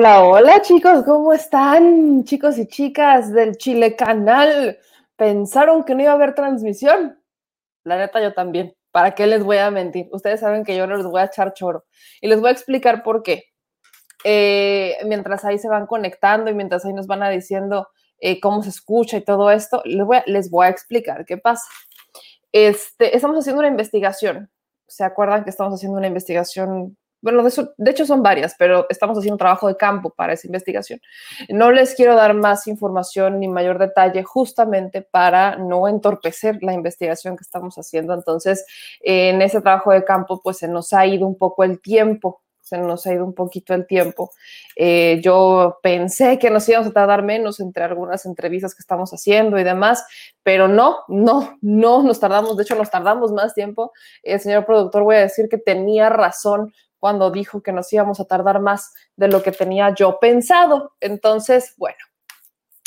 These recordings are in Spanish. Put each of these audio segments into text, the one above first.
Hola, hola chicos, ¿cómo están? Chicos y chicas del Chile Canal. ¿Pensaron que no iba a haber transmisión? La neta, yo también. ¿Para qué les voy a mentir? Ustedes saben que yo no les voy a echar choro. Y les voy a explicar por qué. Eh, mientras ahí se van conectando y mientras ahí nos van a diciendo eh, cómo se escucha y todo esto, les voy, a, explicar qué pasa. Este, estamos haciendo una investigación. ¿Se acuerdan que estamos haciendo una investigación bueno, de, eso, de, hecho son varias, pero estamos haciendo un trabajo de campo para esa investigación. No les quiero dar más información ni mayor detalle justamente para no entorpecer la investigación que estamos haciendo. Entonces, en ese trabajo de campo, pues se nos ha ido un poco el tiempo, se nos ha ido un poquito el tiempo. Eh, yo pensé que nos íbamos a tardar menos entre algunas entrevistas que estamos haciendo y demás, pero no, no, no nos tardamos, de hecho nos tardamos más tiempo. El señor productor, voy a decir que tenía razón cuando dijo que nos íbamos a tardar más de lo que tenía yo pensado. Entonces, bueno,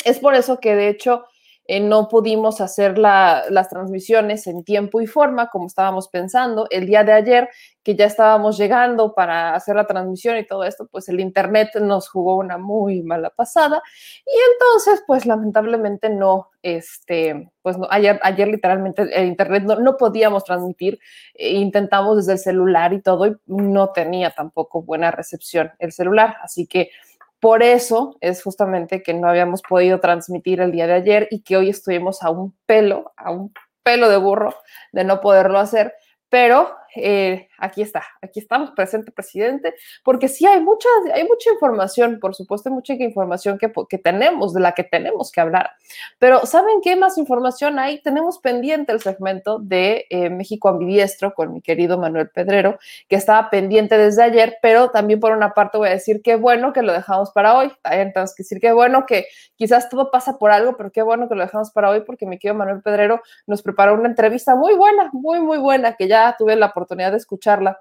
es por eso que de hecho eh, no pudimos hacer la, las transmisiones en tiempo y forma como estábamos pensando. El día de ayer, que ya estábamos llegando para hacer la transmisión y todo esto, pues el Internet nos jugó una muy mala pasada. Y entonces, pues lamentablemente no, este, pues no, ayer, ayer literalmente el Internet no, no podíamos transmitir. E intentamos desde el celular y todo, y no tenía tampoco buena recepción el celular. Así que por eso es justamente que no habíamos podido transmitir el día de ayer y que hoy estuvimos a un pelo, a un pelo de burro de no poderlo hacer, pero eh, aquí está, aquí estamos, presente presidente, porque sí hay mucha, hay mucha información, por supuesto, hay mucha información que, que tenemos, de la que tenemos que hablar. Pero ¿saben qué más información hay? Tenemos pendiente el segmento de eh, México Ambidiestro con mi querido Manuel Pedrero, que estaba pendiente desde ayer, pero también por una parte voy a decir qué bueno que lo dejamos para hoy. Entonces, decir qué bueno que quizás todo pasa por algo, pero qué bueno que lo dejamos para hoy porque mi querido Manuel Pedrero nos preparó una entrevista muy buena, muy, muy buena, que ya tuve la oportunidad de escucharla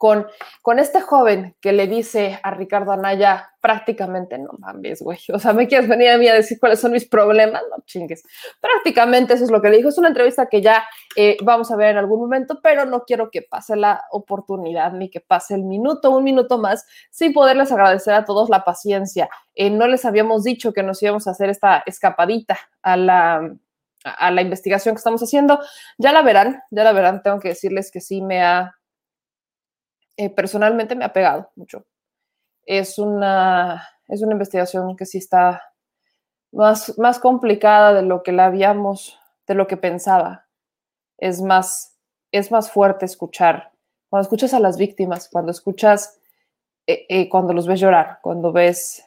con, con este joven que le dice a Ricardo Anaya prácticamente, no mames, güey, o sea, me quieres venir a mí a decir cuáles son mis problemas, no chingues. Prácticamente eso es lo que le dijo. Es una entrevista que ya eh, vamos a ver en algún momento, pero no quiero que pase la oportunidad ni que pase el minuto, un minuto más, sin poderles agradecer a todos la paciencia. Eh, no les habíamos dicho que nos íbamos a hacer esta escapadita a la a la investigación que estamos haciendo. Ya la verán, ya la verán. Tengo que decirles que sí me ha, eh, personalmente me ha pegado mucho. Es una, es una investigación que sí está más, más complicada de lo que la habíamos, de lo que pensaba. Es más, es más fuerte escuchar. Cuando escuchas a las víctimas, cuando escuchas, eh, eh, cuando los ves llorar, cuando ves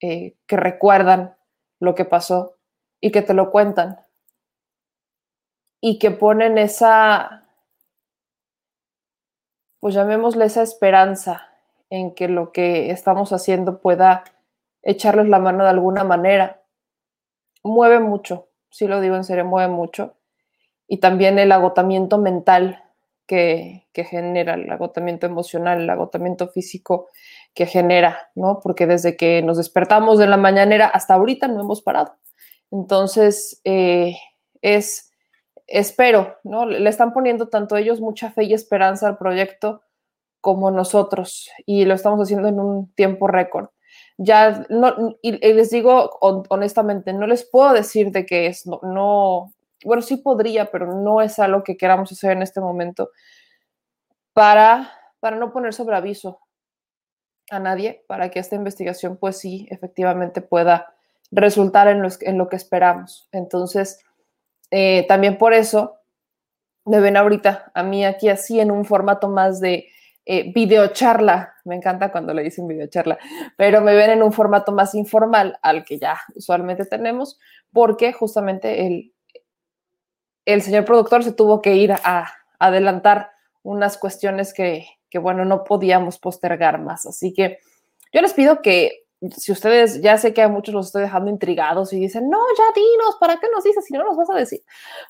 que recuerdan lo que pasó y que te lo cuentan, y que ponen esa, pues llamémosle esa esperanza en que lo que estamos haciendo pueda echarles la mano de alguna manera. Mueve mucho, sí lo digo en serio, mueve mucho. Y también el agotamiento mental que, que genera, el agotamiento emocional, el agotamiento físico que genera, ¿no? Porque desde que nos despertamos de la mañanera hasta ahorita no hemos parado. Entonces, eh, es espero, ¿no? Le están poniendo tanto ellos mucha fe y esperanza al proyecto como nosotros y lo estamos haciendo en un tiempo récord. Ya y, les digo honestamente, no les puedo decir de que es, no, no, bueno, sí podría, pero no es algo que queramos hacer en este momento para, para no poner sobre aviso a nadie para que esta investigación, pues sí, efectivamente pueda resultar en lo que esperamos. Entonces, eh, también por eso me ven ahorita a mí aquí así en un formato más de eh, videocharla. Me encanta cuando le dicen videocharla, pero me ven en un formato más informal al que ya usualmente tenemos, porque justamente el, el señor productor se tuvo que ir a adelantar unas cuestiones que, que, bueno, no podíamos postergar más. Así que yo les pido que si ustedes, ya sé que a muchos los estoy dejando intrigados y dicen, no, ya dinos, ¿para qué nos dices si no nos vas a decir?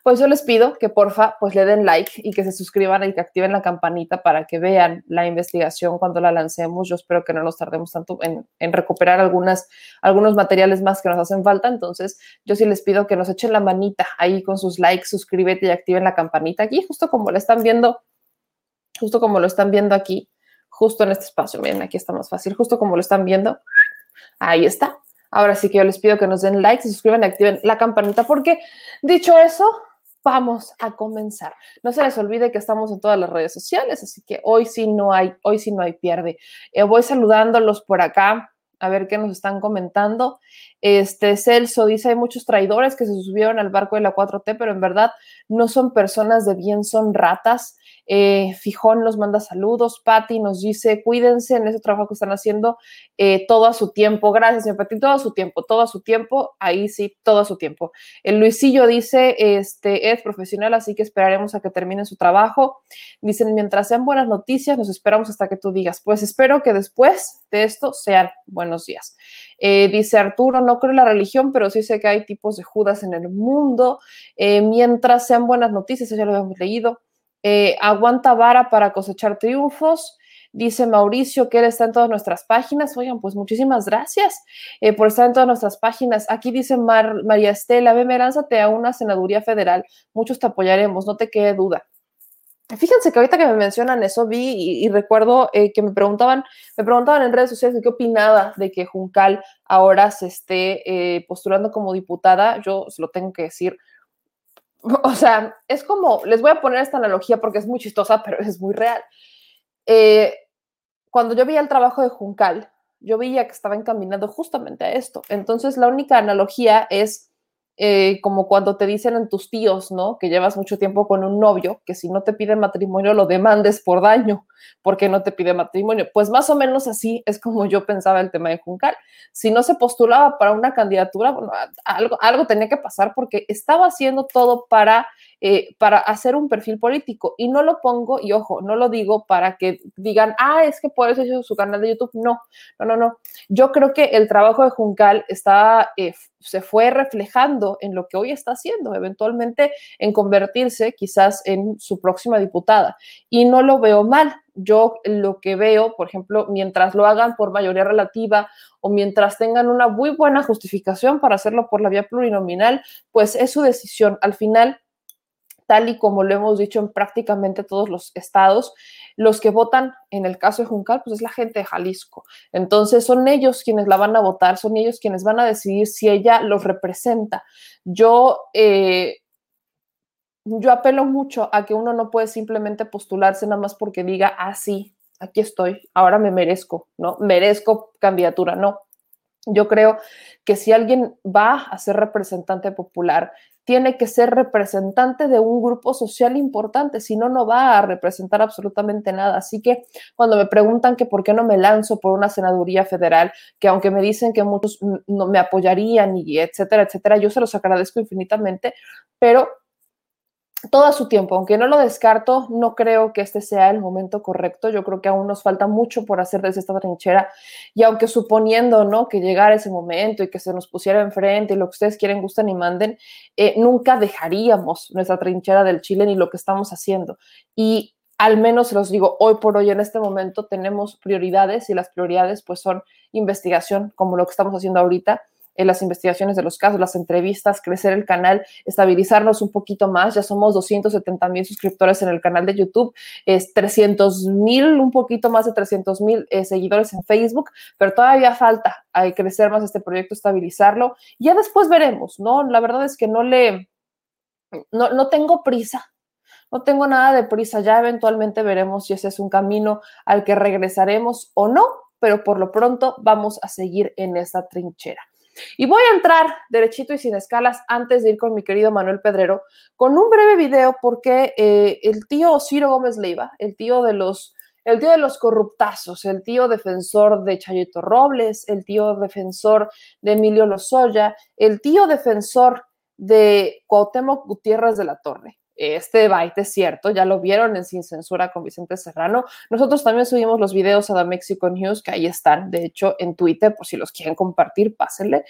Pues yo les pido que porfa, pues le den like y que se suscriban y que activen la campanita para que vean la investigación cuando la lancemos. Yo espero que no nos tardemos tanto en, en recuperar algunas, algunos materiales más que nos hacen falta. Entonces, yo sí les pido que nos echen la manita ahí con sus likes, suscríbete y activen la campanita aquí, justo como lo están viendo, justo como lo están viendo aquí, justo en este espacio. Miren, aquí está más fácil, justo como lo están viendo Ahí está. Ahora sí que yo les pido que nos den like, se suscriban activen la campanita porque dicho eso, vamos a comenzar. No se les olvide que estamos en todas las redes sociales, así que hoy sí no hay, hoy sí no hay pierde. Eh, voy saludándolos por acá a ver qué nos están comentando. Este Celso dice, hay muchos traidores que se subieron al barco de la 4T, pero en verdad no son personas de bien, son ratas. Eh, Fijón nos manda saludos. Patti nos dice, cuídense en ese trabajo que están haciendo eh, todo a su tiempo. Gracias, señor Patti, todo a su tiempo, todo a su tiempo. Ahí sí, todo a su tiempo. El Luisillo dice, este, es profesional, así que esperaremos a que termine su trabajo. Dicen, mientras sean buenas noticias, nos esperamos hasta que tú digas. Pues espero que después de esto sean buenos días. Eh, dice Arturo, no creo en la religión, pero sí sé que hay tipos de Judas en el mundo. Eh, mientras sean buenas noticias, ya lo habíamos leído. Eh, aguanta vara para cosechar triunfos. Dice Mauricio que él está en todas nuestras páginas. Oigan, pues muchísimas gracias eh, por estar en todas nuestras páginas. Aquí dice María Estela, ve, lánzate a una senaduría federal. Muchos te apoyaremos, no te quede duda. Fíjense que ahorita que me mencionan eso, vi y, recuerdo eh, que me preguntaban, me preguntaban en redes sociales qué opinaba de que Juncal ahora se esté postulando como diputada. Yo se lo tengo que decir, o sea, es como, les voy a poner esta analogía porque es muy chistosa, pero es muy real. Eh, cuando yo veía el trabajo de Juncal, yo veía que estaba encaminado justamente a esto. Entonces, la única analogía es eh, como cuando te dicen en tus tíos, ¿no? Que llevas mucho tiempo con un novio, que si no te pide matrimonio lo demandes por daño, porque no te pide matrimonio. Pues más o menos así es como yo pensaba el tema de Juncal. Si no se postulaba para una candidatura, bueno, algo, algo tenía que pasar porque estaba haciendo todo para eh, para hacer un perfil político. Y no lo pongo, y ojo, no lo digo para que digan, ah, es que por eso hizo su canal de YouTube. No, no, no, no. Yo creo que el trabajo de Juncal está, eh, se fue reflejando en lo que hoy está haciendo, eventualmente en convertirse quizás en su próxima diputada. Y no lo veo mal. Yo lo que veo, por ejemplo, mientras lo hagan por mayoría relativa o mientras tengan una muy buena justificación para hacerlo por la vía plurinominal, pues es su decisión. Al final, tal y como lo hemos dicho en prácticamente todos los estados, los que votan en el caso de Juncal, pues es la gente de Jalisco. Entonces son ellos quienes la van a votar, son ellos quienes van a decidir si ella los representa. Yo, eh, yo apelo mucho a que uno no puede simplemente postularse nada más porque diga, ah, sí, aquí estoy, ahora me merezco, ¿no? Merezco candidatura, no. Yo creo que si alguien va a ser representante popular, tiene que ser representante de un grupo social importante, si no, no va a representar absolutamente nada. Así que cuando me preguntan que por qué no me lanzo por una senaduría federal, que aunque me dicen que muchos no me apoyarían y etcétera, etcétera, yo se los agradezco infinitamente, pero todo su tiempo, aunque no lo descarto, no creo que este sea el momento correcto. Yo creo que aún nos falta mucho por hacer desde esta trinchera. Y aunque suponiendo ¿no? que llegara ese momento y que se nos pusiera enfrente y lo que ustedes quieren, gustan y manden, eh, nunca dejaríamos nuestra trinchera del Chile ni lo que estamos haciendo. Y al menos los digo, hoy por hoy en este momento tenemos prioridades y las prioridades pues son investigación, como lo que estamos haciendo ahorita, en las investigaciones de los casos, las entrevistas, crecer el canal, estabilizarnos un poquito más. Ya somos 270 mil suscriptores en el canal de YouTube, es 300 mil, un poquito más de 300 mil eh, seguidores en Facebook, pero todavía falta hay crecer más este proyecto, estabilizarlo. Ya después veremos, ¿no? La verdad es que no le, no, no tengo prisa. No tengo nada de prisa, ya eventualmente veremos si ese es un camino al que regresaremos o no, pero por lo pronto vamos a seguir en esta trinchera. Y voy a entrar derechito y sin escalas antes de ir con mi querido Manuel Pedrero con un breve video porque eh, el tío Ciro Gómez Leiva, el tío de los el tío de los corruptazos, el tío defensor de Chayito Robles, el tío defensor de Emilio Lozoya, el tío defensor de Cuauhtémoc Gutiérrez de la Torre. Este es cierto, ya lo vieron en Sin Censura con Vicente Serrano. Nosotros también subimos los videos a The Mexico News, que ahí están, de hecho, en Twitter, por si los quieren compartir, pásenle.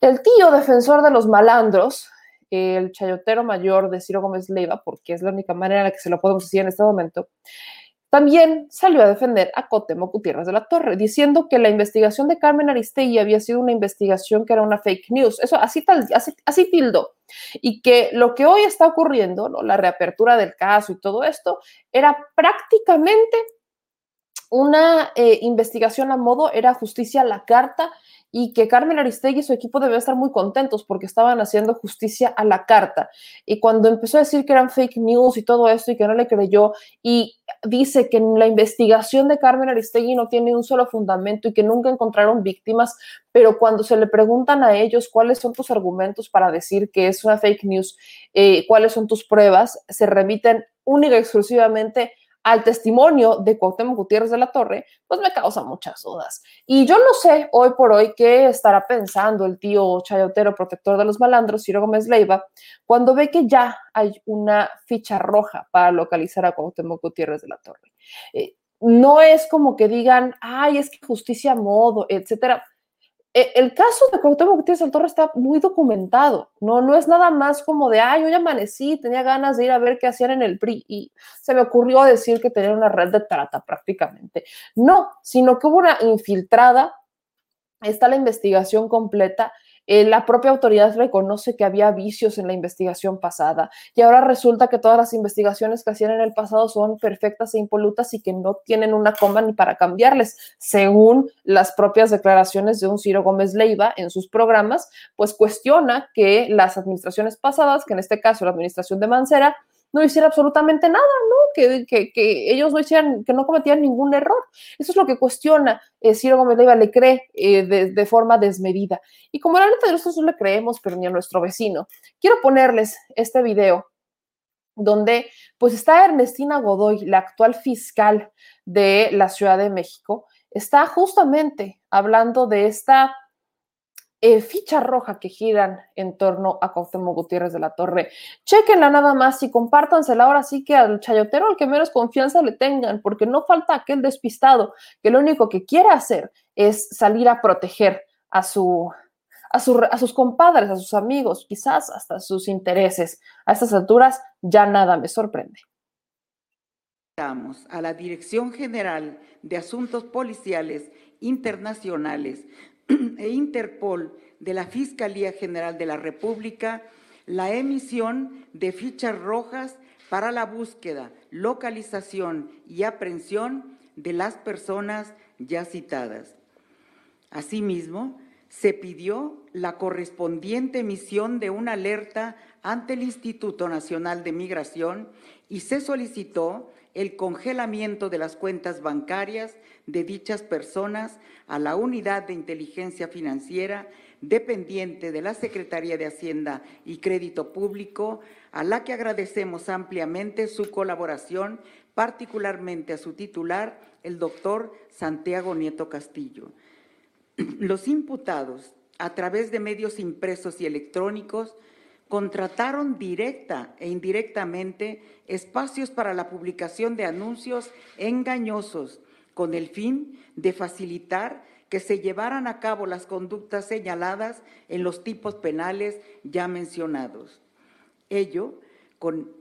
El tío defensor de los malandros, el chayotero mayor de Ciro Gómez Leiva, porque es la única manera en la que se lo podemos decir en este momento, también salió a defender a Cotemo Gutiérrez de la Torre, diciendo que la investigación de Carmen Aristegui había sido una investigación que era una fake news. Eso así, tal, así, así tildó. Y que lo que hoy está ocurriendo, ¿no? la reapertura del caso y todo esto, era prácticamente una eh, investigación a modo, era justicia a la carta y que Carmen Aristegui y su equipo deben estar muy contentos porque estaban haciendo justicia a la carta. Y cuando empezó a decir que eran fake news y todo esto y que no le creyó y dice que la investigación de Carmen Aristegui no tiene un solo fundamento y que nunca encontraron víctimas, pero cuando se le preguntan a ellos cuáles son tus argumentos para decir que es una fake news, eh, cuáles son tus pruebas, se remiten única y exclusivamente al testimonio de Cuauhtémoc Gutiérrez de la Torre, pues me causa muchas dudas. Y yo no sé hoy por hoy qué estará pensando el tío chayotero protector de los malandros, Ciro Gómez Leiva, cuando ve que ya hay una ficha roja para localizar a Cuauhtémoc Gutiérrez de la Torre. Eh, no es como que digan, ay, es que justicia a modo, etcétera. E, el caso de Cuauhtémoc Gutiérrez del Torre está muy documentado, ¿no? No es nada más como de, ay, hoy amanecí, tenía ganas de ir a ver qué hacían en el PRI y se me ocurrió decir que tenía una red de trata prácticamente. No, sino que hubo una infiltrada, está la investigación completa eh, la propia autoridad reconoce que había vicios en la investigación pasada y ahora resulta que todas las investigaciones que hacían en el pasado son perfectas e impolutas y que no tienen una coma ni para cambiarles, según las propias declaraciones de un Ciro Gómez Leiva en sus programas, pues cuestiona que las administraciones pasadas, que en este caso la administración de Mancera, no hiciera absolutamente nada, ¿no? Que, que, ellos no hicieran, que no cometían ningún error. Eso es lo que cuestiona eh, Ciro Gómez Leiva, le cree eh, de, forma desmedida. Y como la neta de nosotros no le creemos, pero ni a nuestro vecino, quiero ponerles este video donde pues está Ernestina Godoy, la actual fiscal de la Ciudad de México, está justamente hablando de esta eh, ficha roja que giran en torno a Cuauhtémoc Gutiérrez de la Torre. Chequenla nada más y compártansela ahora sí que al chayotero al que menos confianza le tengan, porque no falta aquel despistado que lo único que quiere hacer es salir a proteger a su, a, sus compadres, a sus amigos, quizás hasta sus intereses. A estas alturas ya nada me sorprende. A la Dirección General de Asuntos Policiales Internacionales e Interpol de la Fiscalía General de la República la emisión de fichas rojas para la búsqueda, localización y aprehensión de las personas ya citadas. Asimismo, se pidió la correspondiente emisión de una alerta ante el Instituto Nacional de Migración y se solicitó el congelamiento de las cuentas bancarias de dichas personas a la Unidad de Inteligencia Financiera dependiente de la Secretaría de Hacienda y Crédito Público, a la que agradecemos ampliamente su colaboración, particularmente a su titular, el doctor Santiago Nieto Castillo. Los imputados, a través de medios impresos y electrónicos, contrataron directa e indirectamente espacios para la publicación de anuncios engañosos con el fin de facilitar que se llevaran a cabo las conductas señaladas en los tipos penales ya mencionados. Ello con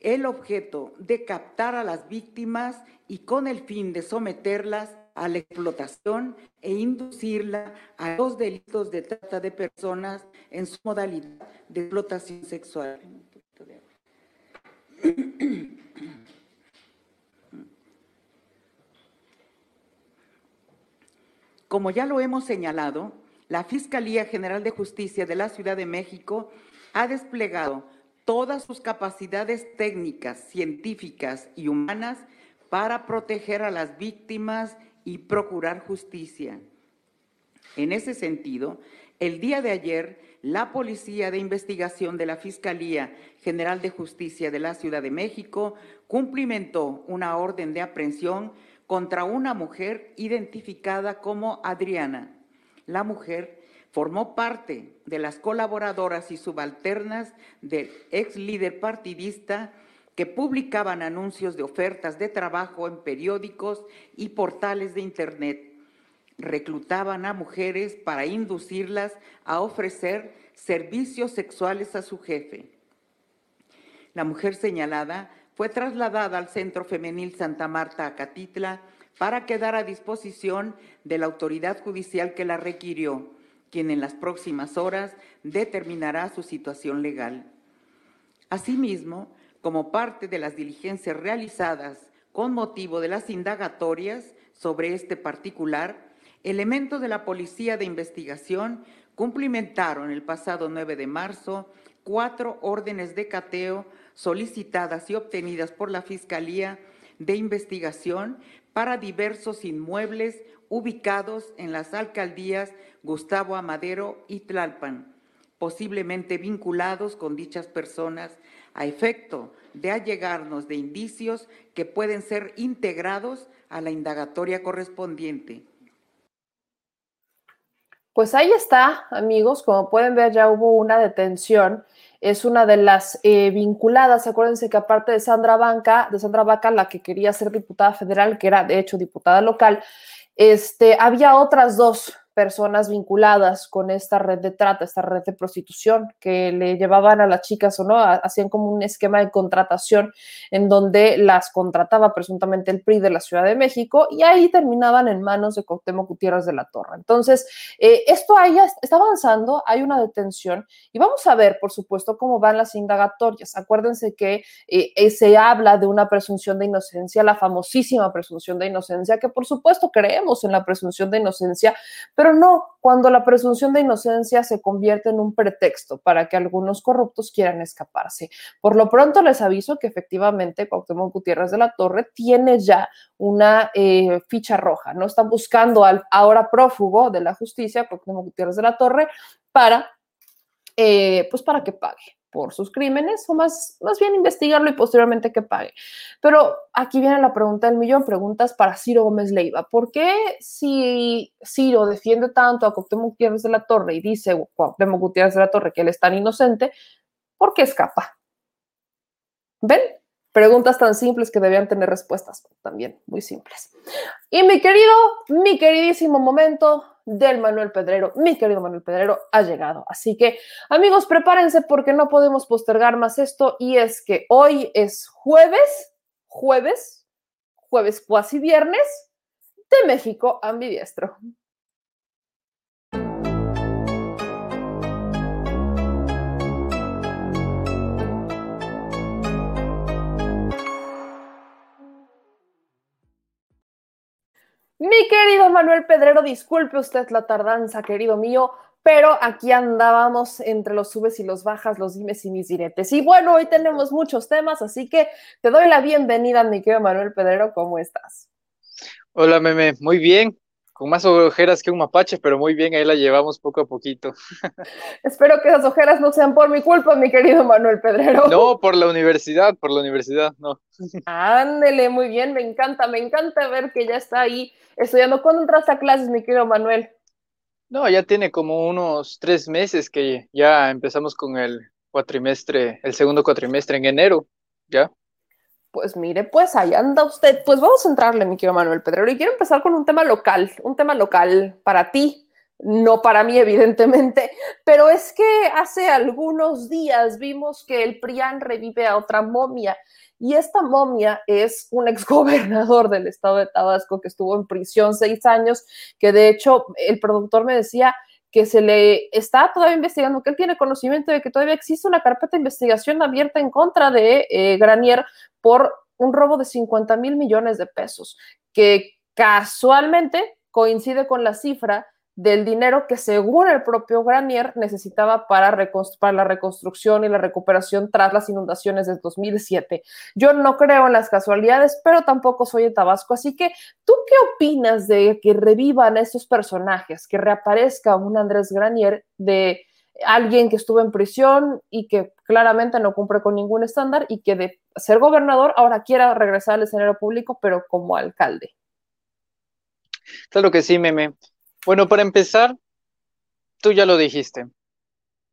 el objeto de captar a las víctimas y con el fin de someterlas a la explotación e inducirla a los delitos de trata de personas en su modalidad de explotación sexual. Como ya lo hemos señalado, la Fiscalía General de Justicia de la Ciudad de México ha desplegado todas sus capacidades técnicas, científicas y humanas para proteger a las víctimas y procurar justicia. En ese sentido, el día de ayer, la Policía de Investigación de la Fiscalía General de Justicia de la Ciudad de México cumplimentó una orden de aprehensión contra una mujer identificada como Adriana. La mujer formó parte de las colaboradoras y subalternas del ex líder partidista que publicaban anuncios de ofertas de trabajo en periódicos y portales de Internet. Reclutaban a mujeres para inducirlas a ofrecer servicios sexuales a su jefe. La mujer señalada fue trasladada al Centro Femenil Santa Marta Acatitla para quedar a disposición de la autoridad judicial que la requirió, quien en las próximas horas determinará su situación legal. Asimismo, como parte de las diligencias realizadas con motivo de las indagatorias sobre este particular, elementos de la Policía de Investigación cumplimentaron el pasado 9 de marzo cuatro órdenes de cateo solicitadas y obtenidas por la Fiscalía de Investigación para diversos inmuebles ubicados en las alcaldías Gustavo Amadero y Tlalpan, posiblemente vinculados con dichas personas a efecto de allegarnos de indicios que pueden ser integrados a la indagatoria correspondiente. Pues ahí está, amigos, como pueden ver ya hubo una detención es una de las eh, vinculadas. Acuérdense que aparte de Sandra Banca, de Sandra Vaca, la que quería ser diputada federal, que era de hecho diputada local, este, había otras dos personas vinculadas con esta red de trata, esta red de prostitución que le llevaban a las chicas o no, hacían como un esquema de contratación en donde las contrataba presuntamente el PRI de la Ciudad de México y ahí terminaban en manos de Cuauhtémoc Gutiérrez de la Torre. Entonces, eh, esto ahí está avanzando, hay una detención y vamos a ver, por supuesto, cómo van las indagatorias. Acuérdense que eh, se habla de una presunción de inocencia, la famosísima presunción de inocencia, que por supuesto creemos en la presunción de inocencia, pero pero no cuando la presunción de inocencia se convierte en un pretexto para que algunos corruptos quieran escaparse. Por lo pronto les aviso que efectivamente Cuauhtémoc Gutiérrez de la Torre tiene ya una eh, ficha roja, ¿no? Están buscando al ahora prófugo de la justicia, Cuauhtémoc Gutiérrez de la Torre, para, eh, pues para que pague por sus crímenes o más, más bien investigarlo y posteriormente que pague. Pero aquí viene la pregunta del millón, preguntas para Ciro Gómez Leiva. ¿Por qué si Ciro defiende tanto a Cuauhtémoc Gutiérrez de la Torre y dice Cuauhtémoc Gutiérrez de la Torre que él es tan inocente, ¿por qué escapa? ¿Ven? Preguntas tan simples que debían tener respuestas también muy simples. Y mi querido, mi queridísimo momento del Manuel Pedrero, mi querido Manuel Pedrero, ha llegado. Así que, amigos, prepárense porque no podemos postergar más esto y es que hoy es jueves, jueves, jueves cuasi viernes de México ambidiestro. Mi querido Manuel Pedrero, disculpe usted la tardanza, querido mío, pero aquí andábamos entre los subes y los bajas, los dimes y mis diretes. Y bueno, hoy tenemos muchos temas, así que te doy la bienvenida, mi querido Manuel Pedrero, ¿cómo estás? Hola, meme, muy bien, con más ojeras que un mapache, pero muy bien, ahí la llevamos poco a poquito. Espero que esas ojeras no sean por mi culpa, mi querido Manuel Pedrero. No, por la universidad, por la universidad, no. Ándele, muy bien, me encanta, me encanta ver que ya está ahí estudiando. ¿Cuándo entraste a clases, mi querido Manuel? No, ya tiene como unos tres meses que ya empezamos con el cuatrimestre, el segundo cuatrimestre en enero, ¿ya? Pues mire, pues ahí anda usted. Pues vamos a entrarle, mi querido Manuel Pedrero, y quiero empezar con un tema local, un tema local para ti, no para mí, evidentemente, pero es que hace algunos días vimos que el PRIAN revive a otra momia. Y esta momia es un exgobernador del estado de Tabasco que estuvo en prisión seis años, que de hecho el productor me decía que se le está todavía investigando, que él tiene conocimiento de que todavía existe una carpeta de investigación abierta en contra de eh, Granier por un robo de 50 mil millones de pesos, que casualmente coincide con la cifra del dinero que según el propio Granier necesitaba para, la reconstrucción y la recuperación tras las inundaciones del 2007. Yo no creo en las casualidades, pero tampoco soy de Tabasco, así que tú qué opinas de que revivan estos personajes, que reaparezca un Andrés Granier de alguien que estuvo en prisión y que claramente no cumple con ningún estándar y que de ser gobernador ahora quiera regresar al escenario público, pero como alcalde. Claro que sí, meme. Bueno, para empezar, tú ya lo dijiste.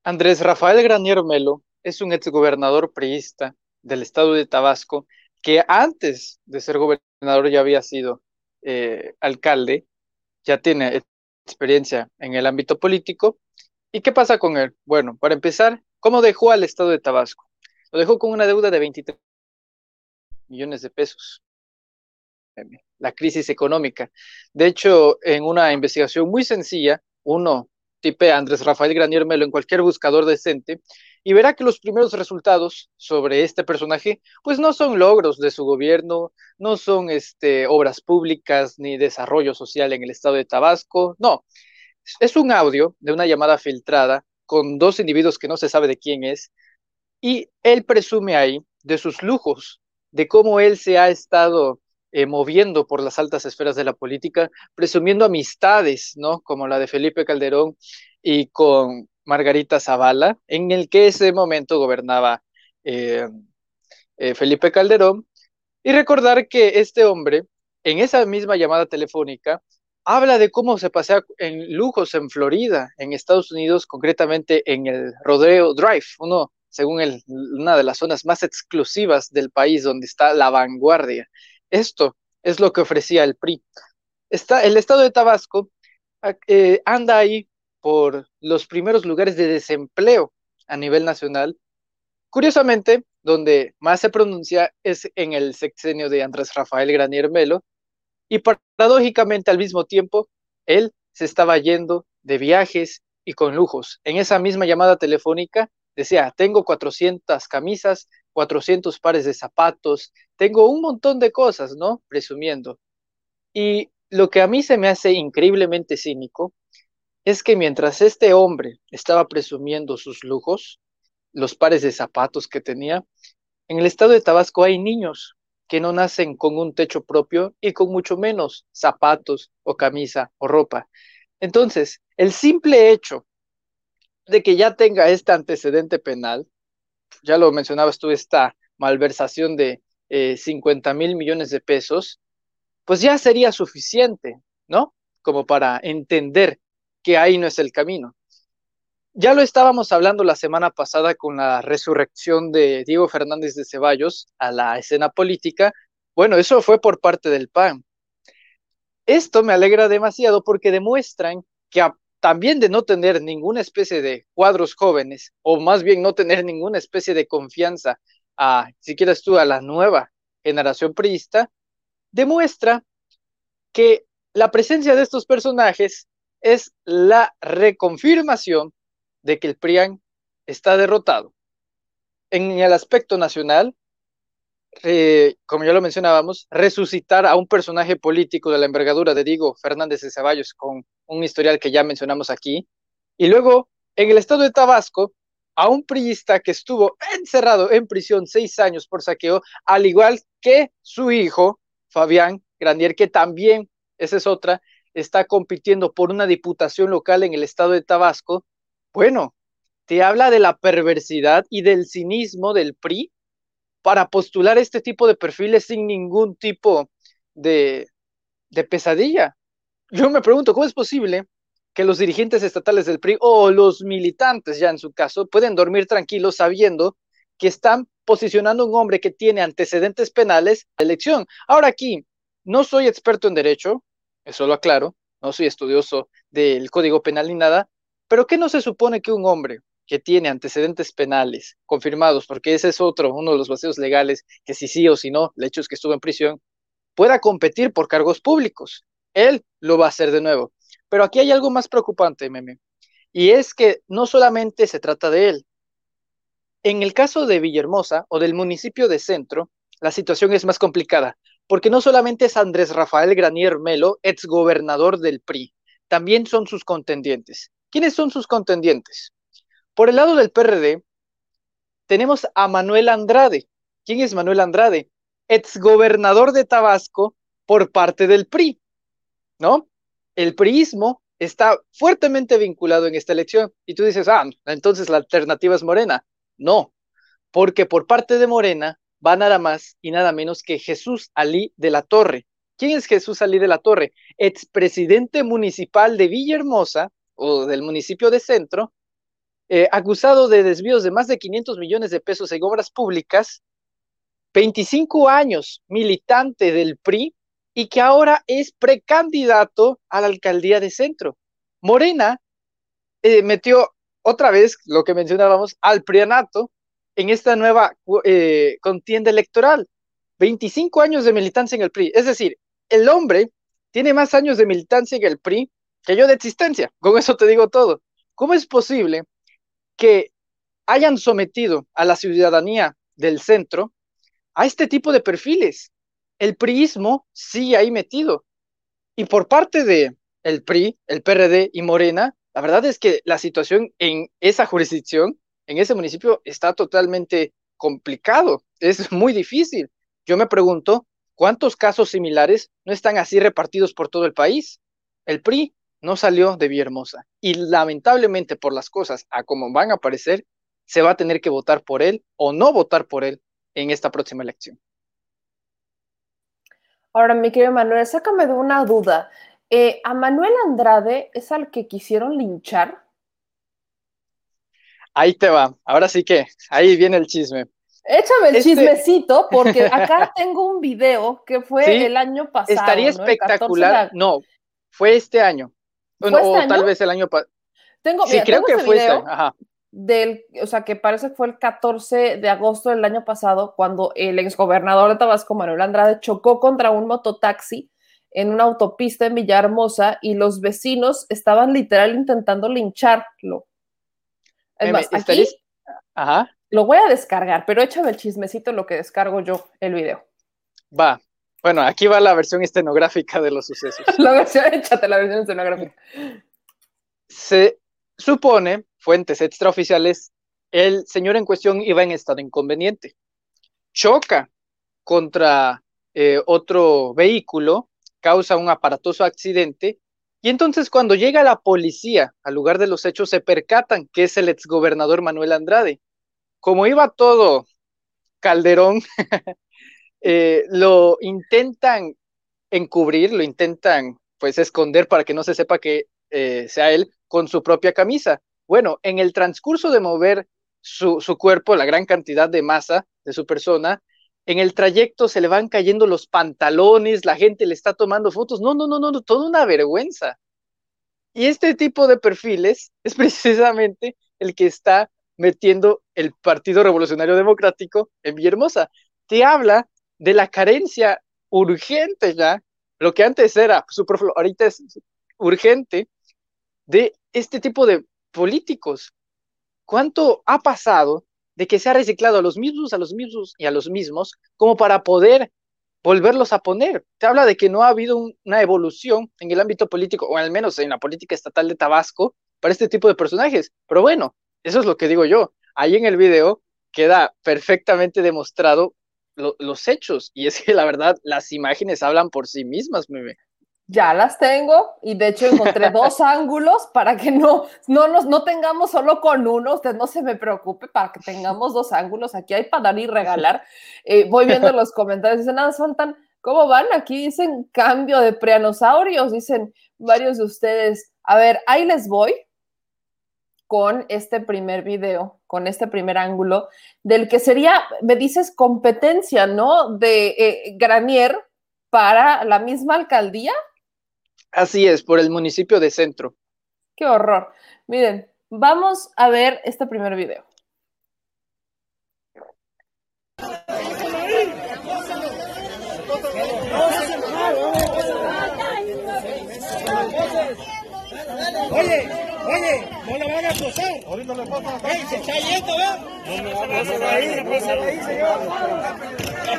Andrés Rafael Granier Melo es un exgobernador priista del estado de Tabasco que antes de ser gobernador ya había sido eh, alcalde, ya tiene experiencia en el ámbito político ¿Y qué pasa con él? Bueno, para empezar, ¿cómo dejó al estado de Tabasco? Lo dejó con una deuda de 23 millones de pesos. La crisis económica. De hecho, en una investigación muy sencilla, uno tipe Andrés Rafael Granier Melo en cualquier buscador decente y verá que los primeros resultados sobre este personaje, pues no son logros de su gobierno, no son este, obras públicas ni desarrollo social en el estado de Tabasco, no, es un audio de una llamada filtrada con dos individuos que no se sabe de quién es, y él presume ahí de sus lujos, de cómo él se ha estado eh, moviendo por las altas esferas de la política, presumiendo amistades, ¿no? Como la de Felipe Calderón y con Margarita Zavala, en el que ese momento gobernaba eh, eh, Felipe Calderón, y recordar que este hombre, en esa misma llamada telefónica, habla de cómo se pasea en lujos en Florida, en Estados Unidos, concretamente en el Rodeo Drive, uno, según una de las zonas más exclusivas del país donde está la vanguardia. Esto es lo que ofrecía el PRI. Está, el estado de Tabasco eh, anda ahí por los primeros lugares de desempleo a nivel nacional. Curiosamente, donde más se pronuncia es en el sexenio de Andrés Rafael Granier Melo, y paradójicamente al mismo tiempo, él se estaba yendo de viajes y con lujos. En esa misma llamada telefónica decía, tengo 400 camisas, 400 pares de zapatos, tengo un montón de cosas, ¿no? Presumiendo. Y lo que a mí se me hace increíblemente cínico es que mientras este hombre estaba presumiendo sus lujos, los pares de zapatos que tenía, en el estado de Tabasco hay niños que no nacen con un techo propio y con mucho menos zapatos o camisa o ropa. Entonces, el simple hecho de que ya tenga este antecedente penal, ya lo mencionabas tú, esta malversación de 50 eh, mil millones de pesos, pues ya sería suficiente, ¿no? Como para entender que ahí no es el camino. Ya lo estábamos hablando la semana pasada con la resurrección de Diego Fernández de Ceballos a la escena política. Bueno, eso fue por parte del PAN. Esto me alegra demasiado porque demuestran que también de no tener ninguna especie de cuadros jóvenes, o más bien no tener ninguna especie de confianza a, si quieres a la nueva generación priista, demuestra que la presencia de estos personajes es la reconfirmación de que el PRIAN está derrotado. En el aspecto nacional, como ya lo mencionábamos, resucitar a un personaje político de la envergadura de Diego Fernández de Ceballos con un historial que ya mencionamos aquí, y luego en el estado de Tabasco, a un priista que estuvo encerrado en prisión seis años por saqueo, al igual que su hijo, Fabián Grandier, que también, esa es otra, está compitiendo por una diputación local en el estado de Tabasco, bueno, te habla de la perversidad y del cinismo del PRI para postular este tipo de perfiles sin ningún tipo de, de pesadilla. Yo me pregunto, ¿cómo es posible que los dirigentes estatales del PRI o los militantes ya en su caso pueden dormir tranquilos sabiendo que están posicionando a un hombre que tiene antecedentes penales a elección? Ahora aquí, no soy experto en derecho, eso lo aclaro, no soy estudioso del Código Penal ni nada, pero ¿qué no se supone que un hombre que tiene antecedentes penales confirmados, porque ese es otro, uno de los vacíos legales, que si sí o si no, el hecho es que estuvo en prisión, pueda competir por cargos públicos? Él lo va a hacer de nuevo. Pero aquí hay algo más preocupante, meme, y es que no solamente se trata de él. En el caso de Villahermosa o del municipio de Centro, la situación es más complicada, porque no solamente es Andrés Rafael Granier Melo, exgobernador del PRI, también son sus contendientes. ¿Quiénes son sus contendientes? Por el lado del PRD, tenemos a Manuel Andrade. ¿Quién es Manuel Andrade? Exgobernador de Tabasco por parte del PRI. ¿no? El priismo está fuertemente vinculado en esta elección. Y tú dices, ah, entonces la alternativa es Morena. No, porque por parte de Morena va nada más y nada menos que Jesús Alí de la Torre. ¿Quién es Jesús Alí de la Torre? Expresidente municipal de Villahermosa o del municipio de Centro, eh, acusado de desvíos de más de 500 millones de pesos en obras públicas, 25 años militante del PRI y que ahora es precandidato a la alcaldía de Centro. Morena eh, metió otra vez lo que mencionábamos al prianato en esta nueva eh, contienda electoral. 25 años de militancia en el PRI. Es decir, el hombre tiene más años de militancia en el PRI que yo de existencia. Con eso te digo todo. ¿Cómo es posible que hayan sometido a la ciudadanía del centro a este tipo de perfiles? El priismo sigue ahí metido. Y por parte de el PRI, el PRD y Morena, la verdad es que la situación en esa jurisdicción, en ese municipio, está totalmente complicado. Es muy difícil. Yo me pregunto, ¿cuántos casos similares no están así repartidos por todo el país? El PRI no salió de Villahermosa y lamentablemente por las cosas a como van a aparecer, se va a tener que votar por él o no votar por él en esta próxima elección. Ahora, mi querido Manuel, sácame de una duda. Eh, ¿A Manuel Andrade es al que quisieron linchar? Ahí te va. Ahora sí que, ahí viene el chisme. Échame el este chismecito, porque acá tengo un video que fue el año pasado. Estaría espectacular. No, fue este año. Bueno, o este tal vez el año pasado. Tengo, sí, creo que fue este. Ajá del, o sea, que parece que fue el 14 de agosto del año pasado, cuando el exgobernador de Tabasco, Manuel Andrade, chocó contra un mototaxi en una autopista en Villahermosa y los vecinos estaban literal intentando lincharlo. Es más, aquí Ajá. lo voy a descargar, pero échame el chismecito en lo que descargo yo el video. Va. Bueno, aquí va la versión estenográfica de los sucesos. la versión, échate la versión estenográfica. Se supone fuentes extraoficiales, el señor en cuestión iba en estado inconveniente. Choca contra eh, otro vehículo, causa un aparatoso accidente y entonces cuando llega la policía al lugar de los hechos se percatan que es el exgobernador Manuel Andrade. Como iba todo Calderón, eh, lo intentan encubrir, lo intentan pues esconder para que no se sepa que eh, sea él con su propia camisa. Bueno, en el transcurso de mover su, cuerpo, la gran cantidad de masa de su persona, en el trayecto se le van cayendo los pantalones, la gente le está tomando fotos. No, no, no, no, toda una vergüenza. Y este tipo de perfiles es precisamente el que está metiendo el Partido Revolucionario Democrático en Villahermosa. Te habla de la carencia urgente ya, lo que antes era superfluo, ahorita es urgente, de este tipo de políticos. ¿Cuánto ha pasado de que se ha reciclado a los mismos, a los mismos y a los mismos como para poder volverlos a poner? Te habla de que no ha habido una evolución en el ámbito político, o al menos en la política estatal de Tabasco, para este tipo de personajes. Pero bueno, eso es lo que digo yo. Ahí en el video queda perfectamente demostrado los hechos. Y es que la verdad, las imágenes hablan por sí mismas, meme ya las tengo y de hecho encontré dos ángulos para que no, no, nos, no tengamos solo con uno, usted no se me preocupe para que tengamos dos ángulos, aquí hay para dar y regalar. Eh, voy viendo los comentarios, dicen, nada, son tan, ¿cómo van? Aquí dicen cambio de preanosaurios, dicen varios de ustedes. A ver, ahí les voy con este primer video, con este primer ángulo, del que sería, me dices, competencia, ¿no? De eh, Granier para la misma alcaldía. Así es, por el municipio de Centro. Qué horror. Miren, vamos a ver este primer video. Oye, oye, no le van a posar. Ahorita le. ¡Ey, se está yendo, ¿verdad? No me va a pasar ahí, pásalo ahí, señor.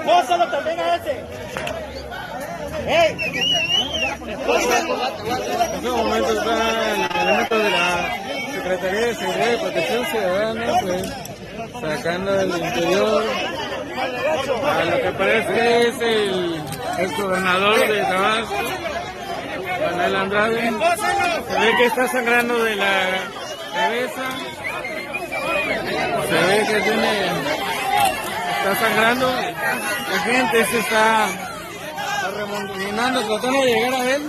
Apósalo también a ese. ¡Ey! En este momento está el elemento de la Secretaría de Seguridad y Protección Ciudadana, pues, sacando del interior a lo que parece es el, el gobernador de Tabasco. Manuel Andrade. Se ve que está sangrando de la cabeza. Se ve que tiene. Está sangrando. La gente se está, está remontando, tratando de llegar a él.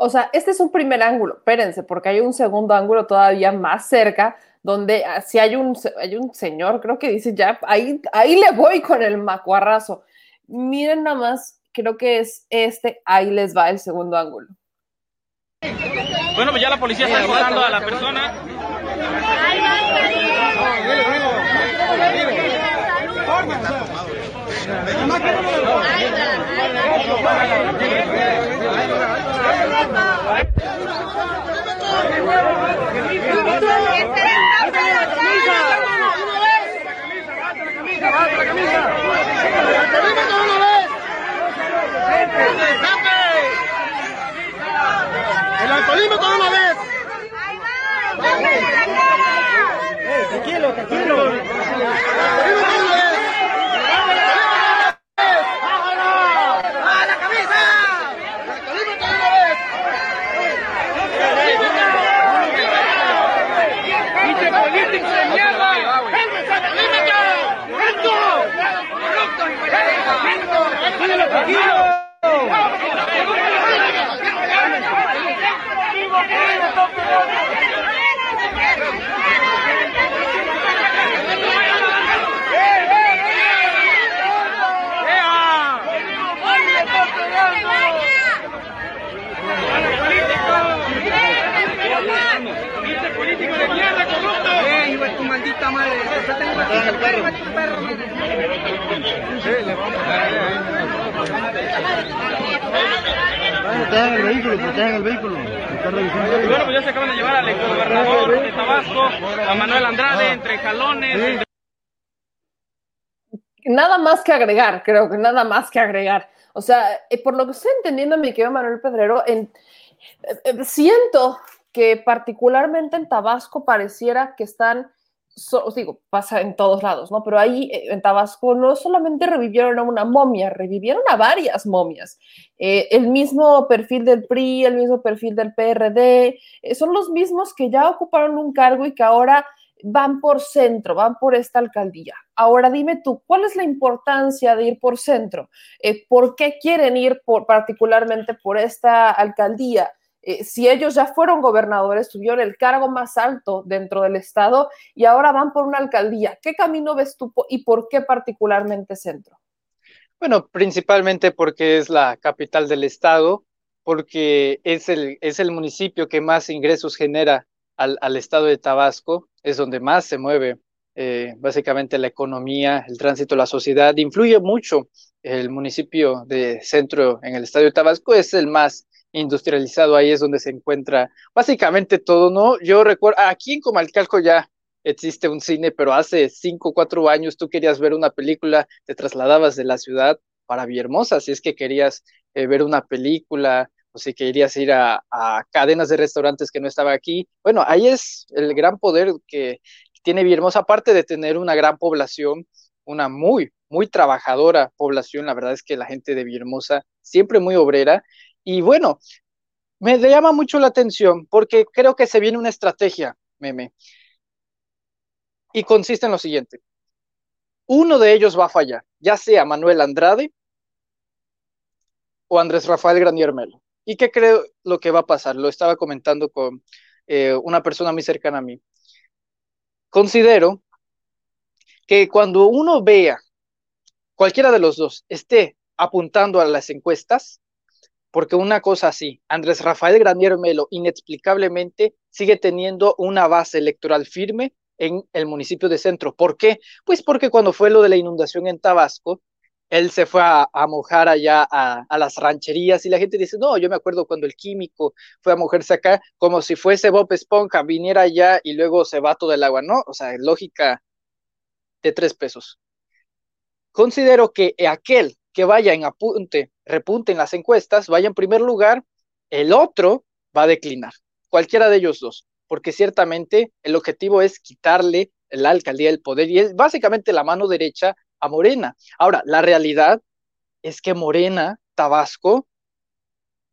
O sea, este es un primer ángulo, espérense, porque hay un segundo ángulo todavía más cerca, donde ah, si hay un, hay un señor, creo que dice ya, ahí, ahí le voy con el macuarrazo. Miren nada más, creo que es este, ahí les va el segundo ángulo. Bueno, pues ya la policía está acusando a la persona. ¡El alcoholismo una vez! Tranquilo, tranquilo. ¡El alcoholismo con una vez! ¡A la camisa! ¡El alcoholismo con una vez! ¡Pinche político de mierda! ¡Límite! ¡Esto! ¡Tranquilo, tranquilo! político de mierda, corrupto! ¡Eh, hijo de tu maldita madre! ¡Yo tengo aquí el perro! Sí, le vamos a Protejan el vehículo, protejan el vehículo. Bueno, pues ya se acaban de llevar al exgobernador de Tabasco, a Manuel Andrade, entre jalones. Nada más que agregar, creo que nada más que agregar. O sea, eh, por lo que estoy entendiendo, mi querido Manuel Pedrero, en, eh, eh, siento que particularmente en Tabasco pareciera que están, so, os digo, pasa en todos lados, ¿no? Pero ahí eh, en Tabasco no solamente revivieron a una momia, revivieron a varias momias. Eh, el mismo perfil del PRI, el mismo perfil del PRD, eh, son los mismos que ya ocuparon un cargo y que ahora van por centro, van por esta alcaldía. Ahora dime tú, ¿cuál es la importancia de ir por centro? ¿Por qué quieren ir particularmente por esta alcaldía? Eh, si ellos ya fueron gobernadores, tuvieron el cargo más alto dentro del Estado y ahora van por una alcaldía, ¿qué camino ves tú y por qué particularmente centro? Bueno, principalmente porque es la capital del Estado, porque es el, es el municipio que más ingresos genera al, al Estado de Tabasco, es donde más se mueve eh, básicamente la economía, el tránsito, la sociedad. Influye mucho el municipio de centro en el Estado de Tabasco, es el más industrializado, ahí es donde se encuentra básicamente todo, ¿no? Yo recuerdo, aquí en Comalcalco ya existe un cine, pero hace cinco cuatro años tú querías ver una película, te trasladabas de la ciudad para Villahermosa, si es que querías eh, ver una película o si querías ir a, a, cadenas de restaurantes que no estaba aquí. Bueno, ahí es el gran poder que tiene Villahermosa, aparte de tener una gran población, una muy, muy trabajadora población, la verdad es que la gente de Villahermosa siempre muy obrera, y bueno, me llama mucho la atención porque creo que se viene una estrategia, meme, y consiste en lo siguiente. Uno de ellos va a fallar, ya sea Manuel Andrade o Andrés Rafael Granier Melo. ¿Y qué creo lo que va a pasar? Lo estaba comentando con eh, una persona muy cercana a mí. Considero que cuando uno vea cualquiera de los dos esté apuntando a las encuestas, porque una cosa así, Andrés Rafael Granier Melo inexplicablemente sigue teniendo una base electoral firme en el municipio de Centro. ¿Por qué? Pues porque cuando fue lo de la inundación en Tabasco, él se fue a, mojar allá a, a, las rancherías y la gente dice, no, yo me acuerdo cuando el químico fue a mojarse acá, como si fuese Bob Esponja, viniera allá y luego se va todo el agua, ¿no? O sea, lógica de tres pesos. Considero que aquel que vaya en apunte, repunte en las encuestas, vaya en primer lugar, el otro va a declinar, cualquiera de ellos dos, porque ciertamente el objetivo es quitarle la alcaldía del poder y es básicamente la mano derecha a Morena. Ahora, la realidad es que Morena, Tabasco,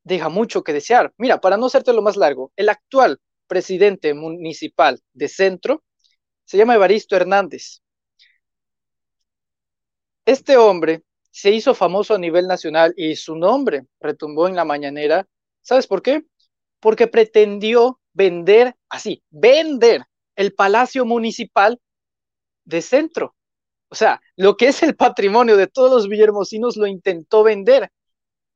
deja mucho que desear. Mira, para no hacerte lo más largo, el actual presidente municipal de Centro se llama Evaristo Hernández. Este hombre se hizo famoso a nivel nacional y su nombre retumbó en la mañanera. ¿Sabes por qué? Porque pretendió vender, así, vender el Palacio Municipal de Centro. O sea, lo que es el patrimonio de todos los villermosinos lo intentó vender.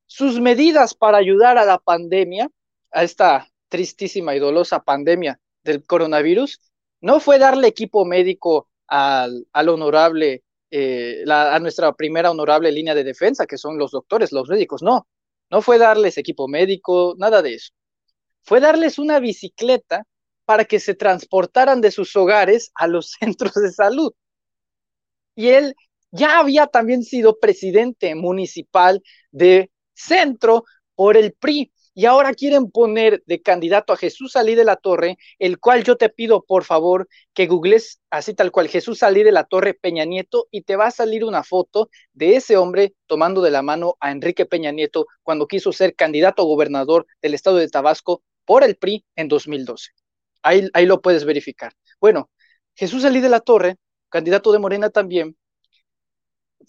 Sus medidas para ayudar a la pandemia, a esta tristísima y dolosa pandemia del coronavirus, no fue darle equipo médico al, al honorable eh, a nuestra primera honorable línea de defensa, que son los doctores, los médicos. No, no fue darles equipo médico, nada de eso. Fue darles una bicicleta para que se transportaran de sus hogares a los centros de salud. Y él ya había también sido presidente municipal de centro por el PRI y ahora quieren poner de candidato a Jesús Salí de la Torre, el cual yo te pido por favor que googles así tal cual Jesús Salí de la Torre Peña Nieto y te va a salir una foto de ese hombre tomando de la mano a Enrique Peña Nieto cuando quiso ser candidato a gobernador del estado de Tabasco por el PRI en 2012. Ahí, ahí lo puedes verificar. Bueno, Jesús Salí de la Torre, candidato de Morena también,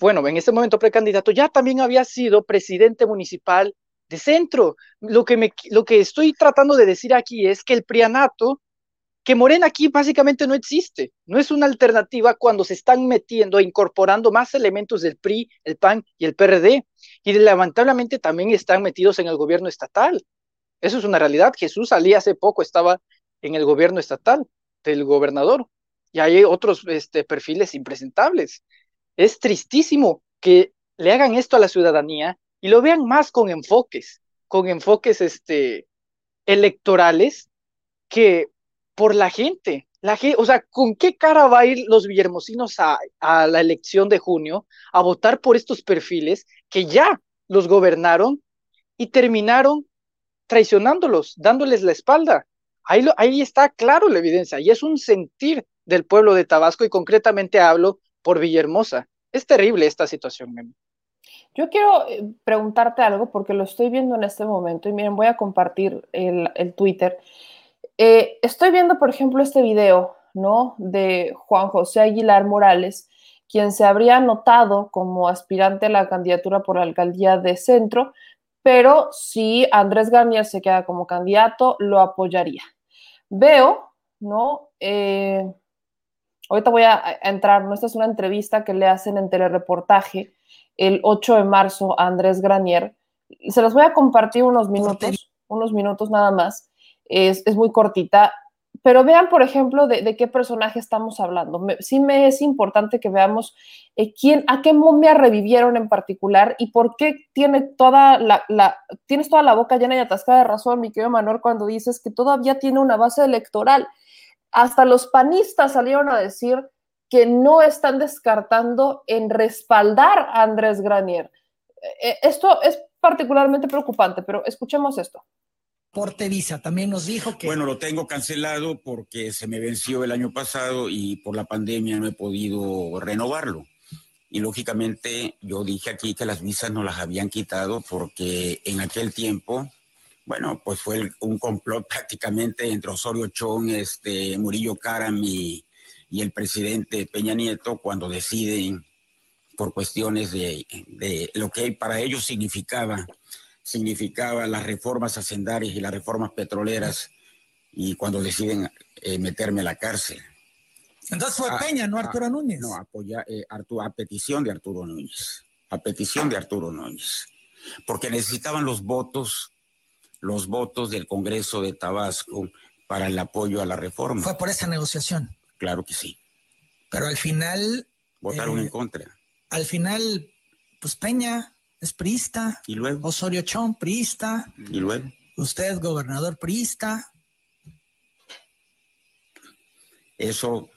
bueno, en ese momento precandidato, ya también había sido presidente municipal de centro. Lo que, me, lo que estoy tratando de decir aquí es que el prianato, que Morena aquí básicamente no existe, no es una alternativa cuando se están metiendo e incorporando más elementos del PRI, el PAN y el PRD, y lamentablemente también están metidos en el gobierno estatal. Eso es una realidad. Jesús salía hace poco, estaba en el gobierno estatal del gobernador, y hay otros este, perfiles impresentables. Es tristísimo que le hagan esto a la ciudadanía y lo vean más con enfoques, con enfoques este, electorales que por la gente. La o sea, ¿con qué cara va a ir los villermosinos a, a la elección de junio a votar por estos perfiles que ya los gobernaron y terminaron traicionándolos, dándoles la espalda? Ahí, ahí está claro la evidencia y es un sentir del pueblo de Tabasco y concretamente hablo por Villahermosa. Es terrible esta situación, Memo. Yo quiero eh, preguntarte algo porque lo estoy viendo en este momento y miren, voy a compartir el, el Twitter. Eh, estoy viendo, por ejemplo, este video, ¿no? De Juan José Aguilar Morales, quien se habría anotado como aspirante a la candidatura por la alcaldía de Centro, pero si Andrés Garnier se queda como candidato, lo apoyaría. Veo, ¿no? Eh, ahorita voy a, a entrar, ¿no? Esta es una entrevista que le hacen en telereportaje el 8 de marzo a Andrés Granier. Se los voy a compartir unos minutos, unos minutos nada más. Es, es muy cortita, pero vean, por ejemplo, de, de qué personaje estamos hablando. Me, sí me es importante que veamos eh, quién, a qué momia revivieron en particular y por qué tiene toda la, la, tienes toda la boca llena y atascada de razón, mi querido Manuel, cuando dices que todavía tiene una base electoral. Hasta los panistas salieron a decir que no están descartando en respaldar a Andrés Granier. Eh, esto es particularmente preocupante, pero escuchemos esto. Portevisa también nos dijo que... Bueno, lo tengo cancelado porque se me venció el año pasado y por la pandemia no he podido renovarlo. Y lógicamente yo dije aquí que las visas no las habían quitado porque en aquel tiempo, bueno, pues fue un complot prácticamente entre Osorio Chong, este, Murillo Karam y, y el presidente Peña Nieto cuando deciden por cuestiones de, de, lo que para ellos significaba, significaba las reformas hacendarias y las reformas petroleras y cuando deciden eh, meterme a la cárcel. Entonces fue a, Peña, no Arturo a, Núñez. No, apoya, eh, Arturo, a petición de Arturo Núñez, a petición de Arturo Núñez, porque necesitaban los votos, los votos del Congreso de Tabasco para el apoyo a la reforma. Fue por esa negociación. Claro que sí. Pero al final. Votaron eh, en contra. Al final, pues Peña es priista. Y luego. Osorio Chong, priista. Y luego. Usted, gobernador priista. Eso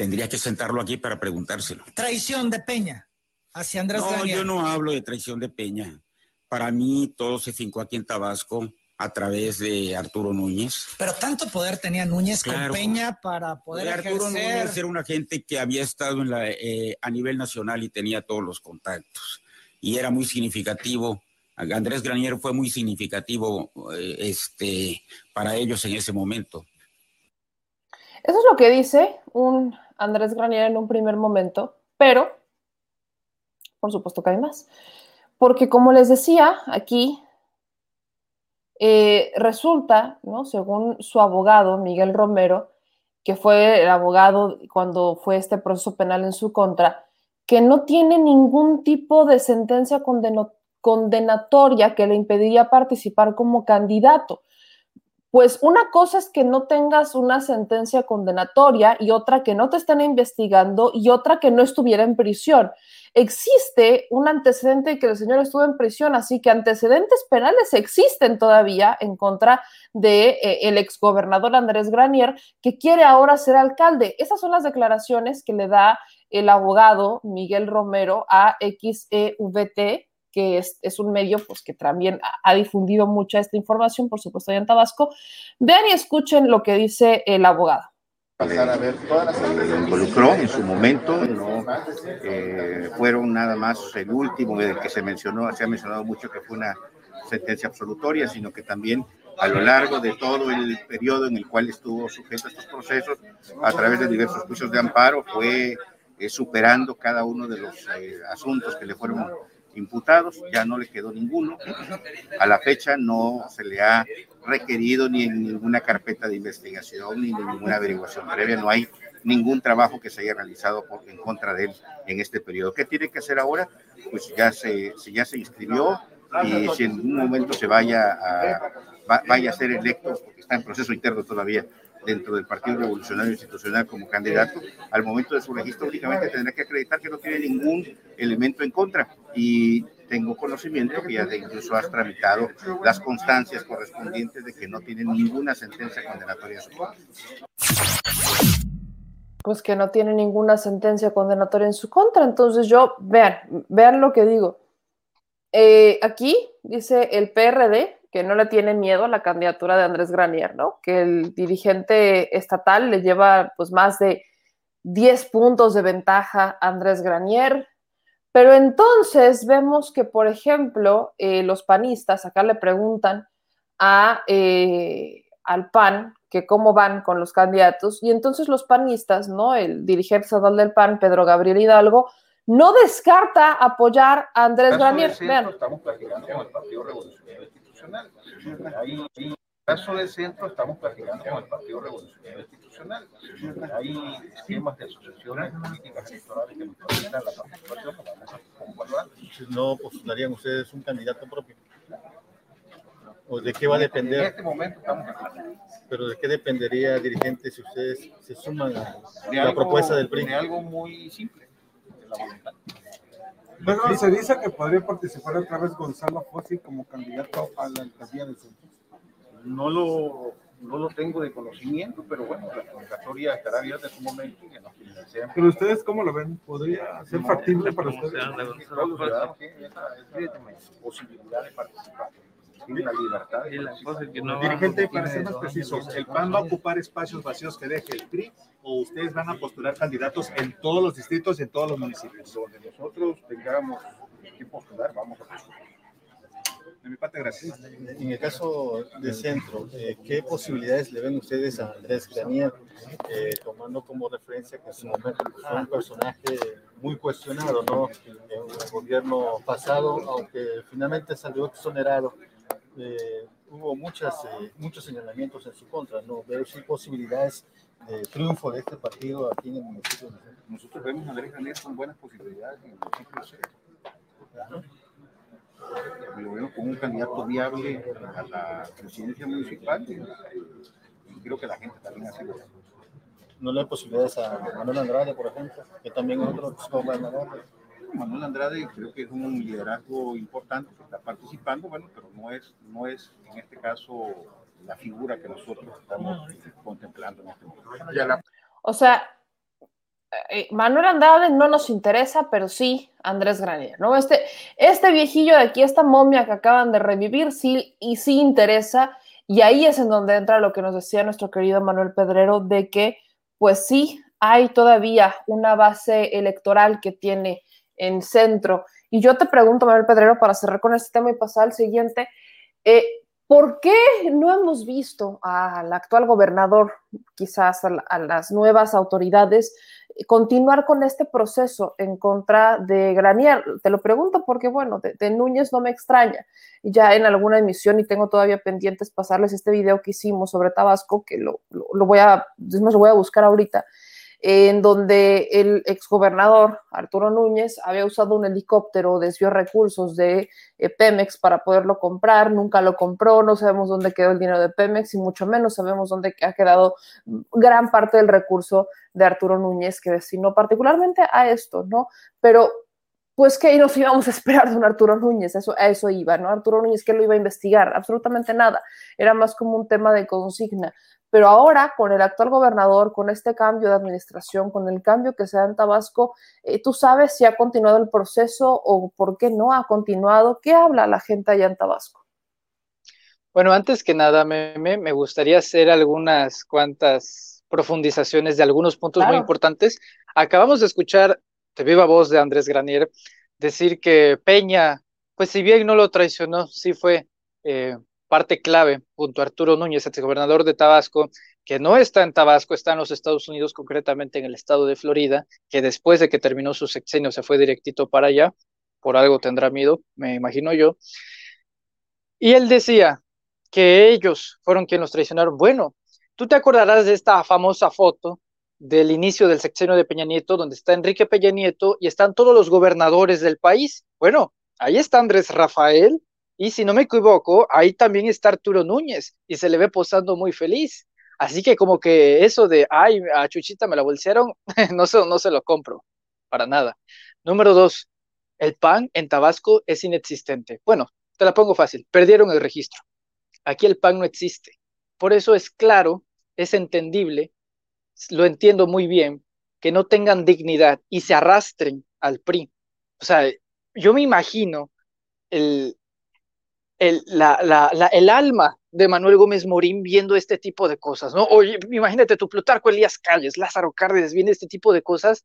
Tendría que sentarlo aquí para preguntárselo. Traición de Peña hacia Andrés No, yo no hablo de traición de Peña. Para mí todo se fincó aquí en Tabasco a través de Arturo Núñez. Pero tanto poder tenía Núñez Claro. con Peña para poder Arturo ejercer. Núñez era una gente que había estado en la, eh, a nivel nacional y tenía todos los contactos. Y era muy significativo. Andrés Granier fue muy significativo eh, este, para ellos en ese momento. Eso es lo que dice un Andrés Granier en un primer momento, pero por supuesto que hay más. Porque como les decía, aquí eh, resulta, ¿no? según su abogado, Miguel Romero, que fue el abogado cuando fue este proceso penal en su contra, que no tiene ningún tipo de sentencia condenatoria que le impediría participar como candidato. Pues una cosa es que no tengas una sentencia condenatoria y otra que no te estén investigando y otra que no estuviera en prisión. Existe un antecedente de que el señor estuvo en prisión, así que antecedentes penales existen todavía en contra de eh, el exgobernador Andrés Granier, que quiere ahora ser alcalde. Esas son las declaraciones que le da el abogado Miguel Romero a XEVT, que es, es, un medio pues, que también ha, difundido mucha esta información, por supuesto, allá en Tabasco. Vean y escuchen lo que dice el abogado. Las lo involucró en su momento, no eh, fueron nada más el último del que se mencionó, se ha mencionado mucho que fue una sentencia absolutoria, sino que también a lo largo de todo el periodo en el cual estuvo sujeto a estos procesos, a través de diversos juicios de amparo, fue eh, superando cada uno de los eh, asuntos que le fueron imputados, ya no le quedó ninguno. A la fecha no se le ha requerido ni en ninguna carpeta de investigación ni ninguna averiguación previa, no hay ningún trabajo que se haya realizado en contra de él en este periodo. ¿Qué tiene que hacer ahora? Pues ya se, ya se inscribió y si en un momento se vaya a, va, vaya a ser electo, porque está en proceso interno todavía, dentro del Partido Revolucionario Institucional como candidato, al momento de su registro únicamente tendrá que acreditar que no tiene ningún elemento en contra. Y tengo conocimiento que ya incluso has tramitado las constancias correspondientes de que no tiene ninguna sentencia condenatoria en su contra. Pues que no tiene ninguna sentencia condenatoria en su contra. Entonces yo, vean, vean lo que digo. Eh, aquí dice el PRD, que no le tiene miedo a la candidatura de Andrés Granier, ¿no? Que el dirigente estatal le lleva pues más de 10 puntos de ventaja a Andrés Granier. Pero entonces vemos que, por ejemplo, eh, los panistas acá le preguntan a, eh, al PAN que cómo van con los candidatos y entonces los panistas, ¿no? El dirigente estatal del PAN, Pedro Gabriel Hidalgo, no descarta apoyar a Andrés Granier. Vean. Estamos platicando con el Partido Revolucionario Ahí, en caso de centro, estamos platicando con el Partido Revolucionario Institucional. Hay esquemas de asociaciones políticas electorales que nos permitan la participación, ¿No postularían ustedes un candidato propio? ¿O de qué va a depender? En este momento estamos ¿Pero de qué dependería, dirigente, si ustedes se suman a la algo, propuesta del PRI? De algo muy simple, de la voluntad. Pero se dice que podría participar otra vez Gonzalo Fossi como candidato a la alcaldía del centro. No lo, no lo tengo de conocimiento, pero bueno, la convocatoria estará abierta en su momento y que nos financiemos. Pero ustedes, ¿cómo lo ven? ¿Podría ser factible para ustedes? Tienen esa, esa posibilidad de participar. La libertad. de- Dirigente, para ser más precisos, ¿el PAN va a ocupar espacios vacíos que deje el PRI o ustedes van a postular candidatos en todos los distritos y en todos los municipios? Donde nosotros tengamos que postular, vamos a postular. De mi parte, gracias. En el caso de centro, eh, ¿qué posibilidades le ven ustedes a Andrés Granier, eh, tomando como referencia que en su momento pues, fue un personaje muy cuestionado, ¿no? En el gobierno pasado, aunque finalmente salió exonerado, eh, hubo muchas, eh, muchos señalamientos en su contra, ¿no? Veo sí posibilidades de triunfo de este partido aquí en el municipio de. Nosotros vemos a Andrés Granier con buenas posibilidades en el municipio de. Lo vemos como un candidato viable a la presidencia municipal y, y creo que la gente también así lo ve. ¿No le hay posibilidades a Manuel Andrade, por ejemplo, que también es otro gobernador? Manuel Andrade creo que es un liderazgo importante que está participando, bueno, pero no es, no es en este caso la figura que nosotros estamos contemplando en este momento. O sea, eh, Manuel Andrade no nos interesa, pero sí Andrés Granier, ¿no? Este, este viejillo de aquí, esta momia que acaban de revivir, sí, y sí interesa, y ahí es en donde entra lo que nos decía nuestro querido Manuel Pedrero, de que, pues sí, hay todavía una base electoral que tiene en centro. Y yo te pregunto, Manuel Pedrero, para cerrar con este tema y pasar al siguiente, eh, ¿por qué no hemos visto al actual gobernador, quizás a las nuevas autoridades, continuar con este proceso en contra de Granier? Te lo pregunto porque, bueno, de, Núñez no me extraña. Ya en alguna emisión, y tengo todavía pendientes pasarles este video que hicimos sobre Tabasco, que lo, lo, voy a, es más, lo voy a buscar ahorita, en donde el exgobernador Arturo Núñez había usado un helicóptero, desvió recursos de eh, Pemex para poderlo comprar, nunca lo compró, no sabemos dónde quedó el dinero de Pemex y mucho menos sabemos dónde ha quedado gran parte del recurso de Arturo Núñez que destinó particularmente a esto, ¿no? Pero pues que nos íbamos a esperar de un Arturo Núñez, eso, a eso iba, ¿no? Arturo Núñez, ¿qué lo iba a investigar? Absolutamente nada, era más como un tema de consigna. Pero ahora, con el actual gobernador, con este cambio de administración, con el cambio que se da en Tabasco, eh, ¿tú sabes si ha continuado el proceso o por qué no ha continuado? ¿Qué habla la gente allá en Tabasco? Bueno, antes que nada, me, me gustaría hacer algunas cuantas profundizaciones de algunos puntos muy importantes. Acabamos de escuchar de viva voz de Andrés Granier decir que Peña, pues si bien no lo traicionó, sí fue eh, parte clave junto a Arturo Núñez, el gobernador de Tabasco, que no está en Tabasco, está en los Estados Unidos, concretamente en el estado de Florida, que después de que terminó su sexenio se fue directito para allá, por algo tendrá miedo, me imagino yo. Y él decía que ellos fueron quienes los traicionaron. Bueno, tú te acordarás de esta famosa foto del inicio del sexenio de Peña Nieto, donde está Enrique Peña Nieto y están todos los gobernadores del país. Bueno, ahí está Andrés Rafael, y si no me equivoco, ahí también está Arturo Núñez y se le ve posando muy feliz. Así que como que eso de, ay, a Chuchita me la bolsearon, no, se, no se lo compro, para nada. Número dos, el PAN en Tabasco es inexistente. Bueno, te la pongo fácil, perdieron el registro. Aquí el PAN no existe. Por eso es claro, es entendible, lo entiendo muy bien, que no tengan dignidad y se arrastren al PRI. O sea, yo me imagino el, el, alma de Manuel Gómez Morín viendo este tipo de cosas, ¿no? Oye, imagínate tu Plutarco Elías Calles, Lázaro Cárdenas, viendo este tipo de cosas,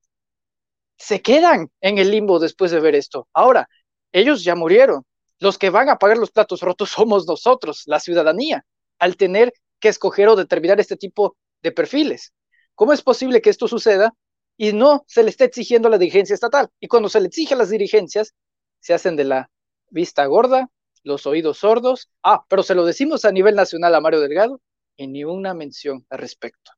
se quedan en el limbo después de ver esto. Ahora, ellos ya murieron. Los que van a pagar los platos rotos somos nosotros, la ciudadanía, al tener que escoger o determinar este tipo de perfiles. ¿Cómo es posible que esto suceda y no se le esté exigiendo la dirigencia estatal? Y cuando se le exige a las dirigencias, se hacen de la vista gorda los oídos sordos. Ah, pero se lo decimos a nivel nacional a Mario Delgado y ni una mención al respecto.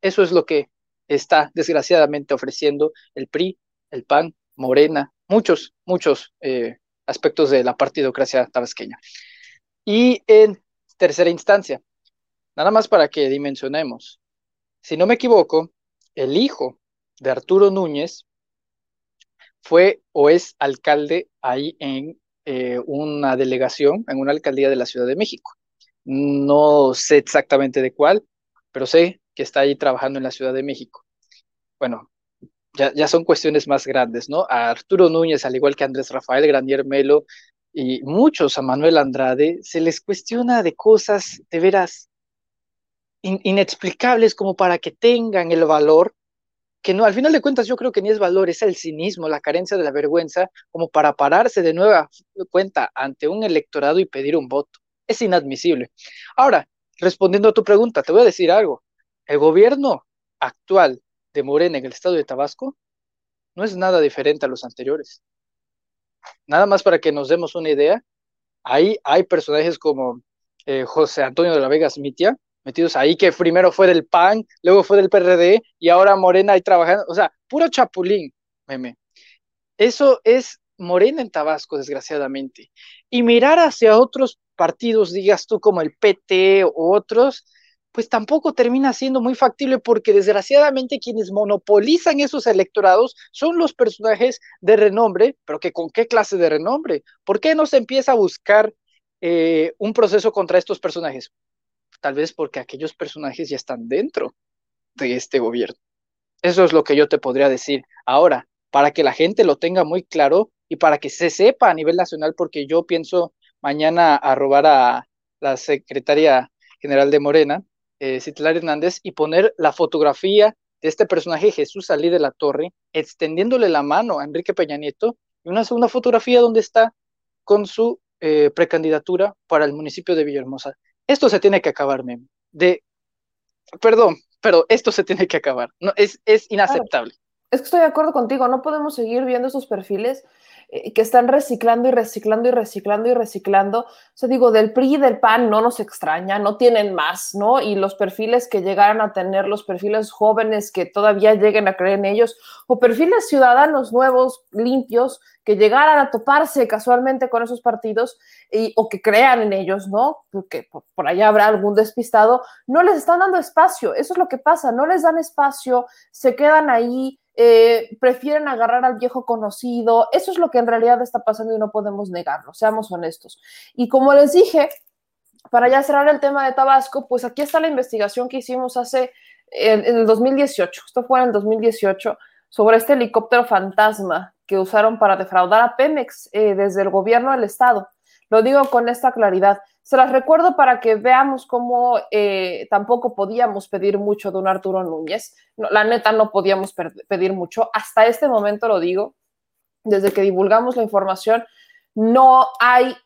Eso es lo que está desgraciadamente ofreciendo el PRI, el PAN, Morena, muchos, muchos eh, aspectos de la partidocracia tabasqueña. Y en tercera instancia, nada más para que dimensionemos, si no me equivoco, el hijo de Arturo Núñez fue o es alcalde ahí en eh, una delegación en una alcaldía de la Ciudad de México. No sé exactamente de cuál, pero sé que está ahí trabajando en la Ciudad de México. Bueno, ya, ya son cuestiones más grandes, ¿no? A Arturo Núñez, al igual que a Andrés Rafael Granier Melo y muchos a Manuel Andrade, se les cuestiona de cosas de veras inexplicables como para que tengan el valor que no, al final de cuentas yo creo que ni es valor, es el cinismo, la carencia de la vergüenza, como para pararse de nueva cuenta ante un electorado y pedir un voto. Es inadmisible. Ahora, respondiendo a tu pregunta, te voy a decir algo. El gobierno actual de Morena en el estado de Tabasco no es nada diferente a los anteriores. Nada más para que nos demos una idea, ahí hay personajes como eh, José Antonio de la Vega Smitia, metidos ahí, que primero fue del PAN, luego fue del PRD y ahora Morena ahí trabajando, o sea, puro chapulín, meme. Eso es Morena en Tabasco, desgraciadamente. Y mirar hacia otros partidos, digas tú, como el PT o otros, pues tampoco termina siendo muy factible porque desgraciadamente quienes monopolizan esos electorados son los personajes de renombre, pero que con qué clase de renombre. ¿Por qué no se empieza a buscar eh, un proceso contra estos personajes? Tal vez porque aquellos personajes ya están dentro de este gobierno. Eso es lo que yo te podría decir. Ahora, para que la gente lo tenga muy claro y para que se sepa a nivel nacional, porque yo pienso mañana a robar a la secretaria general de Morena, eh, Hernández, y poner la fotografía de este personaje Jesús Salí de la Torre, extendiéndole la mano a Enrique Peña Nieto, y una segunda fotografía donde está con su eh, precandidatura para el municipio de Villahermosa. Esto se tiene que acabar, Mem. De, perdón, pero esto se tiene que acabar. No, es, es inaceptable. Es que estoy de acuerdo contigo, no podemos seguir viendo esos perfiles eh, que están reciclando y reciclando y reciclando y reciclando. O sea, digo, del PRI y del PAN no nos extraña, no tienen más, ¿no? Y los perfiles que llegaran a tener, los perfiles jóvenes que todavía lleguen a creer en ellos, o perfiles ciudadanos nuevos, limpios, que llegaran a toparse casualmente con esos partidos y, o que crean en ellos, ¿no? Porque por, por allá habrá algún despistado, no les están dando espacio, eso es lo que pasa, no les dan espacio, se quedan ahí eh, prefieren agarrar al viejo conocido. Eso es lo que en realidad está pasando y no podemos negarlo, seamos honestos. Y como les dije, para ya cerrar el tema de Tabasco, pues aquí está la investigación que hicimos hace en, en el 2018, esto fue en el 2018, sobre este helicóptero fantasma que usaron para defraudar a Pemex eh, desde el gobierno del estado. Lo digo con esta claridad. Se las recuerdo para que veamos cómo eh, tampoco podíamos pedir mucho de un Arturo Núñez. La neta no podíamos pedir mucho. Hasta este momento lo digo, desde que divulgamos la información, no hay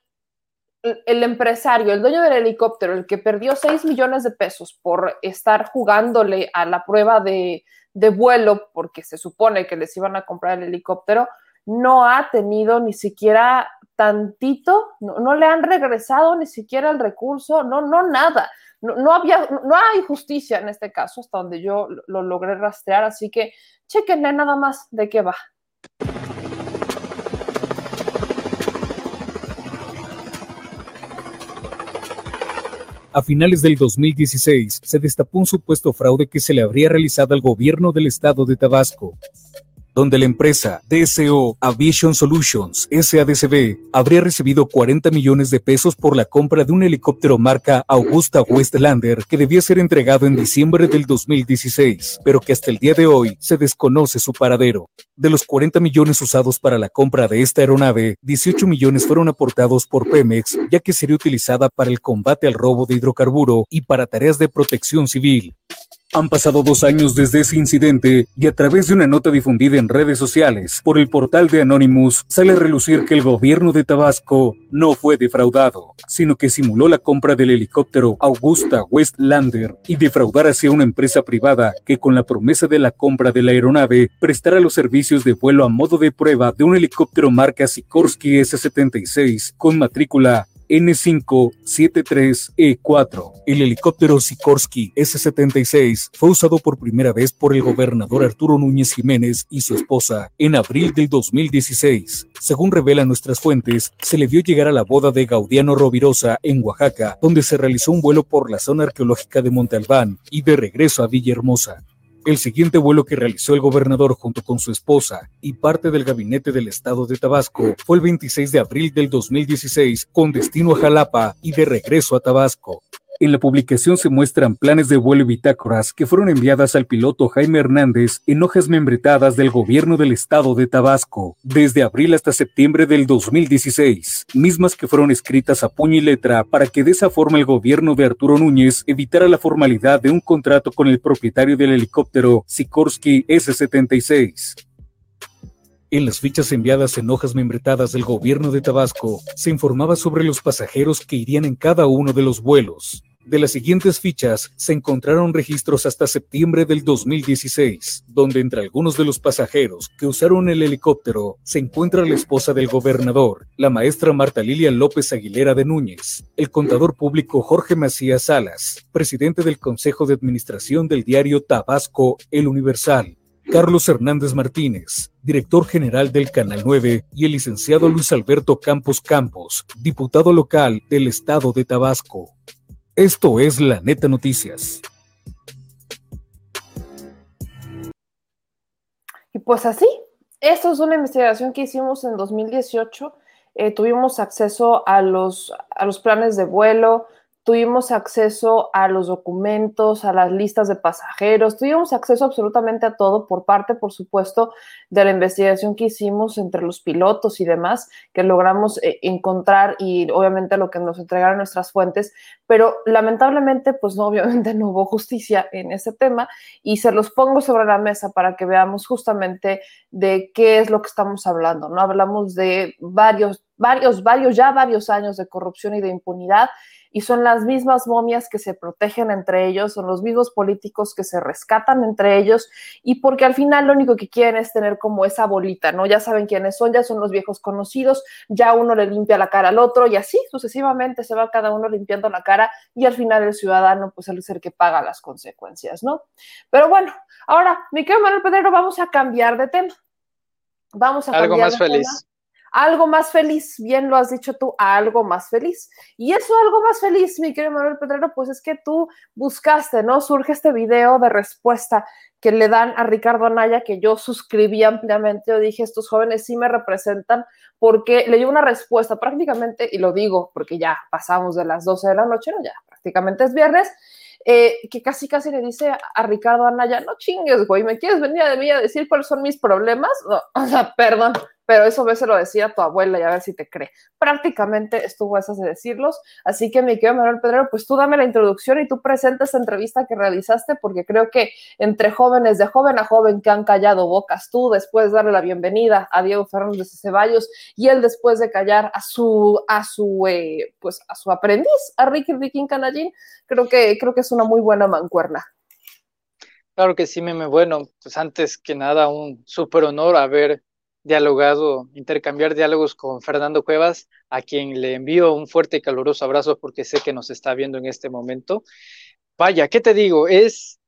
el empresario, el dueño del helicóptero, el que perdió 6 millones de pesos por estar jugándole a la prueba de vuelo, porque se supone que les iban a comprar el helicóptero, no ha tenido ni siquiera tantito, no, no, le han regresado ni siquiera el recurso, no, no, nada. No, no, había, no hay justicia en este caso, hasta donde yo lo, lo logré rastrear, así que chequenle nada más de qué va. A finales del 2016 se destapó un supuesto fraude que se le habría realizado al gobierno del estado de Tabasco donde la empresa DSO Aviation Solutions SADCB habría recibido 40 millones de pesos por la compra de un helicóptero marca Augusta Westlander que debía ser entregado en diciembre del 2016, pero que hasta el día de hoy se desconoce su paradero. De los 40 millones usados para la compra de esta aeronave, 18 millones fueron aportados por Pemex, ya que sería utilizada para el combate al robo de hidrocarburo y para tareas de protección civil. Han pasado dos años desde ese incidente y a través de una nota difundida en redes sociales por el portal de Anonymous sale a relucir que el gobierno de Tabasco no fue defraudado, sino que simuló la compra del helicóptero Augusta Westlander y defraudar hacia una empresa privada que con la promesa de la compra de la aeronave prestara los servicios de vuelo a modo de prueba de un helicóptero marca Sikorsky S-76 con matrícula N573E4. E el helicóptero Sikorsky S-76 fue usado por primera vez por el gobernador Arturo Núñez Jiménez y su esposa en abril del 2016. Según revelan nuestras fuentes, se le vio llegar a la boda de Gaudiano Rovirosa en Oaxaca, donde se realizó un vuelo por la zona arqueológica de Monte Albán y de regreso a Villahermosa. El siguiente vuelo que realizó el gobernador junto con su esposa y parte del gabinete del estado de Tabasco fue el 26 de abril del 2016 con destino a Jalapa y de regreso a Tabasco. En la publicación se muestran planes de vuelo bitácoras que fueron enviadas al piloto Jaime Hernández en hojas membretadas del gobierno del estado de Tabasco desde abril hasta septiembre del 2016, mismas que fueron escritas a puño y letra para que de esa forma el gobierno de Arturo Núñez evitara la formalidad de un contrato con el propietario del helicóptero Sikorsky S-76. En las fichas enviadas en hojas membretadas del gobierno de Tabasco se informaba sobre los pasajeros que irían en cada uno de los vuelos. De las siguientes fichas se encontraron registros hasta septiembre del 2016, donde entre algunos de los pasajeros que usaron el helicóptero se encuentra la esposa del gobernador, la maestra Marta Lilia López Aguilera de Núñez, el contador público Jorge Macías Salas, presidente del Consejo de Administración del diario Tabasco El Universal, Carlos Hernández Martínez, director general del Canal 9, y el licenciado Luis Alberto Campos Campos, diputado local del estado de Tabasco. Esto es la Neta Noticias. Y pues así, esto es una investigación que hicimos en 2018. Eh, tuvimos acceso a los, a los planes de vuelo, tuvimos acceso a los documentos, a las listas de pasajeros, tuvimos acceso absolutamente a todo por parte, por supuesto, de la investigación que hicimos entre los pilotos y demás, que logramos eh, encontrar y obviamente lo que nos entregaron nuestras fuentes, pero lamentablemente, pues no, obviamente no hubo justicia en ese tema y se los pongo sobre la mesa para que veamos justamente de qué es lo que estamos hablando, ¿no? Hablamos de varios, varios, varios, ya varios años de corrupción y de impunidad y son las mismas momias que se protegen entre ellos, son los mismos políticos que se rescatan entre ellos y porque al final lo único que quieren es tener como esa bolita, ¿no? Ya saben quiénes son, ya son los viejos conocidos, ya uno le limpia la cara al otro y así sucesivamente se va cada uno limpiando la cara y al final el ciudadano pues es el que paga las consecuencias, ¿no? Pero bueno, ahora, mi querido Manuel Pedrero, vamos a cambiar de tema. Vamos a cambiar Algo más de feliz. Tema algo más feliz, bien lo has dicho tú, algo más feliz. Y eso algo más feliz, mi querido Manuel Pedrero, pues es que tú buscaste, ¿no? Surge este video de respuesta que le dan a Ricardo Anaya, que yo suscribí ampliamente, yo dije, estos jóvenes sí me representan, porque le dio una respuesta prácticamente, y lo digo porque ya pasamos de las 12 de la noche, no, ya prácticamente es viernes, eh, que casi casi le dice a Ricardo Anaya, no chingues, güey, ¿me quieres venir a a decir cuáles son mis problemas? No, o sea, perdón, pero eso se lo decía tu abuela y a ver si te cree. Prácticamente estuvo esas de decirlos, así que mi querido Manuel Pedrero, pues tú dame la introducción y tú presenta esta entrevista que realizaste, porque creo que entre jóvenes, de joven a joven que han callado bocas, tú después de darle la bienvenida a Diego Fernández de Ceballos y él después de callar a su, a su, eh, pues a su aprendiz, a Ricky Ricky Canallín, creo que, creo que es una muy buena mancuerna. Claro que sí, meme. Bueno, pues antes que nada, un súper honor haber dialogado, intercambiar diálogos con Fernando Cuevas, a quien le envío un fuerte y caluroso abrazo porque sé que nos está viendo en este momento. Vaya, ¿qué te digo? Es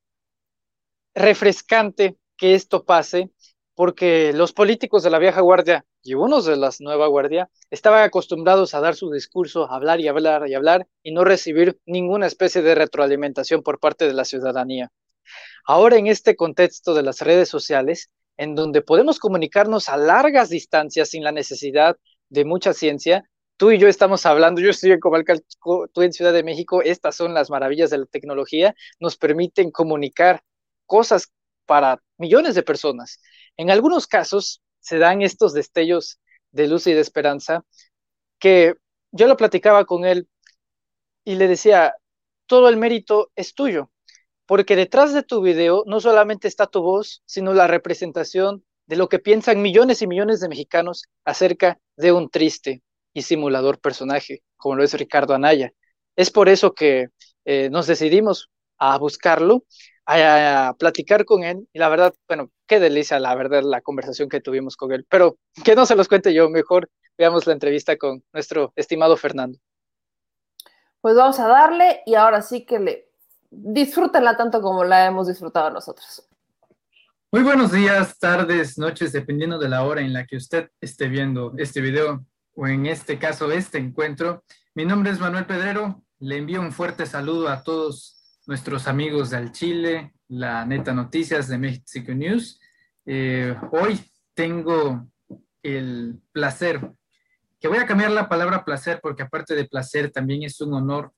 refrescante que esto pase porque los políticos de la vieja guardia y unos de la nueva guardia estaban acostumbrados a dar su discurso, hablar y hablar y hablar y no recibir ninguna especie de retroalimentación por parte de la ciudadanía. Ahora en este contexto de las redes sociales, en donde podemos comunicarnos a largas distancias sin la necesidad de mucha ciencia. Tú y yo estamos hablando, yo estoy en Comalcalco, tú en Ciudad de México, estas son las maravillas de la tecnología, nos permiten comunicar cosas para millones de personas. En algunos casos se dan estos destellos de luz y de esperanza que yo lo platicaba con él y le decía, todo el mérito es tuyo, porque detrás de tu video no solamente está tu voz, sino la representación de lo que piensan millones y millones de mexicanos acerca de un triste y simulador personaje, como lo es Ricardo Anaya. Es por eso que eh, nos decidimos a buscarlo, a, a, platicar con él, y la verdad, bueno, qué delicia, la verdad, la conversación que tuvimos con él, pero que no se los cuente yo, mejor veamos la entrevista con nuestro estimado Fernando. Pues vamos a darle y ahora sí que le disfrútenla tanto como la hemos disfrutado nosotros. Muy buenos días, tardes, noches, dependiendo de la hora en la que usted esté viendo este video o en este caso este encuentro. Mi nombre es Manuel Pedrero, le envío un fuerte saludo a todos nuestros amigos del Chile, la Neta Noticias de Mexico News. Eh, hoy tengo el placer, que voy a cambiar la palabra placer porque aparte de placer también es un honor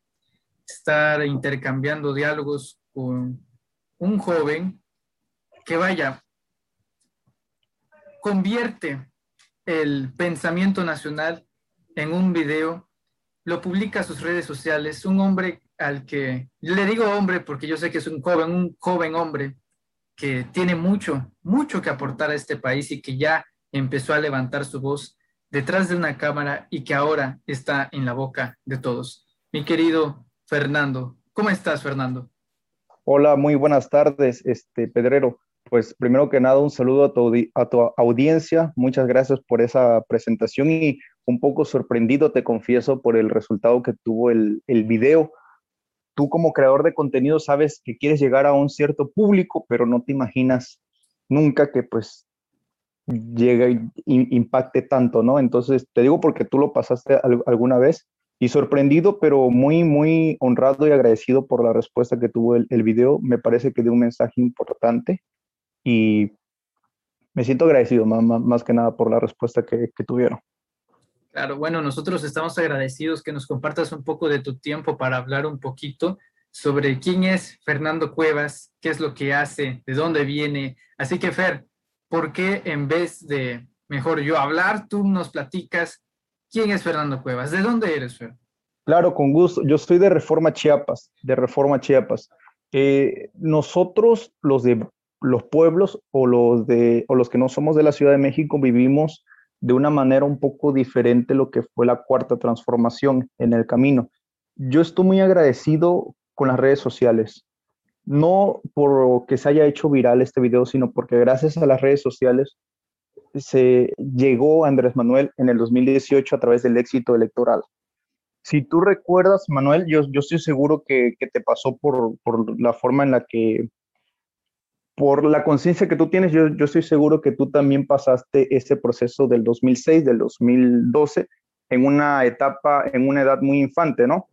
estar intercambiando diálogos con un joven que vaya, convierte el pensamiento nacional en un video, lo publica a sus redes sociales, un hombre al que, le digo hombre porque yo sé que es un joven, un joven hombre que tiene mucho, mucho que aportar a este país y que ya empezó a levantar su voz detrás de una cámara y que ahora está en la boca de todos. Mi querido Fernando. ¿Cómo estás, Fernando? Hola, muy buenas tardes, este Pedrero. Pues primero que nada, un saludo a tu, a tu audiencia. Muchas gracias por esa presentación y un poco sorprendido, te confieso, por el resultado que tuvo el, el video. Tú como creador de contenido sabes que quieres llegar a un cierto público, pero no te imaginas nunca que pues llegue y impacte tanto, ¿no? Entonces, te digo porque tú lo pasaste alguna vez y sorprendido, pero muy, muy honrado y agradecido por la respuesta que tuvo el, el, video. Me parece que dio un mensaje importante y me siento agradecido más, más, que nada por la respuesta que, que, tuvieron. Claro, bueno, nosotros estamos agradecidos que nos compartas un poco de tu tiempo para hablar un poquito sobre quién es Fernando Cuevas, qué es lo que hace, de dónde viene. Así que, Fer, ¿por qué en vez de mejor yo hablar, tú nos platicas quién es Fernando Cuevas? ¿De dónde eres, Fer? Claro, con gusto. Yo soy de Reforma Chiapas, de Reforma Chiapas. Eh, nosotros, los de los pueblos o los, de, o los que no somos de la Ciudad de México, vivimos de una manera un poco diferente lo que fue la cuarta transformación en el camino. Yo estoy muy agradecido con las redes sociales, no por que se haya hecho viral este video, sino porque gracias a las redes sociales se llegó a Andrés Manuel en el 2018 a través del éxito electoral. Si tú recuerdas, Manuel, yo, yo estoy seguro que, que te pasó por, por, la forma en la que por la conciencia que tú tienes, yo, yo estoy seguro que tú también pasaste ese proceso del 2006, del 2012, en una etapa, en una edad muy infante, ¿no?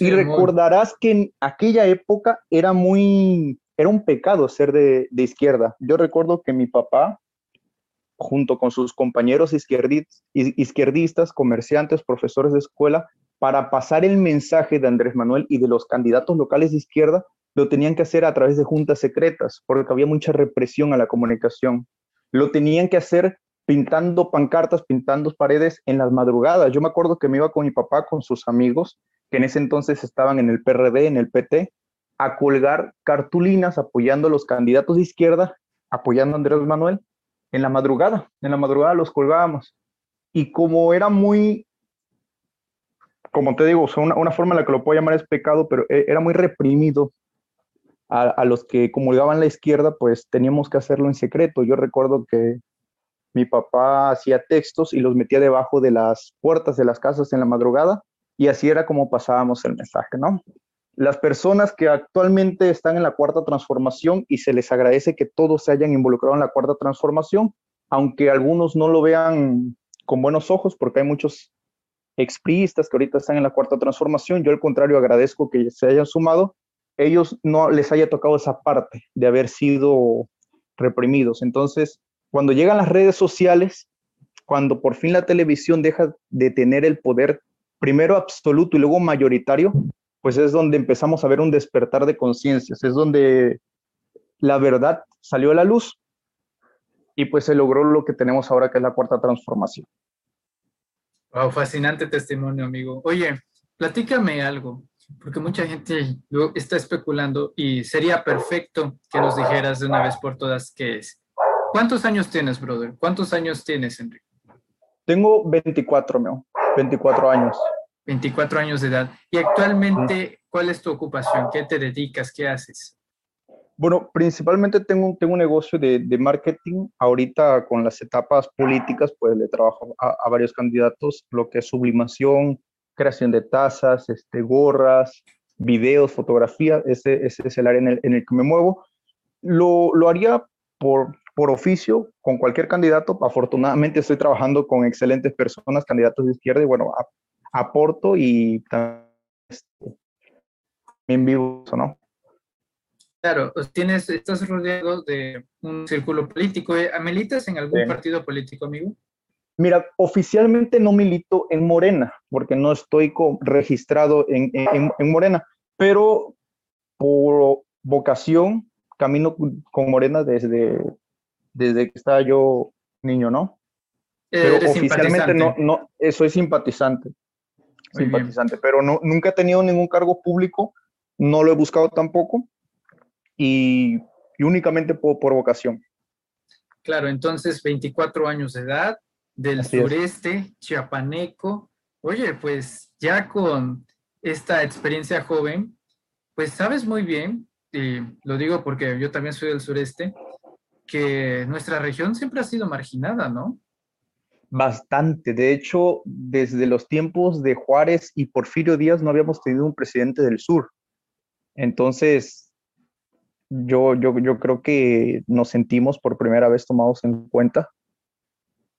y recordarás que en aquella época era muy, era un pecado ser de, de, izquierda. Yo recuerdo que mi papá, junto con sus compañeros izquierdistas, comerciantes, profesores de escuela, para pasar el mensaje de Andrés Manuel y de los candidatos locales de izquierda, lo tenían que hacer a través de juntas secretas, porque había mucha represión a la comunicación. Lo tenían que hacer pintando pancartas, pintando paredes en las madrugadas. Yo me acuerdo que me iba con mi papá, con sus amigos, que en ese entonces estaban en el PRD, en el PT, a colgar cartulinas apoyando a los candidatos de izquierda, apoyando a Andrés Manuel, en la madrugada. En la madrugada los colgábamos. Y como era muy, como te digo, una, una forma en la que lo puedo llamar es pecado, pero e, era muy reprimido a, los que comulgaban la izquierda, pues teníamos que hacerlo en secreto. Yo recuerdo que mi papá hacía textos y los metía debajo de las puertas de las casas en la madrugada y así era como pasábamos el mensaje, ¿no? Las personas que actualmente están en la cuarta transformación y se les agradece que todos se hayan involucrado en la cuarta transformación, aunque algunos no lo vean con buenos ojos porque hay muchos expriistas que ahorita están en la cuarta transformación, yo al contrario agradezco que se hayan sumado ellos no les haya tocado esa parte de haber sido reprimidos. Entonces, cuando llegan las redes sociales, cuando por fin la televisión deja de tener el poder primero absoluto y luego mayoritario, pues es donde empezamos a ver un despertar de conciencias, es donde la verdad salió a la luz y pues se logró lo que tenemos ahora que es la cuarta transformación. Wow, fascinante testimonio, amigo. Oye, platícame algo porque mucha gente está especulando y sería perfecto que nos dijeras de una vez por todas qué es. ¿Cuántos años tienes, brother? ¿Cuántos años tienes, Enrique? Tengo 24, meu. 24 años. 24 años de edad. ¿Y actualmente cuál es tu ocupación? ¿Qué te dedicas? ¿Qué haces? Bueno, principalmente tengo, tengo un negocio de, de marketing. Ahorita con las etapas políticas, pues le trabajo a, a varios candidatos, lo que es sublimación, creación de tazas, este, gorras, videos, fotografía, ese, ese es el área en el, en el que me muevo. Lo, lo haría por, por oficio con cualquier candidato. Afortunadamente estoy trabajando con excelentes personas, candidatos de izquierda, y bueno, aporto y también este, en vivo, ¿no? Claro, pues tienes, estás rodeado de un círculo político. ¿eh? ¿Militas en algún partido político, amigo? Mira, oficialmente no milito en Morena, porque no estoy registrado en, Morena, pero por vocación camino con Morena desde, desde que estaba yo niño, ¿no? Pero oficialmente no, no, eh, soy simpatizante. Simpatizante, pero no, nunca he tenido ningún cargo público, no lo he buscado tampoco y, únicamente por, por vocación. Claro, entonces 24 años de edad, del sureste chiapaneco. Oye, pues ya con esta experiencia joven, pues sabes muy bien, y lo digo porque yo también soy del sureste, que nuestra región siempre ha sido marginada, ¿no? Bastante. De hecho, desde los tiempos de Juárez y Porfirio Díaz no habíamos tenido un presidente del sur. Entonces, yo, yo, yo creo que nos sentimos por primera vez tomados en cuenta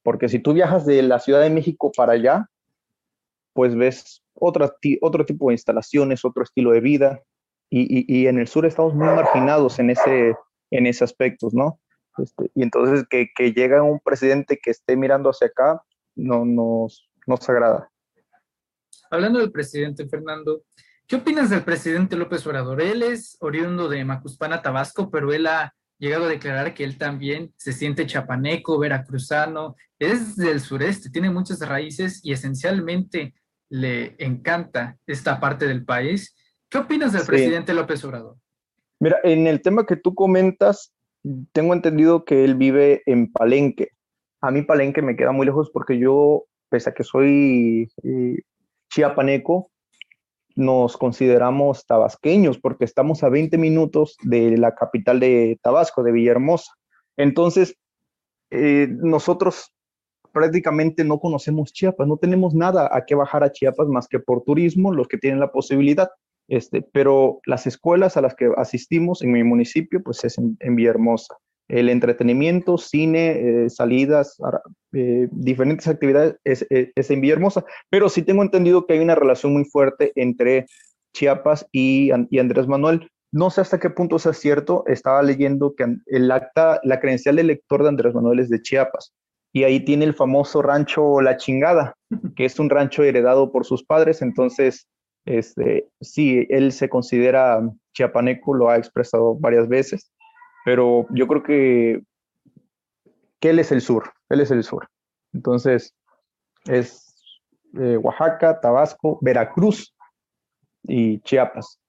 porque si tú viajas de la Ciudad de México para allá, pues ves otro, tipo de instalaciones, otro estilo de vida, y, en el sur estamos muy marginados en ese, en ese aspecto, ¿no? Este, y entonces que, que llega un presidente que esté mirando hacia acá, no, nos, nos agrada. Hablando del presidente Fernando, ¿qué opinas del presidente López Obrador? Él es oriundo de Macuspana, Tabasco, pero él ha llegado a declarar que él también se siente chapaneco, veracruzano, es del sureste, tiene muchas raíces y esencialmente le encanta esta parte del país. ¿Qué opinas del Sí. presidente López Obrador? Mira, en el tema que tú comentas, tengo entendido que él vive en Palenque. A mí Palenque me queda muy lejos porque yo, pese a que soy eh, chiapaneco, nos consideramos tabasqueños porque estamos a 20 minutos de la capital de Tabasco, de Villahermosa. Entonces, eh, nosotros prácticamente no conocemos Chiapas, no tenemos nada a qué bajar a Chiapas más que por turismo, los que tienen la posibilidad. Este, pero las escuelas a las que asistimos en mi municipio, pues es en, en Villahermosa. El entretenimiento, cine, eh, salidas, eh, diferentes actividades es, es- es en Villahermosa. Pero sí tengo entendido que hay una relación muy fuerte entre Chiapas y, y Andrés Manuel. No sé hasta qué punto sea cierto. Estaba leyendo que el acta, la credencial de elector de Andrés Manuel es de Chiapas. Y ahí tiene el famoso rancho La Chingada, que es un rancho heredado por sus padres. Entonces, este, sí, él se considera chiapaneco, lo ha expresado varias veces, pero yo creo que, que él es el sur, él es el sur. Entonces, es eh, Oaxaca, Tabasco, Veracruz y Chiapas.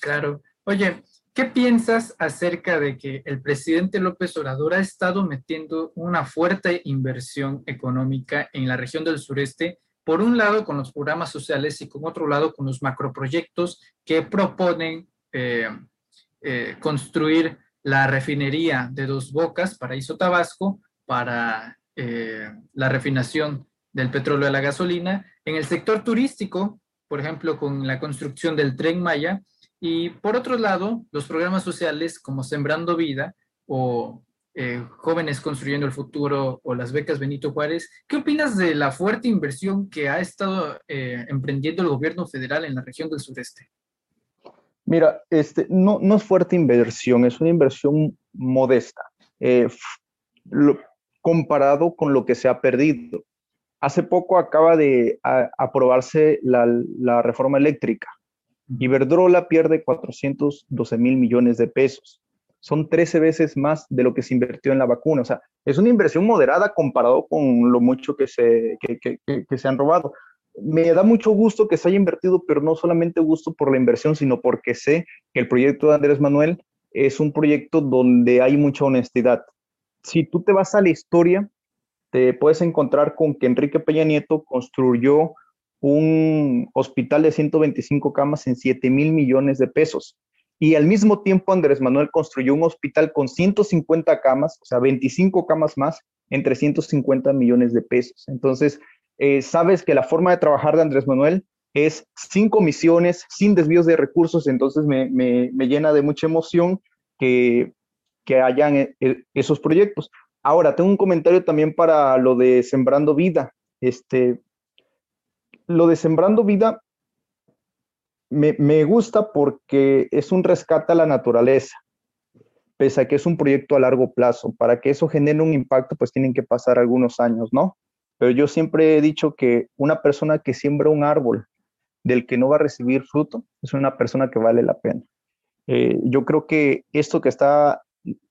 Claro. Oye, ¿qué piensas acerca de que el presidente López Obrador ha estado metiendo una fuerte inversión económica en la región del sureste? Por un lado, con los programas sociales y con otro lado, con los macroproyectos que proponen eh, eh, construir la refinería de Dos Bocas, Paraíso Tabasco, para eh, la refinación del petróleo y la gasolina. En el sector turístico, por ejemplo, con la construcción del tren Maya, y por otro lado, los programas sociales como Sembrando Vida o eh, Jóvenes Construyendo el Futuro o las becas Benito Juárez. ¿Qué opinas de la fuerte inversión que ha estado eh, emprendiendo el gobierno federal en la región del sureste? Mira, este, no, no es fuerte inversión, es una inversión modesta, eh, lo- comparado con lo que se ha perdido. Hace poco acaba de a- aprobarse la, la reforma eléctrica. Iberdrola pierde 412 mil millones de pesos. Son 13 veces más de lo que se invirtió en la vacuna. O sea, es una inversión moderada comparado con lo mucho que se, que, que- que- se han robado. Me da mucho gusto que se haya invertido, pero no solamente gusto por la inversión, sino porque sé que el proyecto de Andrés Manuel es un proyecto donde hay mucha honestidad. Si tú te vas a la historia, te puedes encontrar con que Enrique Peña Nieto construyó un hospital de 125 camas en 7 mil millones de pesos. Y al mismo tiempo Andrés Manuel construyó un hospital con 150 camas, o sea, 25 camas más, en 350 millones de pesos. Entonces, eh, sabes que la forma de trabajar de Andrés Manuel es sin comisiones, sin desvíos de recursos, entonces me, me- me llena de mucha emoción que, que hayan eh, eh, esos proyectos. Ahora, tengo un comentario también para lo de Sembrando Vida. Este, lo de Sembrando Vida me, gusta porque es un rescate a la naturaleza, pese a que es un proyecto a largo plazo. Para que eso genere un impacto, pues tienen que pasar algunos años, ¿no? Pero yo siempre he dicho que una persona que siembra un árbol del que no va a recibir fruto es una persona que vale la pena. Eh, yo creo que esto que está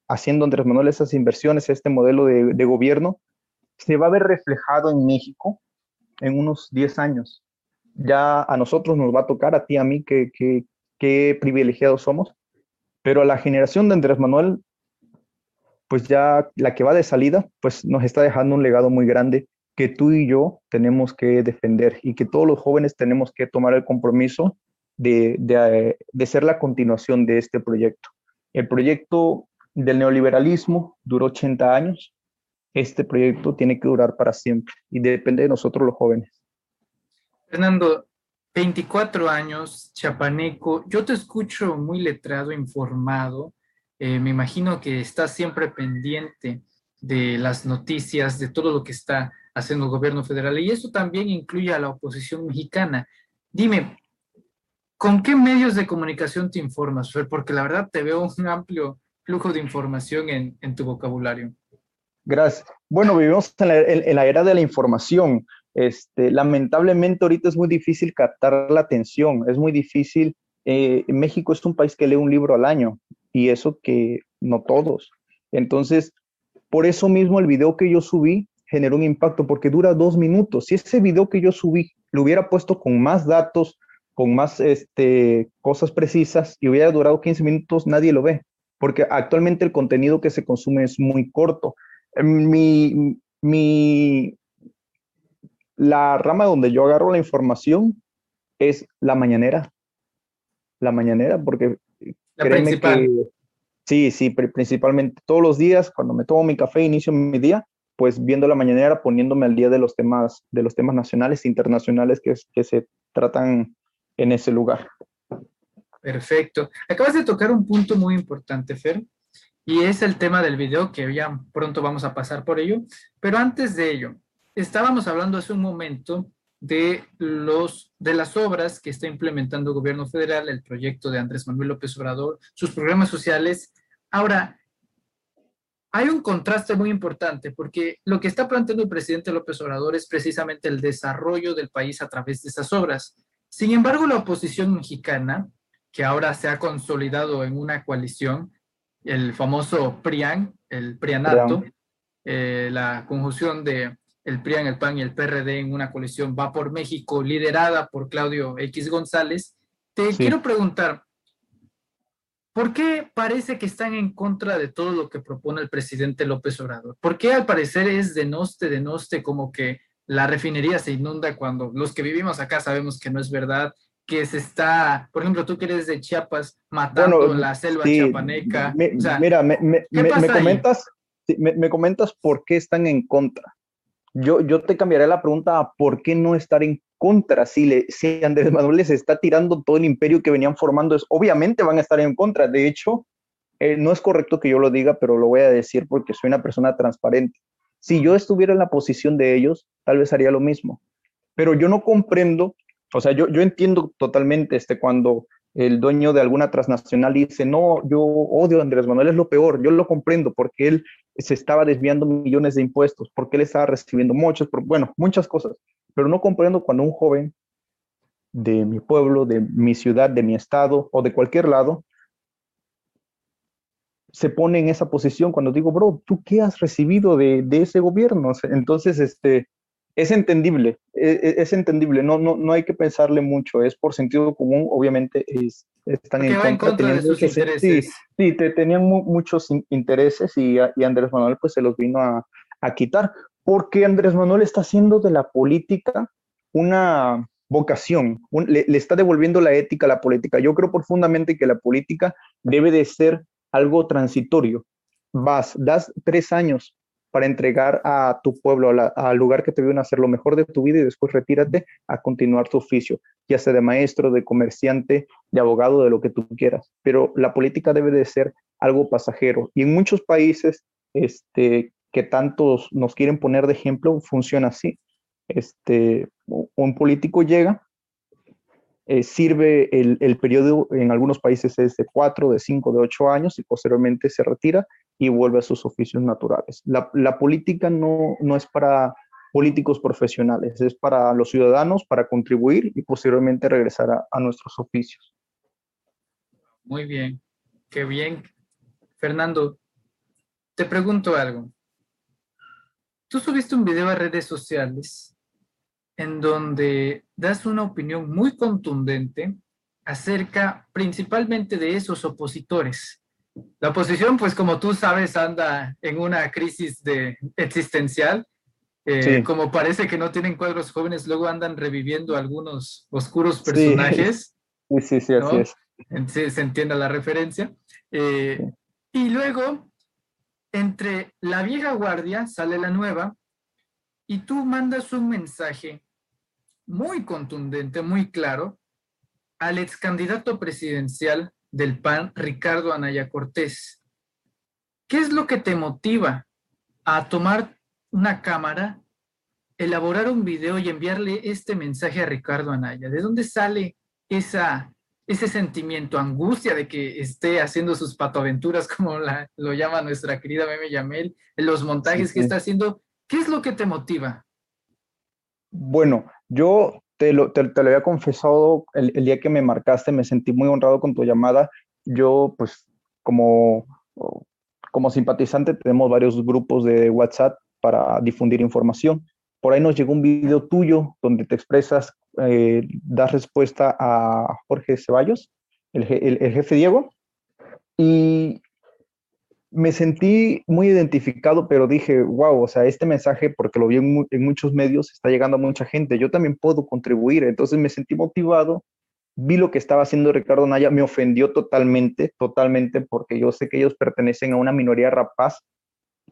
haciendo Andrés Manuel, esas inversiones, este modelo de, de gobierno, se va a ver reflejado en México en unos 10 años. Ya a nosotros nos va a tocar, a ti, a mí, que, privilegiados somos, pero a la generación de Andrés Manuel, pues ya la que va de salida, pues nos está dejando un legado muy grande que tú y yo tenemos que defender y que todos los jóvenes tenemos que tomar el compromiso de, de ser la continuación de este proyecto. El proyecto del neoliberalismo duró 80 años, este proyecto tiene que durar para siempre y depende de nosotros los jóvenes. Fernando, 24 años, chapaneco, yo te escucho muy letrado, informado, eh, me imagino que estás siempre pendiente de las noticias, de todo lo que está haciendo el gobierno federal y eso también incluye a la oposición mexicana. Dime, ¿con qué medios de comunicación te informas, Fer? Porque la verdad te veo un amplio flujo de información en, en tu vocabulario. Gracias. Bueno, vivimos en la, en, la, era de la información. Este, lamentablemente ahorita es muy difícil captar la atención, es muy difícil. Eh, México es un país que lee un libro al año y eso que no todos. Entonces, por eso mismo el video que yo subí generó un impacto porque dura dos minutos. Si ese video que yo subí lo hubiera puesto con más datos, con más este, cosas precisas y hubiera durado 15 minutos, nadie lo ve, porque actualmente el contenido que se consume es muy corto. Mi, mi, la rama donde yo agarro la información es la mañanera. La mañanera, porque la principal. que sí, sí, principalmente todos los días cuando me tomo mi café inicio mi día, pues viendo la mañanera, poniéndome al día de los temas, de los temas nacionales e internacionales que, que se tratan en ese lugar. Perfecto. Acabas de tocar un punto muy importante, Fer, y es el tema del video, que ya pronto vamos a pasar por ello. Pero antes de ello, estábamos hablando hace un momento de, los, de las obras que está implementando el gobierno federal, el proyecto de Andrés Manuel López Obrador, sus programas sociales. Ahora, hay un contraste muy importante porque lo que está planteando el presidente López Obrador es precisamente el desarrollo del país a través de esas obras. Sin embargo, la oposición mexicana, que ahora se ha consolidado en una coalición, el famoso PRIAN, el PRIANATO, eh, la conjunción de el PRIAN, el PAN y el PRD en una coalición va por México, liderada por Claudio X González. Te quiero preguntar, ¿por qué parece que están en contra de todo lo que propone el presidente López Obrador? ¿Por qué al parecer es de noste, de noste, como que la refinería se inunda cuando los que vivimos acá sabemos que no es verdad? que se está, por ejemplo, tú que eres de Chiapas, matando la selva chiapaneca. mira, me, me, me comentas, me, comentas por qué están en contra yo, yo te cambiaré la pregunta a por qué no estar en contra. Si, le, si Andrés Manuel les está tirando todo el imperio que venían formando, es, obviamente van a estar en contra. De hecho, eh, no es correcto que yo lo diga, pero lo voy a decir porque soy una persona transparente. Si yo estuviera en la posición de ellos, tal vez haría lo mismo. Pero yo no comprendo, o sea, yo, yo entiendo totalmente este, cuando el dueño de alguna transnacional dice, no, yo odio a Andrés Manuel, es lo peor, yo lo comprendo porque él se estaba desviando millones de impuestos, porque él estaba recibiendo muchos, bueno, muchas cosas, pero no comprendo cuando un joven de mi pueblo, de mi ciudad, de mi estado o de cualquier lado, se pone en esa posición cuando digo, bro, ¿tú qué has recibido de, de ese gobierno? Entonces, este, es entendible, e, e, es, entendible, no, no, no hay que pensarle mucho, es por sentido común, obviamente es, están en contra, de sus intereses. Sí, te, tenían muchos intereses y, y, Andrés Manuel pues se los vino a, a quitar, porque Andrés Manuel está haciendo de la política una vocación, le, le, está devolviendo la ética a la política. Yo creo profundamente que la política debe de ser algo transitorio. Vas, das tres años para entregar a tu pueblo, al lugar que te vio hacer lo mejor de tu vida y después retírate a continuar tu oficio, ya sea de maestro, de comerciante, de abogado, de lo que tú quieras. Pero la política debe de ser algo pasajero. Y en muchos países este, que tantos nos quieren poner de ejemplo, funciona así. Este, un político llega, eh, sirve el, el, periodo, en algunos países es de cuatro, de cinco, de ocho años y posteriormente se retira y vuelve a sus oficios naturales. La, la política no, no es para políticos profesionales, es para los ciudadanos, para contribuir y posteriormente regresar a, a nuestros oficios. Muy bien, qué bien. Fernando, te pregunto algo. Tú subiste un video a redes sociales en donde das una opinión muy contundente acerca principalmente de esos opositores la oposición, pues como tú sabes, anda en una crisis de existencial. Eh, como parece que no tienen cuadros jóvenes, luego andan reviviendo algunos oscuros personajes. Sí, sí, sí, así es. Se, se entiende la referencia. Eh, y luego, entre la vieja guardia sale la nueva y tú mandas un mensaje muy contundente, muy claro, al ex candidato presidencial del PAN, Ricardo Anaya Cortés. ¿Qué es lo que te motiva a tomar una cámara, elaborar un video y enviarle este mensaje a Ricardo Anaya? ¿De dónde sale esa, ese sentimiento, angustia de que esté haciendo sus patoaventuras, como lo llama nuestra querida Meme Yamel, en los montajes que está haciendo? ¿Qué es lo que te motiva? Bueno, yo te lo, te, lo había confesado el, día que me marcaste, me sentí muy honrado con tu llamada. Yo, pues, como, como simpatizante, tenemos varios grupos de WhatsApp para difundir información. Por ahí nos llegó un video tuyo donde te expresas, eh, das respuesta a Jorge Ceballos, el, el jefe Diego, y me sentí muy identificado, pero dije, wow, o sea, este mensaje, porque lo vi en, en, muchos medios, está llegando a mucha gente, yo también puedo contribuir, entonces me sentí motivado, vi lo que estaba haciendo Ricardo Naya, me ofendió totalmente, totalmente, porque yo sé que ellos pertenecen a una minoría rapaz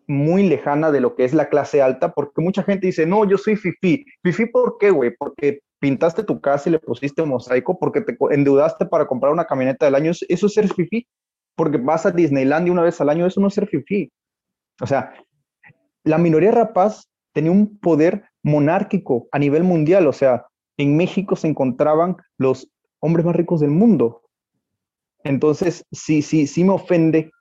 muy lejana de lo que es la clase alta, porque mucha gente dice, no, yo soy fifi. ¿Fifi por qué, güey? Porque pintaste tu casa y le pusiste mosaico, porque te endeudaste para comprar una camioneta del año, eso es ser fifi porque vas a Disneylandia una vez al año, eso no es ser fifi. O sea, la minoría rapaz tenía un poder monárquico a nivel mundial, o sea, en México se encontraban los hombres más ricos del mundo. Entonces, sí, sí, sí me ofende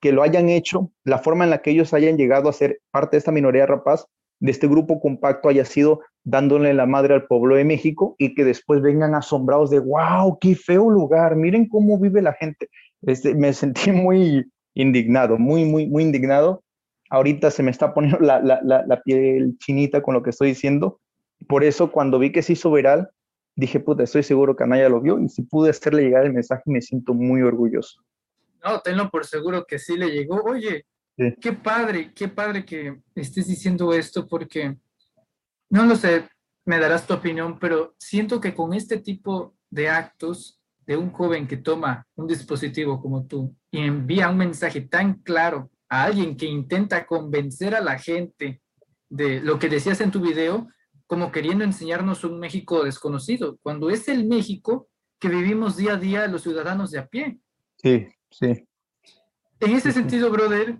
que lo hayan hecho, la forma en la que ellos hayan llegado a ser parte de esta minoría rapaz, de este grupo compacto haya sido dándole la madre al pueblo de México y que después vengan asombrados de, wow, qué feo lugar, miren cómo vive la gente. Este, me sentí muy indignado, muy, muy, muy indignado. Ahorita se me está poniendo la, la, la, la, piel chinita con lo que estoy diciendo. Por eso cuando vi que se hizo viral, dije, puta, estoy seguro que Anaya lo vio y si pude hacerle llegar el mensaje me siento muy orgulloso. No, tenlo por seguro que sí le llegó. Oye, sí. qué padre, qué padre que estés diciendo esto porque, no lo sé, me darás tu opinión, pero siento que con este tipo de actos de un joven que toma un dispositivo como tú y envía un mensaje tan claro a alguien que intenta convencer a la gente de lo que decías en tu video, como queriendo enseñarnos un México desconocido, cuando es el México que vivimos día a día los ciudadanos de a pie. Sí, sí. En ese sentido, brother,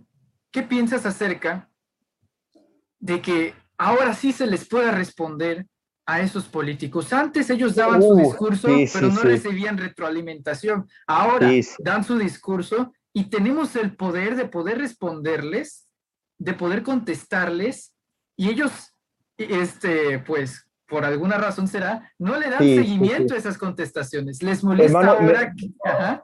¿qué piensas acerca de que ahora sí se les pueda responder a esos políticos. Antes ellos daban uh, su discurso, sí, pero sí, no sí. recibían retroalimentación. Ahora dan su discurso y tenemos el poder de poder responderles, de poder contestarles, y ellos, este, pues, por alguna razón será, no le dan seguimiento a esas contestaciones. Les molesta Hermano, ahora me, que... Ajá.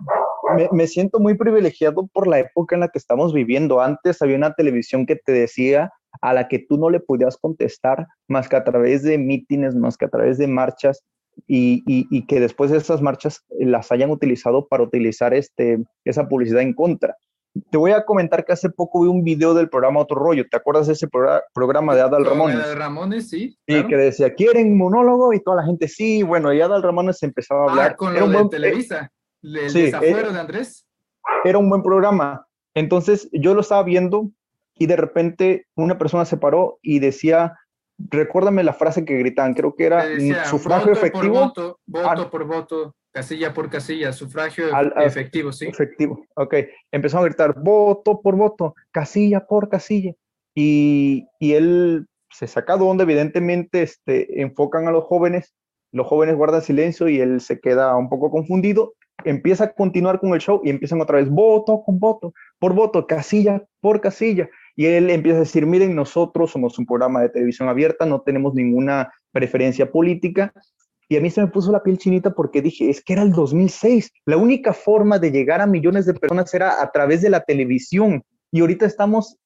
Me, me siento muy privilegiado por la época en la que estamos viviendo. Antes había una televisión que te decía a la que tú no le podías contestar más que a través de mítines, más que a través de marchas y, y, y, que después de esas marchas las hayan utilizado para utilizar este, esa publicidad en contra. Te voy a comentar que hace poco vi un video del programa Otro Rollo. ¿Te acuerdas de ese programa, programa de Adal Ramones? Adal Ramones, sí. Sí, claro. que decía, ¿quieren monólogo? Y toda la gente, sí. Bueno, y Adal Ramones empezaba a hablar. Ah, con lo de buen, Televisa, el sí, desafuero era, de Andrés. Era un buen programa. Entonces, yo lo estaba viendo y de repente una persona se paró y decía, recuérdame la frase que gritaban, creo que era decía, sufragio voto efectivo. Por voto, voto al, por voto, casilla por casilla, sufragio al, efectivo, sí. Efectivo, ok. Empezaron a gritar, voto por voto, casilla por casilla. Y, y él se saca de donde evidentemente este, enfocan a los jóvenes, los jóvenes guardan silencio y él se queda un poco confundido empieza a continuar con el show y empiezan otra vez voto con voto, por voto, casilla por casilla. Y él empieza a decir, miren, nosotros somos un programa de televisión abierta, no tenemos ninguna preferencia política. Y a mí se me puso la piel chinita porque dije, es que era el 2006. La única forma de llegar a millones de personas era a través de la televisión. Y ahorita estamos,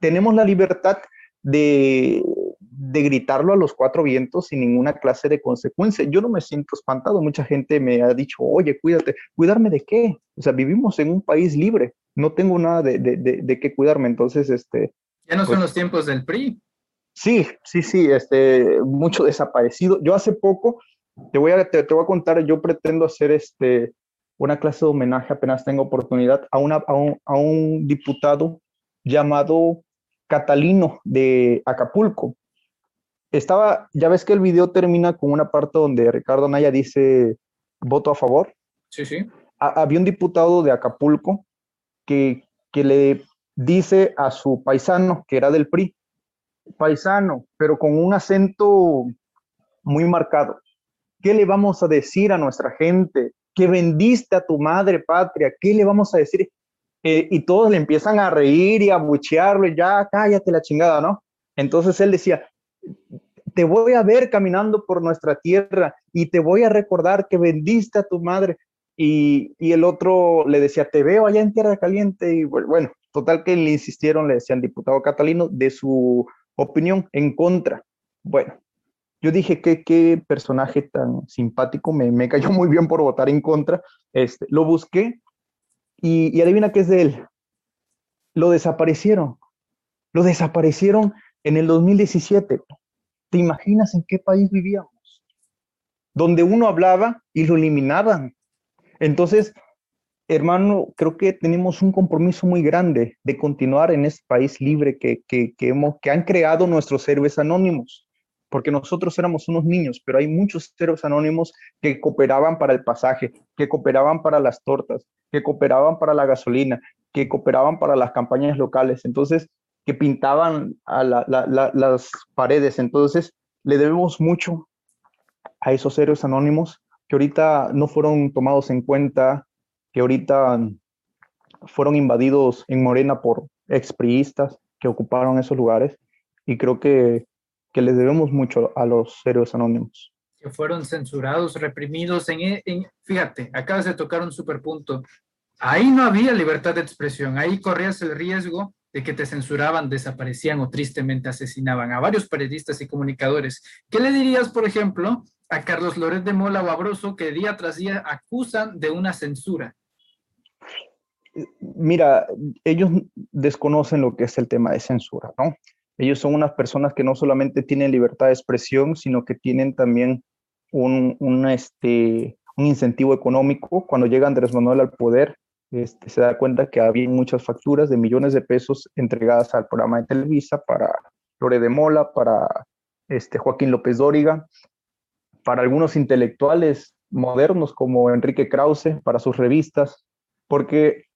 tenemos la libertad de, de gritarlo a los cuatro vientos sin ninguna clase de consecuencia. Yo no me siento espantado. Mucha gente me ha dicho, oye, cuídate. ¿Cuidarme de qué? O sea, vivimos en un país libre. No tengo nada de, de, de, de qué cuidarme. Entonces, este... Ya no pues, son los tiempos del PRI. Sí, sí, sí, este, mucho desaparecido. Yo hace poco, te voy a, te, te voy a contar, yo pretendo hacer este, una clase de homenaje, apenas tengo oportunidad, a, una, a, un, a un diputado llamado Catalino de Acapulco estaba, ya ves que el video termina con una parte donde Ricardo Naya dice voto a favor. Sí, sí. A, había un diputado de Acapulco que, le dice a su paisano, que era del PRI, paisano, pero con un acento muy marcado. ¿Qué le vamos a decir a nuestra gente? Que vendiste a tu madre patria. ¿Qué le vamos a decir? Eh, y todos le empiezan a reír y a buchearlo, y ya cállate la chingada, ¿no? Entonces él decía, te voy a ver caminando por nuestra tierra y te voy a recordar que vendiste a tu madre. Y, el otro le decía, te veo allá en Tierra Caliente. Y bueno, total que le insistieron, le decían diputado Catalino, de su opinión en contra. Bueno, yo dije que qué personaje tan simpático, me, me, cayó muy bien por votar en contra. Este, lo busqué y adivina qué es de él. Lo desaparecieron. Lo desaparecieron en el 2017. ¿Te imaginas en qué país vivíamos? Donde uno hablaba y lo eliminaban. Entonces, hermano, creo que tenemos un compromiso muy grande de continuar en este país libre que, que, que, han creado nuestros héroes anónimos, porque nosotros éramos unos niños, pero hay muchos héroes anónimos que cooperaban para el pasaje, que cooperaban para las tortas, que cooperaban para la gasolina, que cooperaban para las campañas locales. Entonces, que pintaban las paredes. Entonces, le debemos mucho a esos héroes anónimos que ahorita no fueron tomados en cuenta, que ahorita fueron invadidos en Morena por expriistas que ocuparon esos lugares. Y creo que, que les debemos mucho a los héroes anónimos. Que fueron censurados, reprimidos. En, en, fíjate, acabas de tocar un super punto. Ahí no había libertad de expresión, ahí corrías el riesgo de que te censuraban, desaparecían o tristemente asesinaban a varios periodistas y comunicadores. ¿Qué le dirías, por ejemplo, a Carlos Loret de Mola o a Broso que día tras día acusan de una censura? Mira, ellos desconocen lo que es el tema de censura, ¿no? Ellos son unas personas que no solamente tienen libertad de expresión, sino que tienen también un, este, incentivo económico. Cuando llega Andrés Manuel al poder, este, se da cuenta que había muchas facturas de millones de pesos entregadas al programa de Televisa para Lore de Mola, para este, Joaquín López Dóriga, para algunos intelectuales modernos como Enrique Krause, para sus revistas, porque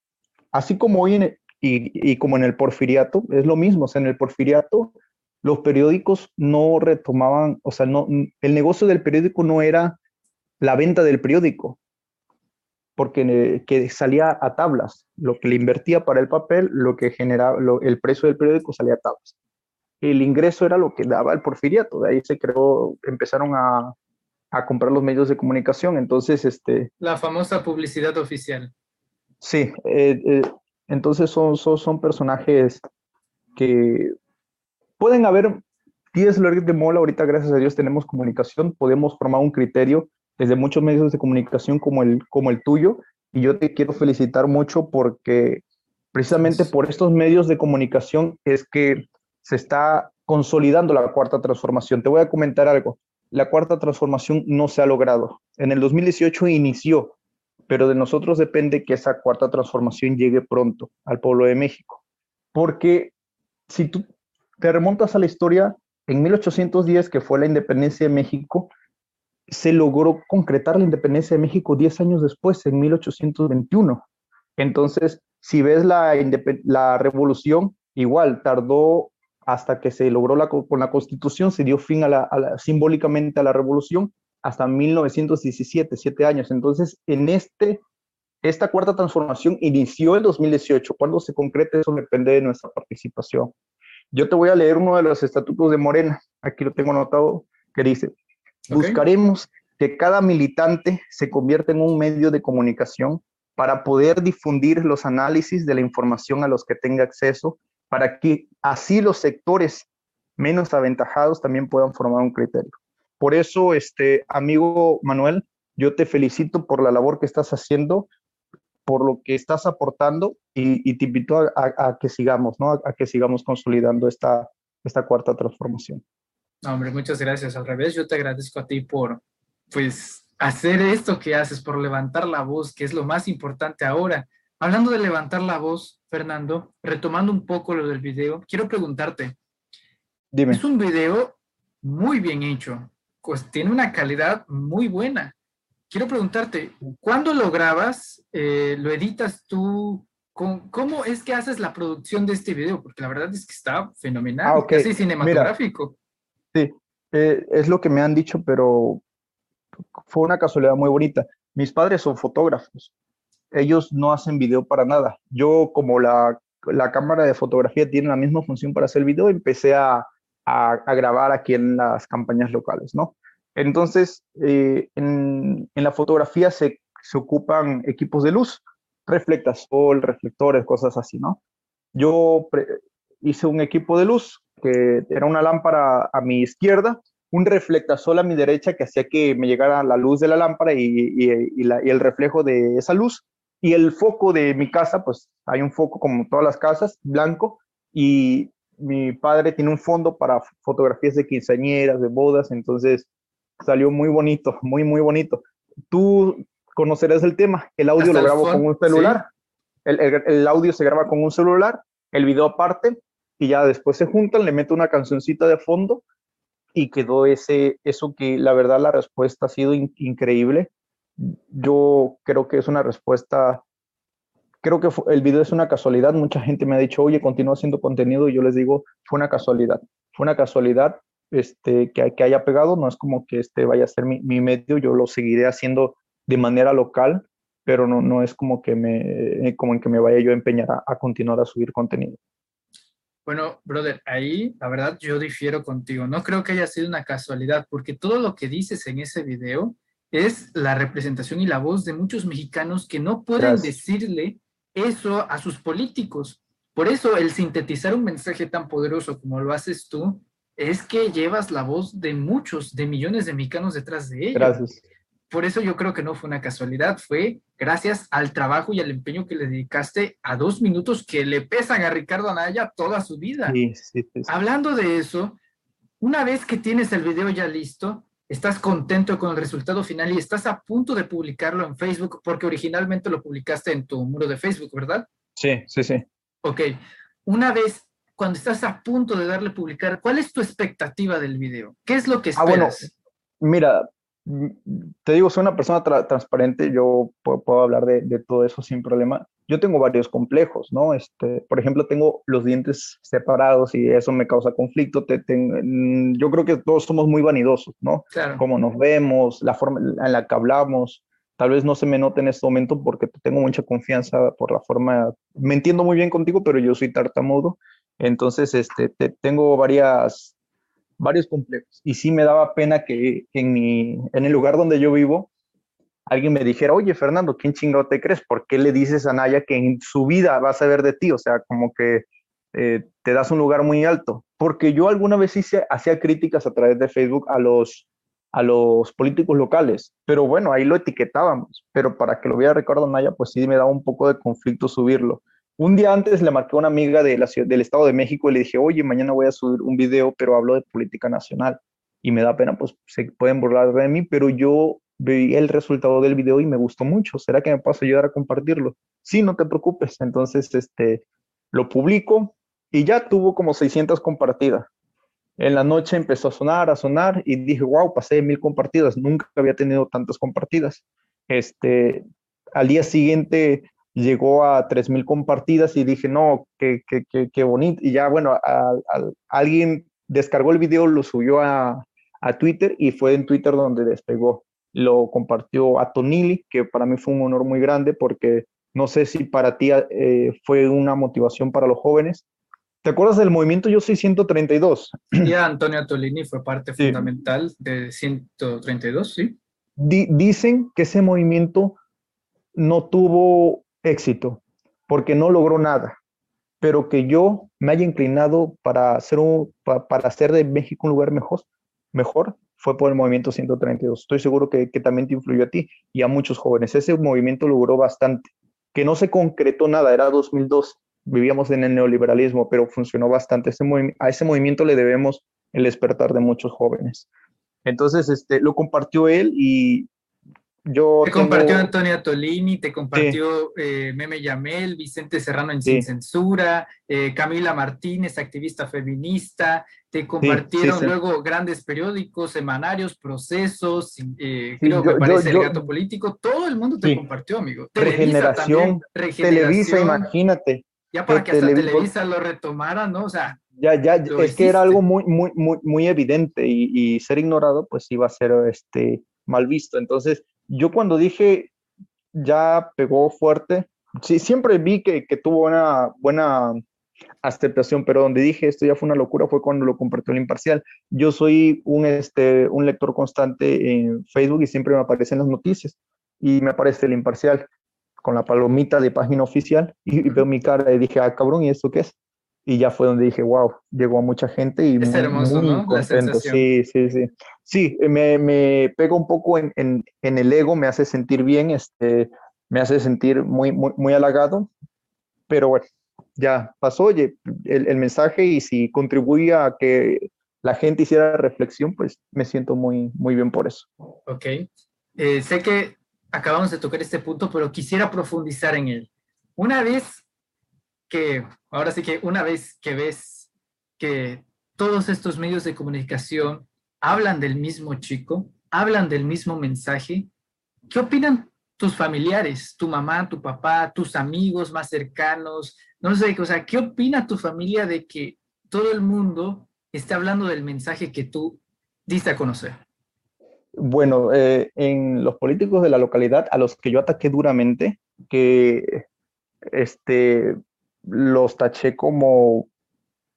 así como hoy en, y, y, como en el porfiriato, es lo mismo, o sea, en el porfiriato los periódicos no retomaban, o sea, no, el negocio del periódico no era la venta del periódico, porque que salía a tablas, lo que le invertía para el papel, lo que generaba, lo, el precio del periódico salía a tablas. El ingreso era lo que daba el porfiriato, de ahí se creó, empezaron a, a comprar los medios de comunicación, entonces este... La famosa publicidad oficial. Sí, eh, eh, entonces son, son, son, personajes que pueden haber 10 Loret de Mola, ahorita gracias a Dios tenemos comunicación, podemos formar un criterio desde muchos medios de comunicación como el, como el tuyo. Y yo te quiero felicitar mucho porque precisamente por estos medios de comunicación es que se está consolidando la cuarta transformación. Te voy a comentar algo. La cuarta transformación no se ha logrado. En el 2018 inició, pero de nosotros depende que esa cuarta transformación llegue pronto al pueblo de México. Porque si tú te remontas a la historia, en 1810, que fue la independencia de México, se logró concretar la independencia de México 10 años después, en 1821. Entonces, si ves la, la revolución, igual tardó hasta que se logró la, con la constitución, se dio fin a la, a la, simbólicamente a la revolución hasta 1917, siete años. Entonces, en este, esta cuarta transformación inició en 2018. Cuando se concrete eso depende de nuestra participación. Yo te voy a leer uno de los estatutos de Morena, aquí lo tengo anotado, que dice, Okay. Buscaremos que cada militante se convierta en un medio de comunicación para poder difundir los análisis de la información a los que tenga acceso, para que así los sectores menos aventajados también puedan formar un criterio. Por eso, este amigo Manuel, yo te felicito por la labor que estás haciendo, por lo que estás aportando y, y te invito a, a, a, que sigamos, ¿no? A, a que sigamos consolidando esta, esta cuarta transformación. No, hombre, muchas gracias. Al revés, yo te agradezco a ti por, pues, hacer esto que haces, por levantar la voz, que es lo más importante ahora. Hablando de levantar la voz, Fernando, retomando un poco lo del video, quiero preguntarte. Dime. Es un video muy bien hecho, pues tiene una calidad muy buena. Quiero preguntarte, ¿cuándo lo grabas? Eh, ¿Lo editas tú? ¿Cómo es que haces la producción de este video? Porque la verdad es que está fenomenal, ah, okay. casi cinematográfico. Mira. Sí, eh, es lo que me han dicho, pero fue una casualidad muy bonita. Mis padres son fotógrafos. Ellos no hacen video para nada. Yo, como la, la cámara de fotografía tiene la misma función para hacer video, empecé a, a, grabar aquí en las campañas locales, ¿no? Entonces, eh, en, la fotografía se, se ocupan equipos de luz, reflectasol, reflectores, cosas así, ¿no? Yo hice un equipo de luz que era una lámpara a mi izquierda, un reflectasol a mi derecha que hacía que me llegara la luz de la lámpara y, y, el reflejo de esa luz. Y el foco de mi casa, pues hay un foco como todas las casas, blanco, y mi padre tiene un fondo para fotografías de quinceañeras, de bodas, entonces salió muy bonito, muy, muy bonito. Tú conocerás el tema, el audio lo grabo con un celular, el, el, audio se graba con un celular, el video aparte, y ya después se juntan, le meto una cancioncita de fondo y quedó ese, eso que la verdad la respuesta ha sido increíble. Yo creo que es una respuesta, creo que el video es una casualidad. Mucha gente me ha dicho, oye, continúa haciendo contenido y yo les digo, fue una casualidad. Fue una casualidad este, que, que haya pegado, no es como que este vaya a ser mi, mi medio, yo lo seguiré haciendo de manera local, pero no, no es como que me, como en que me vaya yo a empeñar a continuar a subir contenido. Bueno, brother, ahí la verdad yo difiero contigo. No creo que haya sido una casualidad, porque todo lo que dices en ese video es la representación y la voz de muchos mexicanos que no pueden decirle eso a sus políticos. Por eso el sintetizar un mensaje tan poderoso como lo haces tú es que llevas la voz de muchos, de millones de mexicanos detrás de ellos. Gracias por eso yo creo que no fue una casualidad, fue gracias al trabajo y al empeño que le dedicaste a dos minutos que le pesan a Ricardo Anaya toda su vida. Hablando de eso, una vez que tienes el video ya listo, estás contento con el resultado final y estás a punto de publicarlo en Facebook, porque originalmente lo publicaste en tu muro de Facebook, ¿verdad? Sí, sí, sí. Ok, una vez cuando estás a punto de darle publicar, ¿cuál es tu expectativa del video? ¿Qué es lo que esperas? Ah, bueno, mira, te digo, soy una persona transparente, yo puedo, hablar de, todo eso sin problema. Yo tengo varios complejos, ¿no? Este, por ejemplo, tengo los dientes separados y eso me causa conflicto. Te, mm, yo creo que todos somos muy vanidosos, ¿no? Claro. Cómo nos vemos, la forma en la que hablamos. Tal vez no se me note en este momento porque tengo mucha confianza por la forma. Me entiendo muy bien contigo, pero yo soy tartamudo. Entonces, este, tengo varias varios complejos. Y sí me daba pena que, en, mi, en el lugar donde yo vivo, alguien me dijera, oye, Fernando, ¿quién chingado te crees? ¿Por qué le dices a Naya que en su vida va a saber de ti? O sea, como que eh, te das un lugar muy alto. Porque yo alguna vez hice, hacía críticas a través de Facebook a los, a los políticos locales, pero bueno, ahí lo etiquetábamos. Pero para que lo viera Ricardo Naya, pues sí me daba un poco de conflicto subirlo. Un día antes le marqué a una amiga de la del Estado de México y le dije, oye, mañana voy a subir un video, pero hablo de política nacional. Y me da pena, pues se pueden burlar de mí, pero yo vi el resultado del video y me gustó mucho. ¿Será que me puedes ayudar a compartirlo? Sí, no te preocupes. Entonces, este, lo publico y ya tuvo como 600 compartidas. En la noche empezó a sonar, a sonar y dije, wow, pasé mil compartidas. Nunca había tenido tantas compartidas. Este, al día siguiente llegó a 3.000 compartidas y dije, no, qué, qué, qué, qué bonito. Y ya, bueno, alguien descargó el video, lo subió a, a, Twitter y fue en Twitter donde despegó. Lo compartió a Tonili, que para mí fue un honor muy grande porque no sé si para ti eh, fue una motivación para los jóvenes. ¿Te acuerdas del movimiento Yo Soy 132? Ya, Antonio Tolini fue parte fundamental de 132, ¿sí? dicen que ese movimiento no tuvo éxito, porque no logró nada, pero que yo me haya inclinado para hacer, un, para hacer de México un lugar mejor, mejor fue por el movimiento 132. Estoy seguro que, que también te influyó a ti y a muchos jóvenes. Ese movimiento logró bastante, que no se concretó nada, era 2002, vivíamos en el neoliberalismo, pero funcionó bastante. Ese a ese movimiento le debemos el despertar de muchos jóvenes. Entonces, este, lo compartió él y te compartió Antonia Tolini, te compartió eh, Meme Yamel, Vicente Serrano en Sin Censura, eh, Camila Martínez, activista feminista, te compartieron luego grandes periódicos, semanarios, procesos, eh, creo que parece el gato político, todo el mundo te compartió, amigo. regeneración, Televisa, imagínate. Ya para que hasta Televisa, lo retomara, ¿no? O sea, ya, ya, es que era algo muy, muy, muy, muy evidente y, y, ser ignorado, pues iba a ser este, mal visto. Entonces, yo cuando dije ya pegó fuerte, sí, siempre vi que, que tuvo una buena aceptación, pero donde dije esto ya fue una locura fue cuando lo compartió el imparcial. Yo soy un, este, un lector constante en Facebook y siempre me aparecen las noticias y me aparece el imparcial con la palomita de página oficial y, veo mi cara y dije, ah, cabrón, ¿y esto qué es? Y ya fue donde dije, wow, llegó a mucha gente y es muy, hermoso, muy ¿no? contento. Sí, sí, sí. Sí, me, me pega un poco en, en, en, el ego, me hace sentir bien, este, me hace sentir muy, muy, muy halagado, pero bueno, ya pasó, oye, el, el mensaje y si contribuía a que la gente hiciera reflexión, pues me siento muy, muy bien por eso. Ok. Eh, sé que acabamos de tocar este punto, pero quisiera profundizar en él. Una vez que, ahora sí que una vez que ves que todos estos medios de comunicación hablan del mismo chico, hablan del mismo mensaje, ¿qué opinan tus familiares, tu mamá, tu papá, tus amigos más cercanos? No sé, o sea, ¿qué opina tu familia de que todo el mundo esté hablando del mensaje que tú diste a conocer? Bueno, eh, en los políticos de la localidad a los que yo ataqué duramente, que este, los taché como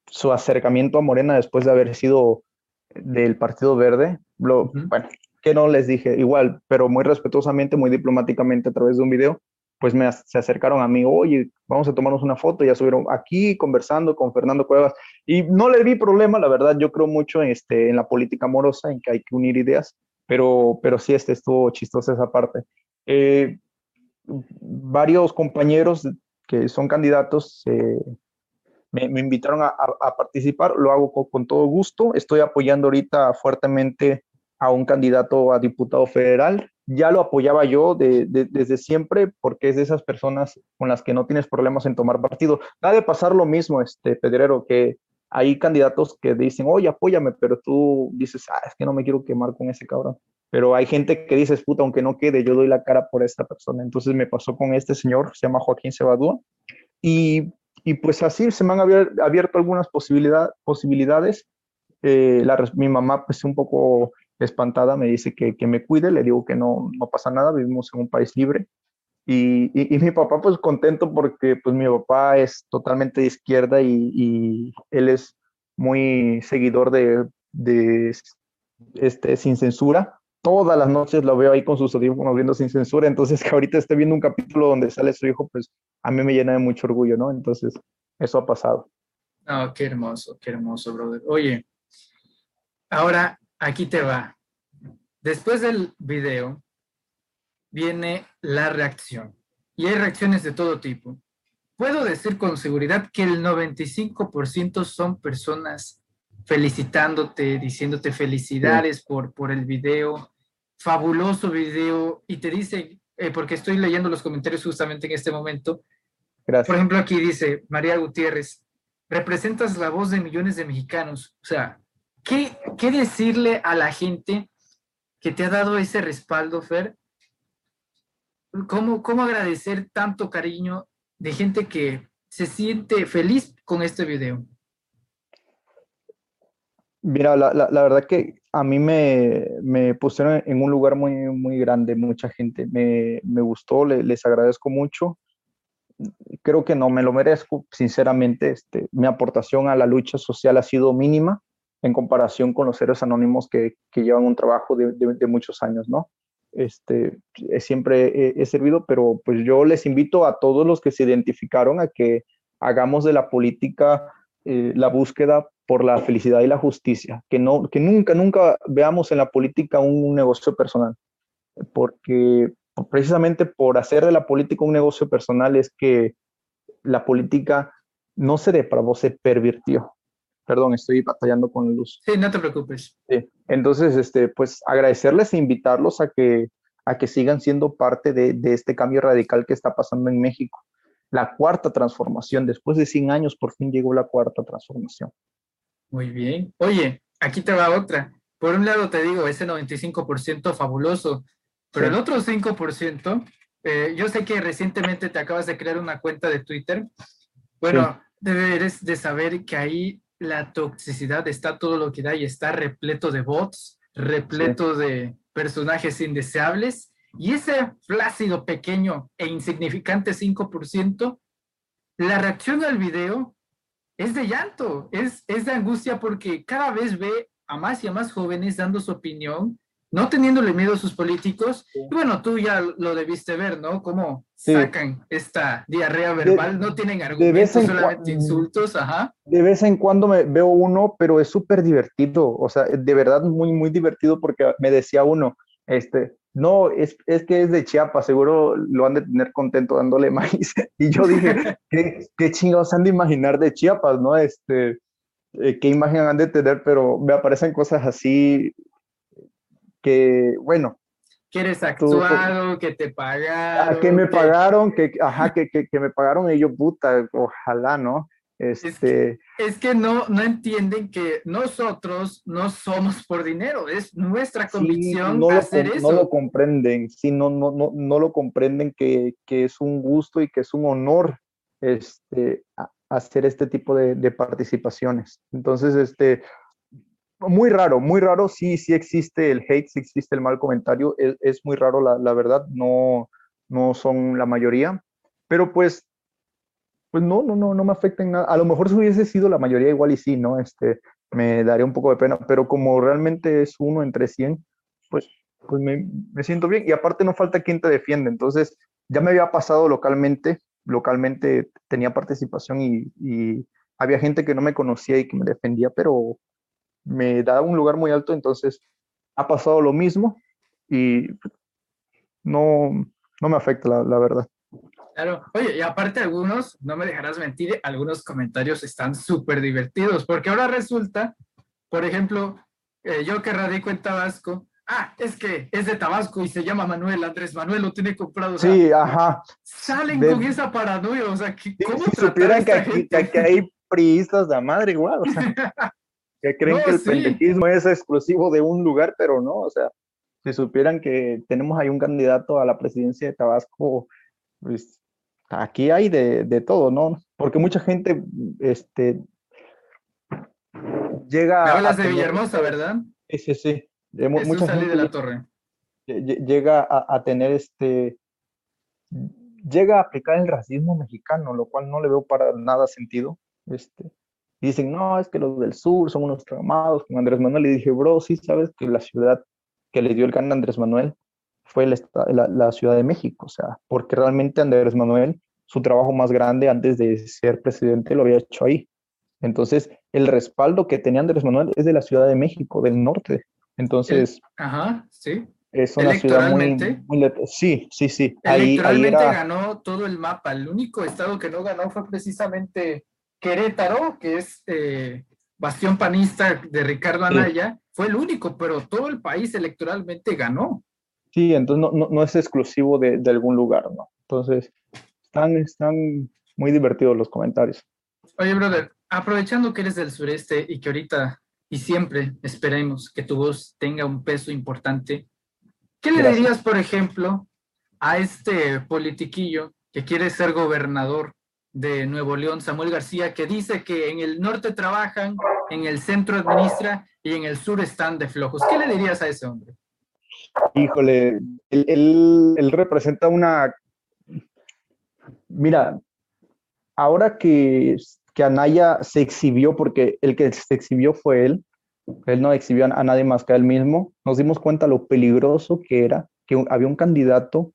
su acercamiento a Morena después de haber sido del Partido Verde, lo, uh -huh. bueno, que no les dije igual, pero muy respetuosamente, muy diplomáticamente a través de un video, pues me, se acercaron a mí, oye, vamos a tomarnos una foto, ya subieron aquí conversando con Fernando Cuevas, y no le vi problema, la verdad, yo creo mucho en, este, en la política amorosa, en que hay que unir ideas, pero, pero sí, este estuvo chistosa esa parte. Eh, varios compañeros que son candidatos eh, me, me, invitaron a, a, participar, lo hago con, todo gusto, estoy apoyando ahorita fuertemente a un candidato a diputado federal, ya lo apoyaba yo de, de, desde siempre porque es de esas personas con las que no tienes problemas en tomar partido. Da de pasar lo mismo, este Pedrero, que hay candidatos que dicen, oye, apóyame, pero tú dices, ah, es que no me quiero quemar con ese cabrón. Pero hay gente que dice, puta, aunque no quede, yo doy la cara por esta persona. Entonces me pasó con este señor, se llama Joaquín Cebadúa, y, y pues así se me han abierto algunas posibilidad, posibilidades. Eh, la, mi mamá, pues un poco espantada, me dice que, que, me cuide, le digo que no, no pasa nada, vivimos en un país libre. Y, y, y mi papá pues contento porque pues mi papá es totalmente de izquierda y, y él es muy seguidor de, de, este, sin censura. Todas las noches lo veo ahí con sus audífonos viendo sin censura, entonces que ahorita esté viendo un capítulo donde sale su hijo, pues a mí me llena de mucho orgullo, ¿no? Entonces, eso ha pasado. Oh, qué hermoso, qué hermoso, brother. Oye, ahora aquí te va. Después del video viene la reacción. Y hay reacciones de todo tipo. Puedo decir con seguridad que el 95% son personas felicitándote, diciéndote felicidades sí. por, por el video, fabuloso video, y te dicen, eh, porque estoy leyendo los comentarios justamente en este momento. Gracias. Por ejemplo, aquí dice María Gutiérrez, representas la voz de millones de mexicanos. O sea, ¿qué, qué decirle a la gente que te ha dado ese respaldo, Fer? ¿Cómo, ¿Cómo agradecer tanto cariño de gente que se siente feliz con este video? Mira, la, la, verdad que a mí me, me, pusieron en un lugar muy, muy grande, mucha gente. Me, me gustó, le, les agradezco mucho. Creo que no me lo merezco, sinceramente. Este, mi aportación a la lucha social ha sido mínima en comparación con los héroes anónimos que, que llevan un trabajo de, de, muchos años, ¿no? Este, siempre he, he servido, pero pues yo les invito a todos los que se identificaron a que hagamos de la política eh, la búsqueda por la felicidad y la justicia, que, no, que nunca, nunca veamos en la política un, un negocio personal, porque precisamente por hacer de la política un negocio personal es que la política no se depravó, se pervirtió. Perdón, estoy batallando con la luz. Sí, no te preocupes. Sí. Entonces, este, pues agradecerles e invitarlos a que, a que sigan siendo parte de, de este cambio radical que está pasando en México la cuarta transformación. Después de 100 años, por fin llegó la cuarta transformación. Muy bien. Oye, aquí te va otra. Por un lado te digo, ese 95% fabuloso, pero sí. el otro 5%, eh, yo sé que recientemente te acabas de crear una cuenta de Twitter. Bueno, sí. debes de saber que ahí la toxicidad está todo lo que da y está repleto de bots, repleto sí. de personajes indeseables y ese flácido, pequeño e insignificante 5%, la reacción al video es de llanto, es, es de angustia porque cada vez ve a más y a más jóvenes dando su opinión, no teniéndole miedo a sus políticos. Y bueno, tú ya lo debiste ver, ¿no? Cómo Sí. sacan esta diarrea verbal, no tienen argumentos, en solamente cua- insultos, ajá. De vez en cuando me veo uno, pero es súper divertido, o sea, de verdad muy, muy divertido porque me decía uno, este, no, es, es que es de Chiapas, seguro lo han de tener contento dándole maíz. Y yo dije, ¿qué, qué chingados han de imaginar de Chiapas, no? Este, eh, qué imagen han de tener, pero me aparecen cosas así que, bueno, Que eres Tú- actuado, que te pagaron. a que me pagaron, que, ajá, que, que, que me pagaron y yo, puta, ojalá, ¿no? Este, Es que no, no entienden que nosotros no somos por dinero, es nuestra Sí, convicción no hacer eso. no lo comprenden, sí, no, no, no, no lo comprenden que, que es un gusto y que es un honor este, hacer este tipo de, de participaciones. Entonces, este, muy raro, muy raro, sí, sí existe el hate, sí existe el mal comentario, es, es muy raro, la, la verdad, no, no son la mayoría, pero pues, pues no, no, no, no me afecta en nada. A lo mejor si hubiese sido la mayoría, igual y sí, ¿no? Este, me daría un poco de pena, pero como realmente es uno entre 100, pues, pues me, siento bien. Y aparte no falta quien te defiende. Entonces, ya me había pasado localmente, localmente tenía participación y, había gente que no me conocía y que me defendía, pero me daba un lugar muy alto, entonces ha pasado lo mismo y no, no me afecta, la verdad. Claro, oye, y aparte algunos, no me dejarás mentir, algunos comentarios están súper divertidos, porque ahora resulta, por ejemplo, eh, yo que radico en Tabasco, ah, es que es de Tabasco y se llama Manuel, Andrés Manuel lo tiene comprado. o sea, Sí, ajá. Salen De- con esa paranoia, o sea, ¿qué- ¿cómo Si supieran que aquí, que hay priistas de madre igual, o sea, que creen No, que el sí. es exclusivo de un lugar, pero no, o sea, si supieran que tenemos ahí un candidato a la presidencia de Tabasco, pues aquí hay de, de todo, ¿no? Porque mucha gente, este, llega Me hablas a de tener- Villahermosa, ¿verdad? Sí, sí, sí. De Jesús mucha gente de la Torre. lle- lle- llega a, a tener este, llega a aplicar el racismo mexicano, lo cual no le veo para nada sentido. Este, dicen, no, es que los del sur son unos traumados con Andrés Manuel. Y dije, bro, sí sabes que la ciudad que le dio el gana a Andrés Manuel fue el la, la Ciudad de México, o sea, porque realmente Andrés Manuel, su trabajo más grande antes de ser presidente lo había hecho ahí. Entonces, el respaldo que tenía Andrés Manuel es de la Ciudad de México, del norte. Entonces, Ajá, sí. es una ciudad muy, muy Sí, sí, sí. Ahí, ahí Electoralmente era. ganó todo el mapa. El único estado que no ganó fue precisamente Querétaro, que es eh, bastión panista de Ricardo Sí. Anaya. Fue el único, pero todo el país electoralmente ganó. Sí, entonces no, no, no es exclusivo de, de algún lugar, ¿no? Entonces, están, están muy divertidos los comentarios. Oye, brother, aprovechando que eres del sureste y que ahorita y siempre esperemos que tu voz tenga un peso importante, ¿qué le Gracias. dirías, por ejemplo, a este politiquillo que quiere ser gobernador de Nuevo León, Samuel García, que dice que en el norte trabajan, en el centro administra y en el sur están de flojos? ¿Qué le dirías a ese hombre? Híjole, él, él- representa una... Mira, ahora que, que Anaya se exhibió, porque el que se exhibió fue él, él no exhibió a nadie más que a él mismo, nos dimos cuenta lo peligroso que era que había un candidato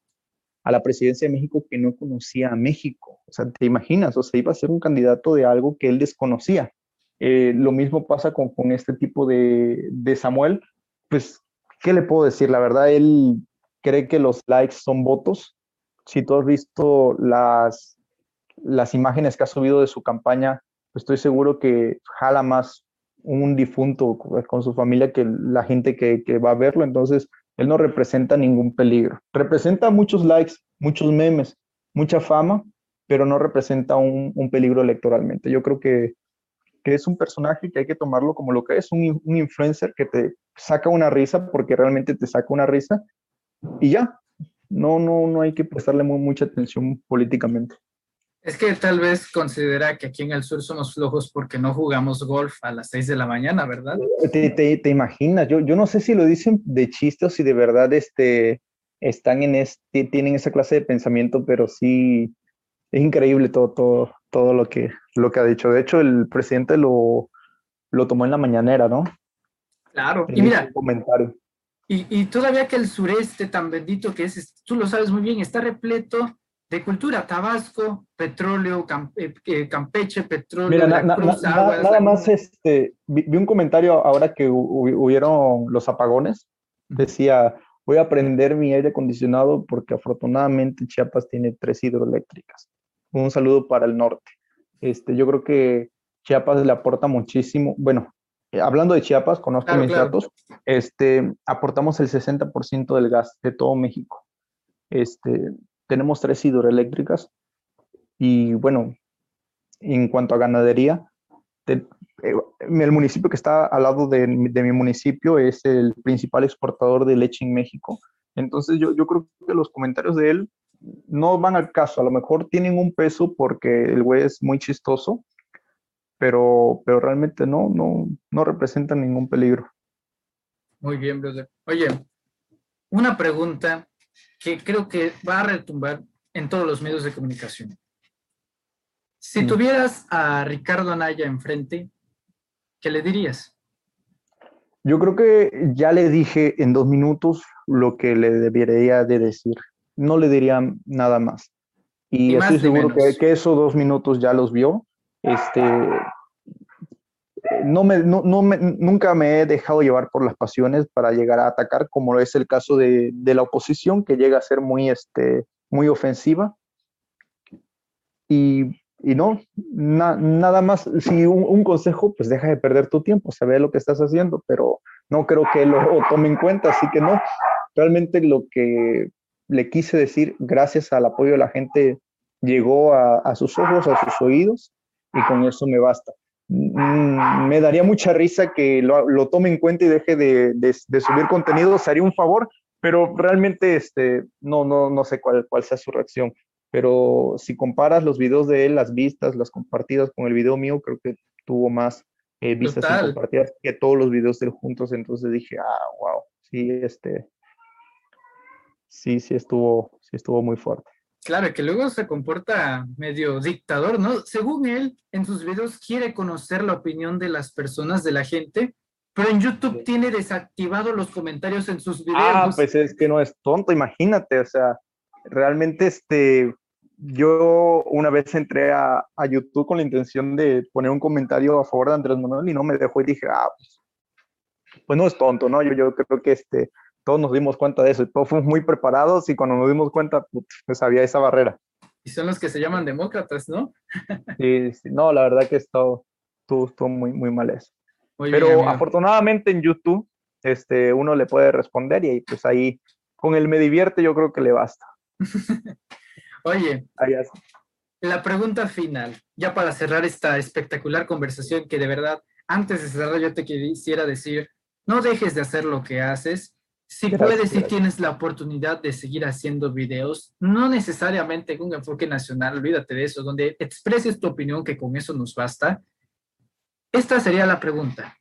a la presidencia de México que no conocía a México. O sea, te imaginas, o sea, iba a ser un candidato de algo que él desconocía. Eh, lo mismo pasa con, con este tipo de, de Samuel. Pues, ¿qué le puedo decir? La verdad, él cree que los likes son votos. Si tú has visto las, las imágenes que ha subido de su campaña, estoy seguro que jala más un difunto con su familia que la gente que, que va a verlo. Entonces, él no representa ningún peligro. Representa muchos likes, muchos memes, mucha fama, pero no representa un, un peligro electoralmente. Yo creo que, que es un personaje que hay que tomarlo como lo que es, un, un influencer que te saca una risa porque realmente te saca una risa y ya. No, no, no hay que prestarle mu- mucha atención políticamente. Es que tal vez considera que aquí en el sur somos flojos porque no jugamos golf a las 6 de la mañana, ¿verdad? Te, te- te imaginas, yo, yo no sé si lo dicen de chiste o si de verdad este, están en este, tienen esa clase de pensamiento, pero sí, es increíble todo, todo, todo lo que, lo que ha dicho. De hecho, el presidente lo, lo tomó en la mañanera, ¿no? Claro, y mira, comentario. y, y todavía que el sureste tan bendito que es, tú lo sabes muy bien, está repleto de cultura, Tabasco, petróleo, eh, eh, Campeche, petróleo, Mira, na- na- aguas, nada más este, vi, vi un comentario ahora que hu- hu- hubieron los apagones. Decía, voy a prender mi aire acondicionado porque afortunadamente Chiapas tiene tres hidroeléctricas. Un saludo para el norte. Este, yo creo que Chiapas le aporta muchísimo. Bueno, hablando de Chiapas, conozco Claro, mis claro. datos. Este, aportamos el 60% del gas de todo México. Este, tenemos tres hidroeléctricas y bueno, en cuanto a ganadería, te- eh, el municipio que está al lado de, mi- de mi municipio es el principal exportador de leche en México. Entonces yo, yo creo que los comentarios de él no van al caso. A lo mejor tienen un peso porque el güey es muy chistoso, pero, pero realmente no, no, no representan ningún peligro. Muy bien, brother. Oye, una pregunta que creo que va a retumbar en todos los medios de comunicación. Si tuvieras a Ricardo Anaya enfrente, ¿qué le dirías? Yo creo que ya le dije en dos minutos lo que le debería de decir. No le diría nada más. Y Ni estoy seguro que, que esos dos minutos ya los vio. Este, no me, no, no me- nunca me he dejado llevar por las pasiones para llegar a atacar, como es el caso de, de la oposición, que llega a ser muy, este, muy ofensiva. Y, y no, na- nada más, si un, un consejo, pues deja de perder tu tiempo, se ve lo que estás haciendo, pero no creo que lo tome en cuenta, así que no, realmente lo que le quise decir, gracias al apoyo de la gente, llegó a, a sus ojos, a sus oídos, y con eso me basta. Mm, Me daría mucha risa que lo, lo tome en cuenta y deje de, de- de subir contenido, se haría un favor, pero realmente este, no, no, no sé cuál, cuál sea su reacción. Pero si comparas los videos de él, las vistas, las compartidas con el video mío, creo que tuvo más eh, vistas y compartidas que todos los videos de él juntos. Entonces dije, ah, wow, sí, este, sí, sí estuvo, sí estuvo muy fuerte. Claro, que luego se comporta medio dictador, ¿no? Según él, en sus videos quiere conocer la opinión de las personas, de la gente, pero en YouTube tiene desactivados los comentarios en sus videos. Ah, pues es que no es tonto, imagínate, o sea, realmente este, yo una vez entré a, a YouTube con la intención de poner un comentario a favor de Andrés Manuel y no me dejó y dije, ah, pues, pues no es tonto, ¿no? Yo, yo creo que este, todos nos dimos cuenta de eso y todos fuimos muy preparados y cuando nos dimos cuenta, pues había esa barrera. Y son los que se llaman demócratas, ¿no? Sí, sí, no, la verdad que estuvo, estuvo, estuvo muy, muy mal eso. Muy Pero afortunadamente en YouTube, este, uno le puede responder y ahí, pues ahí, con el me divierte, yo creo que le basta. Oye, es. la pregunta final, ya para cerrar esta espectacular conversación que de verdad, antes de cerrar yo te quisiera decir, no dejes de hacer lo que haces. Si Gracias, puedes y gracias. tienes la oportunidad de seguir haciendo videos, no necesariamente con un enfoque nacional, olvídate de eso, donde expreses tu opinión, que con eso nos basta. Esta sería la pregunta.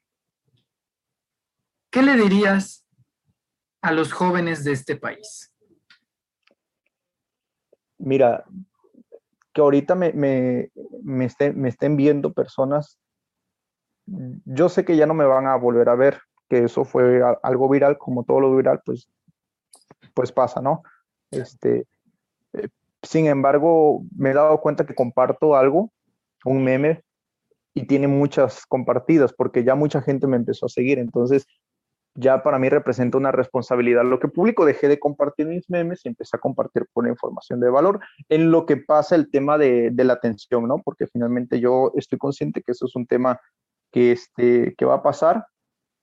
¿Qué le dirías a los jóvenes de este país? Mira, que ahorita me, me, me estén viendo personas, yo sé que ya no me van a volver a ver, que eso fue a- algo viral, como todo lo viral, pues, pues pasa, ¿no? Este, eh, sin embargo, me he dado cuenta que comparto algo, un meme, y tiene muchas compartidas, porque ya mucha gente me empezó a seguir, entonces ya para mí representa una responsabilidad. Lo que publico, dejé de compartir mis memes y empecé a compartir por información de valor en lo que pasa el tema de, de la atención, ¿no? Porque finalmente yo estoy consciente que eso es un tema que, este, que va a pasar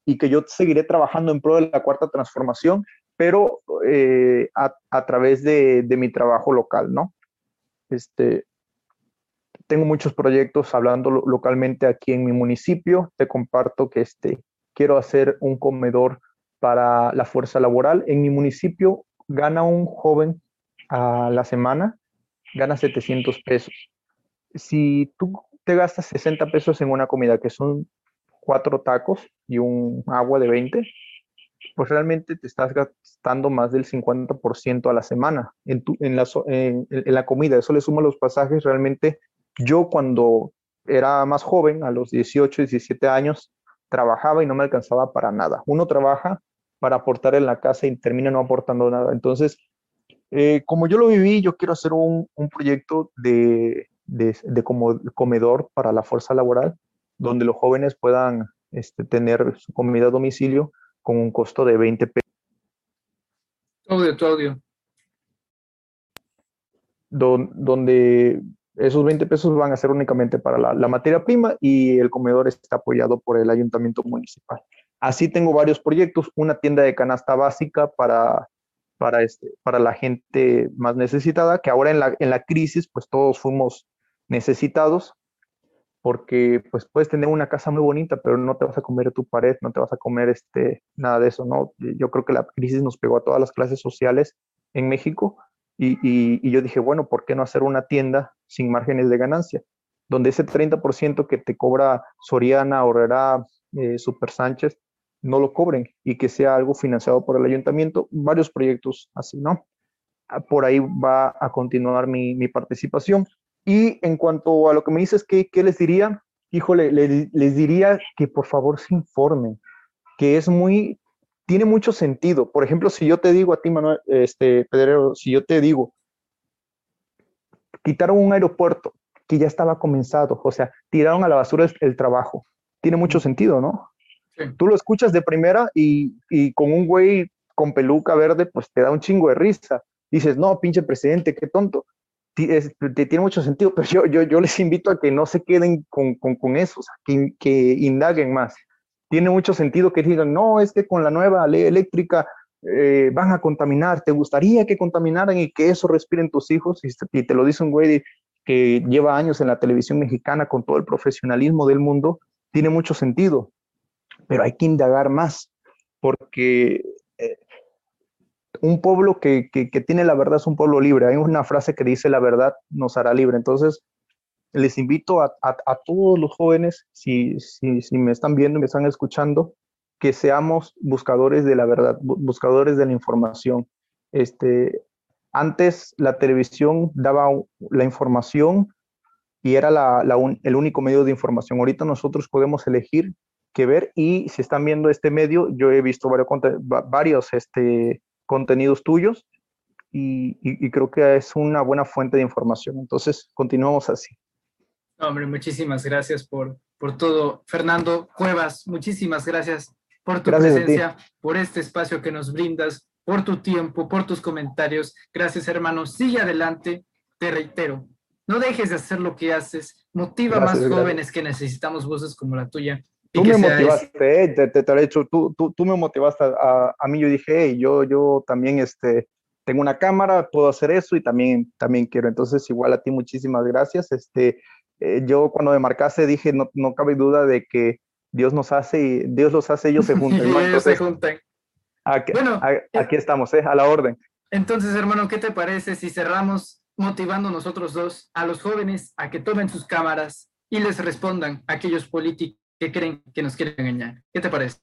y que yo seguiré trabajando en pro de la cuarta transformación, pero eh, a, través de, de mi trabajo local, ¿no? Este, tengo muchos proyectos hablando lo- localmente aquí en mi municipio. Te comparto que este, quiero hacer un comedor para la fuerza laboral. En mi municipio gana un joven a la semana, gana 700 pesos. Si tú te gastas 60 pesos en una comida, que son cuatro tacos y un agua de 20, pues realmente te estás gastando más del 50% a la semana en, tu, en, la, en, la comida. Eso le suma los pasajes. Realmente yo cuando era más joven, a los 18, 17 años, trabajaba y no me alcanzaba para nada. Uno trabaja para aportar en la casa y termina no aportando nada. Entonces, eh, como yo lo viví, yo quiero hacer un, un proyecto de, de, de, como comedor para la fuerza laboral, donde los jóvenes puedan este, tener su comida a domicilio con un costo de 20 pesos. Audio, tu audio. Don, donde esos 20 pesos van a ser únicamente para la, la, materia prima y el comedor está apoyado por el ayuntamiento municipal. Así tengo varios proyectos, una tienda de canasta básica para, para, este, para la gente más necesitada, que ahora en la, en la crisis pues todos fuimos necesitados, porque pues puedes tener una casa muy bonita, pero no te vas a comer tu pared, no te vas a comer este, nada de eso, ¿no? Yo creo que la crisis nos pegó a todas las clases sociales en México y, y, yo dije, bueno, ¿por qué no hacer una tienda sin márgenes de ganancia? Donde ese 30% que te cobra Soriana, Horrera, eh, Super Sánchez, no lo cobren y que sea algo financiado por el ayuntamiento, varios proyectos así, ¿no? Por ahí va a continuar mi, mi participación. Y en cuanto a lo que me dices, ¿qué, qué les diría? Híjole, les, les, diría que por favor se informen, que es muy, tiene mucho sentido. Por ejemplo, si yo te digo a ti, Manuel, este, Pedrero, si yo te digo, quitaron un aeropuerto que ya estaba comenzado, o sea, tiraron a la basura el, el trabajo. Tiene mucho sentido, ¿no? Sí. Tú lo escuchas de primera y, y con un güey con peluca verde, pues te da un chingo de risa. Dices, no, pinche presidente, qué tonto es, tiene mucho sentido, pero yo, les invito a que no se queden con, con, eso, que, indaguen más. Tiene mucho sentido que digan, no, es que con la nueva ley eléctrica eh, van a contaminar, ¿te gustaría que contaminaran y que eso respiren tus hijos? Y te lo dice un güey que lleva años en la televisión mexicana con todo el profesionalismo del mundo, tiene mucho sentido, pero hay que indagar más, porque un pueblo que, que, tiene la verdad es un pueblo libre. Hay una frase que dice la verdad nos hará libre. Entonces, les invito a, a, todos los jóvenes, si, si, si, me están viendo me están escuchando, que seamos buscadores de la verdad, buscadores de la información. Este, antes la televisión daba la información y era la, la un, el único medio de información. Ahorita nosotros podemos elegir qué ver y si están viendo este medio, yo he visto varios, varios este, contenidos tuyos y, y, y, creo que es una buena fuente de información. Entonces, continuamos así. Hombre, muchísimas gracias por, por todo. Fernando Cuevas, muchísimas gracias por tu gracias presencia, por este espacio que nos brindas, por tu tiempo, por tus comentarios. Gracias, hermano. Sigue adelante. Te reitero, no dejes de hacer lo que haces. Motiva a más jóvenes gracias. que necesitamos voces como la tuya Tú me motivaste, eh, te, te, te, he dicho, tú, tú, tú me motivaste a, a, mí, yo dije, hey, yo, yo también este, tengo una cámara, puedo hacer eso y también, también quiero. Entonces, igual a ti, muchísimas gracias. Este, eh, yo cuando me marcaste dije, no, no cabe duda de que Dios nos hace y Dios los hace, ellos se juntan. Entonces, se juntan. Aquí, bueno, a, aquí estamos, ¿eh? a la orden. Entonces, hermano, ¿qué te parece si cerramos motivando nosotros dos a los jóvenes a que tomen sus cámaras y les respondan a aquellos políticos que creen que nos quieren engañar. ¿Qué te parece?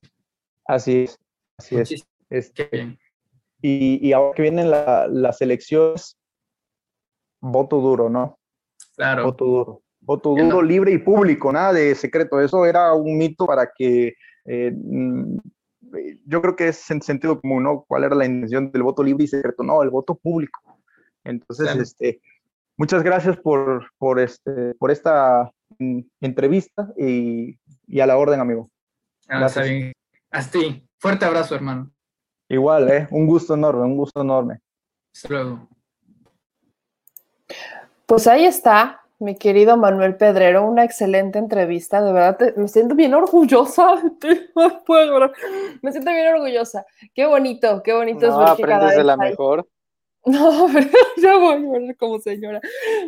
Así es, así es. es Qué bien. Y, y, ahora que vienen la, las elecciones, voto duro, ¿no? Claro. Voto duro. Voto duro, libre y público, nada de secreto. Eso era un mito para que eh, mm, yo creo que es en sentido común, ¿no? ¿Cuál era la intención del voto libre y secreto? No, el voto público. Entonces, claro. este, muchas gracias por, por, este, por esta entrevista y, y, a la orden, amigo. Ah, está bien. A ti. Fuerte abrazo, hermano. Igual, ¿eh? Un gusto enorme, un gusto enorme. Hasta luego. Pues ahí está, mi querido Manuel Pedrero, una excelente entrevista, de verdad te, me siento bien orgullosa, me siento bien orgullosa, qué bonito, qué bonito no, es ver que cada vez de la hay... mejor. No, ya voy a ver como señora.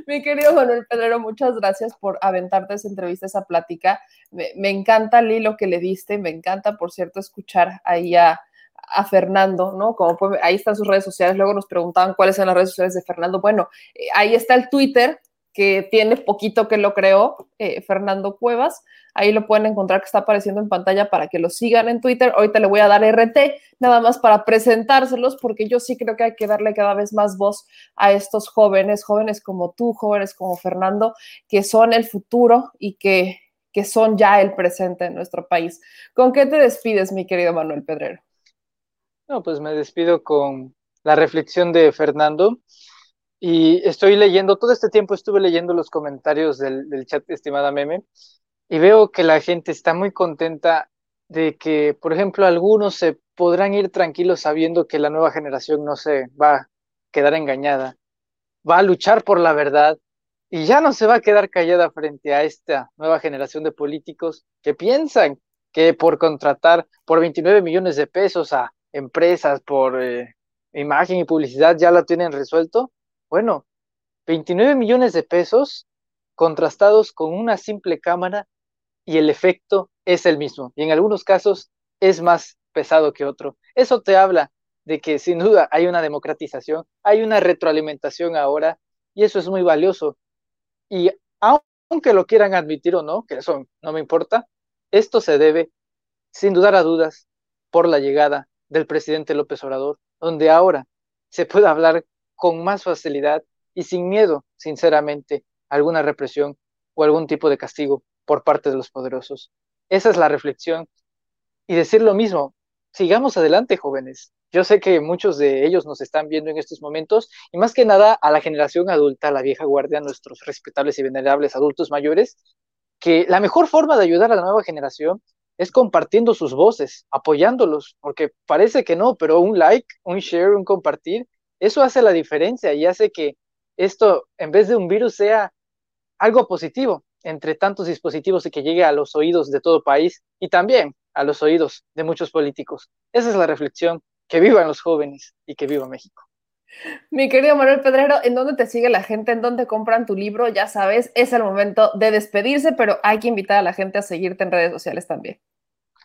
Mi querido Manuel Pedrero, muchas gracias por aventarte esa entrevista, esa plática. Me, encanta, Lee, lo que le diste. Me encanta, por cierto, escuchar ahí a, a Fernando, ¿no? Como ahí están sus redes sociales. Luego nos preguntaban cuáles son las redes sociales de Fernando. Bueno, eh, ahí está el Twitter, que tiene poquito que lo creó, eh, Fernando Cuevas. Ahí lo pueden encontrar que está apareciendo en pantalla para que lo sigan en Twitter. Ahorita le voy a dar RT, nada más para presentárselos, porque yo sí creo que hay que darle cada vez más voz a estos jóvenes, jóvenes como tú, jóvenes como Fernando, que son el futuro y que, que son ya el presente en nuestro país. ¿Con qué te despides, mi querido Manuel Pedrero? No, pues me despido con la reflexión de Fernando. Y estoy leyendo, todo este tiempo estuve leyendo los comentarios del, chat, estimada Meme, y veo que la gente está muy contenta de que, por ejemplo, algunos se podrán ir tranquilos sabiendo que la nueva generación no se va a quedar engañada, va a luchar por la verdad y ya no se va a quedar callada frente a esta nueva generación de políticos que piensan que por contratar por 29 millones de pesos a empresas por eh, imagen y publicidad ya la tienen resuelto. Bueno, 29 millones de pesos contrastados con una simple cámara y el efecto es el mismo. Y en algunos casos es más pesado que otro. Eso te habla de que sin duda hay una democratización, hay una retroalimentación ahora y eso es muy valioso. Y aunque lo quieran admitir o no, que eso no me importa, esto se debe, sin dudar a dudas, por la llegada del presidente López Obrador, donde ahora se puede hablar con más facilidad y sin miedo, sinceramente, a alguna represión o algún tipo de castigo por parte de los poderosos. Esa es la reflexión. Y decir lo mismo, sigamos adelante, jóvenes. Yo sé que muchos de ellos nos están viendo en estos momentos y más que nada a la generación adulta, a la vieja guardia, nuestros respetables y venerables adultos mayores, que la mejor forma de ayudar a la nueva generación es compartiendo sus voces, apoyándolos, porque parece que no, pero un like, un share, un compartir, eso hace la diferencia y hace que esto, en vez de un virus, sea algo positivo entre tantos dispositivos y que llegue a los oídos de todo país y también a los oídos de muchos políticos. Esa es la reflexión. Que vivan los jóvenes y que viva México. Mi querido Manuel Pedrero, ¿en dónde te sigue la gente? ¿En dónde compran tu libro? Ya sabes, es el momento de despedirse, pero hay que invitar a la gente a seguirte en redes sociales también.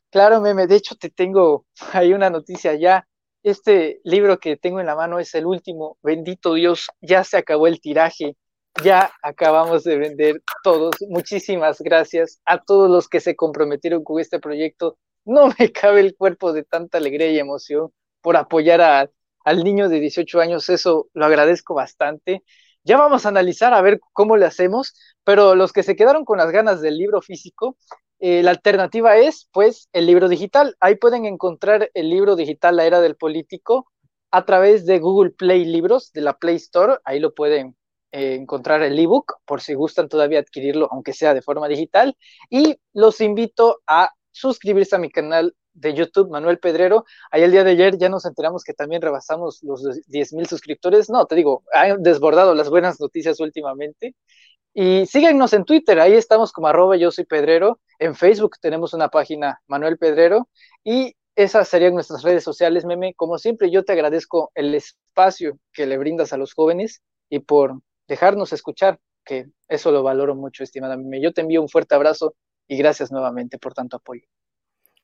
Claro, meme, de hecho te tengo ahí una noticia ya. Este libro que tengo en la mano es el último, bendito Dios, ya se acabó el tiraje ya acabamos de vender todos. Muchísimas gracias a todos los que se comprometieron con este proyecto. No me cabe el cuerpo de tanta alegría y emoción por apoyar a, al niño de 18 años. Eso lo agradezco bastante. Ya vamos a analizar a ver cómo le hacemos, pero los que se quedaron con las ganas del libro físico, eh, la alternativa es, pues, el libro digital. Ahí pueden encontrar el libro digital La Era del Político a través de Google Play Libros, de la Play Store. Ahí lo pueden eh, encontrar el ebook por si gustan todavía adquirirlo, aunque sea de forma digital. Y los invito a suscribirse a mi canal de YouTube, Manuel Pedrero. Ahí el día de ayer ya nos enteramos que también rebasamos los 10 mil suscriptores. No, te digo, han desbordado las buenas noticias últimamente. Y síguenos en Twitter, ahí estamos como arroba yo soy Pedrero. En Facebook tenemos una página Manuel Pedrero. Y esas serían nuestras redes sociales, meme. Como siempre, yo te agradezco el espacio que le brindas a los jóvenes y por dejarnos escuchar, que eso lo valoro mucho, estimada mí. Yo te envío un fuerte abrazo y gracias nuevamente por tanto apoyo.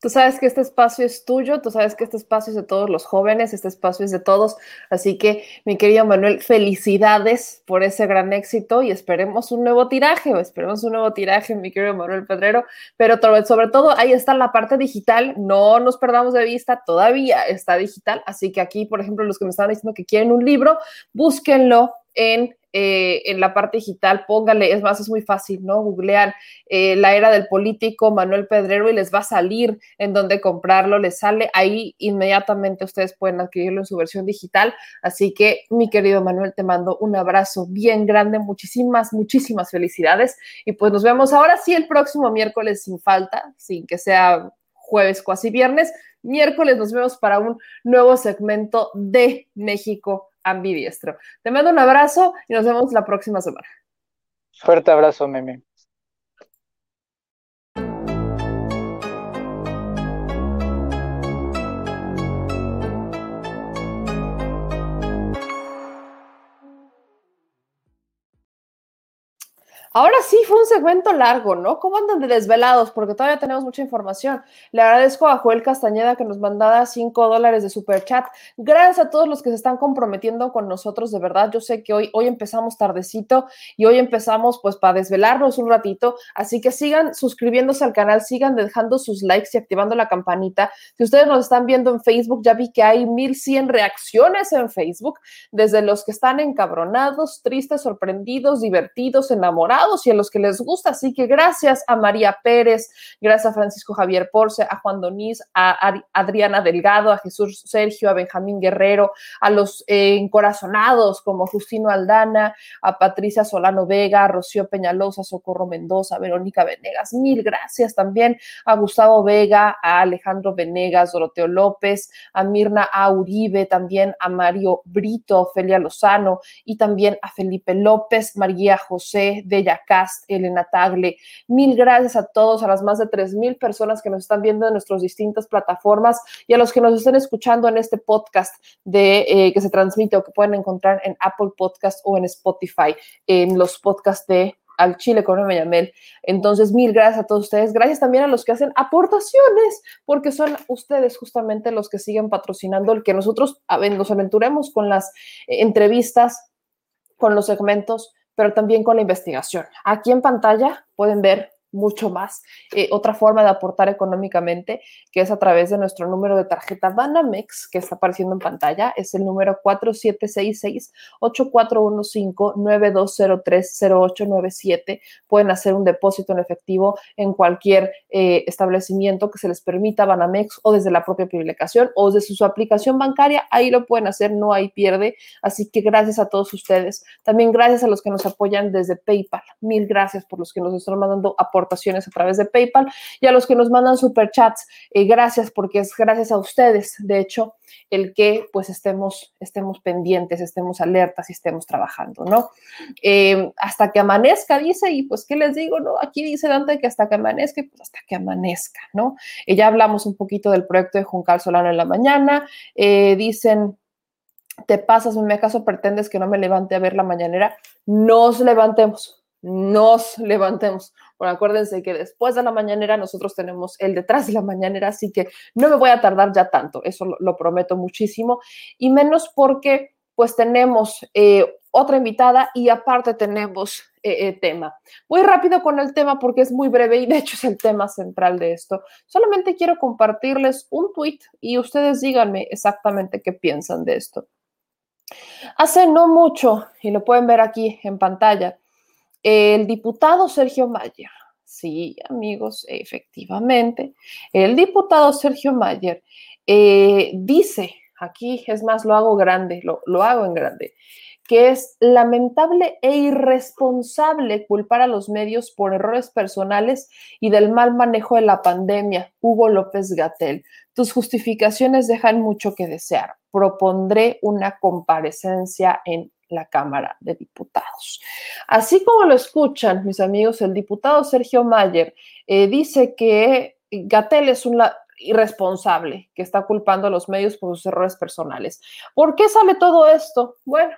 Tú sabes que este espacio es tuyo, tú sabes que este espacio es de todos los jóvenes, este espacio es de todos. Así que, mi querido Manuel, felicidades por ese gran éxito y esperemos un nuevo tiraje, esperemos un nuevo tiraje, mi querido Manuel Pedrero. Pero sobre todo, ahí está la parte digital, no nos perdamos de vista, todavía está digital. Así que aquí, por ejemplo, los que me estaban diciendo que quieren un libro, búsquenlo en eh, en la parte digital, póngale, es más, es muy fácil, ¿no? Googlean eh, la era del político Manuel Pedrero y les va a salir en donde comprarlo, les sale ahí inmediatamente, ustedes pueden adquirirlo en su versión digital. Así que, mi querido Manuel, te mando un abrazo bien grande, muchísimas, muchísimas felicidades y pues nos vemos ahora sí el próximo miércoles sin falta, sin que sea jueves, casi viernes. Miércoles nos vemos para un nuevo segmento de México ambidiestro. Te mando un abrazo y nos vemos la próxima semana. Fuerte abrazo, meme. Ahora sí, fue un segmento largo, ¿no? ¿Cómo andan de desvelados? Porque todavía tenemos mucha información. Le agradezco a Joel Castañeda que nos mandaba 5 dólares de super chat. Gracias a todos los que se están comprometiendo con nosotros, de verdad. Yo sé que hoy, hoy empezamos tardecito y hoy empezamos pues para desvelarnos un ratito. Así que sigan suscribiéndose al canal, sigan dejando sus likes y activando la campanita. Si ustedes nos están viendo en Facebook, ya vi que hay 1100 reacciones en Facebook, desde los que están encabronados, tristes, sorprendidos, divertidos, enamorados y a los que les gusta. Así que gracias a María Pérez, gracias a Francisco Javier Porce, a Juan Donís, a Adriana Delgado, a Jesús Sergio, a Benjamín Guerrero, a los eh, encorazonados como Justino Aldana, a Patricia Solano Vega, a Rocío Peñalosa, Socorro Mendoza, a Verónica Venegas. Mil gracias también a Gustavo Vega, a Alejandro Venegas, Doroteo López, a Mirna A. Uribe, también a Mario Brito, Ofelia Lozano y también a Felipe López, María José de Cast, Elena Tagle. Mil gracias a todos, a las más de tres mil personas que nos están viendo en nuestras distintas plataformas y a los que nos estén escuchando en este podcast de eh, que se transmite o que pueden encontrar en Apple Podcast o en Spotify, en los podcasts de al Chile con Yamel. Entonces, mil gracias a todos ustedes. Gracias también a los que hacen aportaciones, porque son ustedes justamente los que siguen patrocinando el que nosotros nos aventuremos con las eh, entrevistas, con los segmentos, pero también con la investigación. Aquí en pantalla pueden ver mucho más. Eh, otra forma de aportar económicamente, que es a través de nuestro número de tarjeta Banamex, que está apareciendo en pantalla, es el número 4766-8415-9203-0897. Pueden hacer un depósito en efectivo en cualquier eh, establecimiento que se les permita Banamex o desde la propia publicación o desde su aplicación bancaria. Ahí lo pueden hacer, no hay pierde. Así que gracias a todos ustedes. También gracias a los que nos apoyan desde PayPal. Mil gracias por los que nos están mandando apoyo aportaciones a través de PayPal y a los que nos mandan superchats, eh, gracias porque es gracias a ustedes, de hecho, el que pues estemos, estemos pendientes, estemos alertas y estemos trabajando, ¿no? Eh, hasta que amanezca, dice, y pues, ¿qué les digo, no? Aquí dice Dante que hasta que amanezca, pues hasta que amanezca, ¿no? Eh, ya hablamos un poquito del proyecto de Juncal Solano en la mañana, dicen te pasas, en mi caso pretendes que no me levante a ver la mañanera, nos levantemos, nos levantemos. Acuérdense que después de la mañanera nosotros tenemos el detrás de la mañanera, así que no me voy a tardar ya tanto, eso lo, prometo muchísimo, y menos porque pues tenemos eh, otra invitada y aparte tenemos eh, eh, tema. Voy rápido con el tema porque es muy breve y de hecho es el tema central de esto. Solamente quiero compartirles un tweet y ustedes díganme exactamente qué piensan de esto. Hace no mucho, y lo pueden ver aquí en pantalla, el diputado Sergio Mayer, sí, amigos, efectivamente, el diputado Sergio Mayer eh, dice, aquí es más, lo hago grande, lo, lo hago en grande, que es lamentable e irresponsable culpar a los medios por errores personales y del mal manejo de la pandemia. Hugo López Gatel, tus justificaciones dejan mucho que desear. Propondré una comparecencia en la Cámara de Diputados. Así como lo escuchan, mis amigos, el diputado Sergio Mayer eh, dice que Gatel es un irresponsable que está culpando a los medios por sus errores personales. ¿Por qué sale todo esto? Bueno,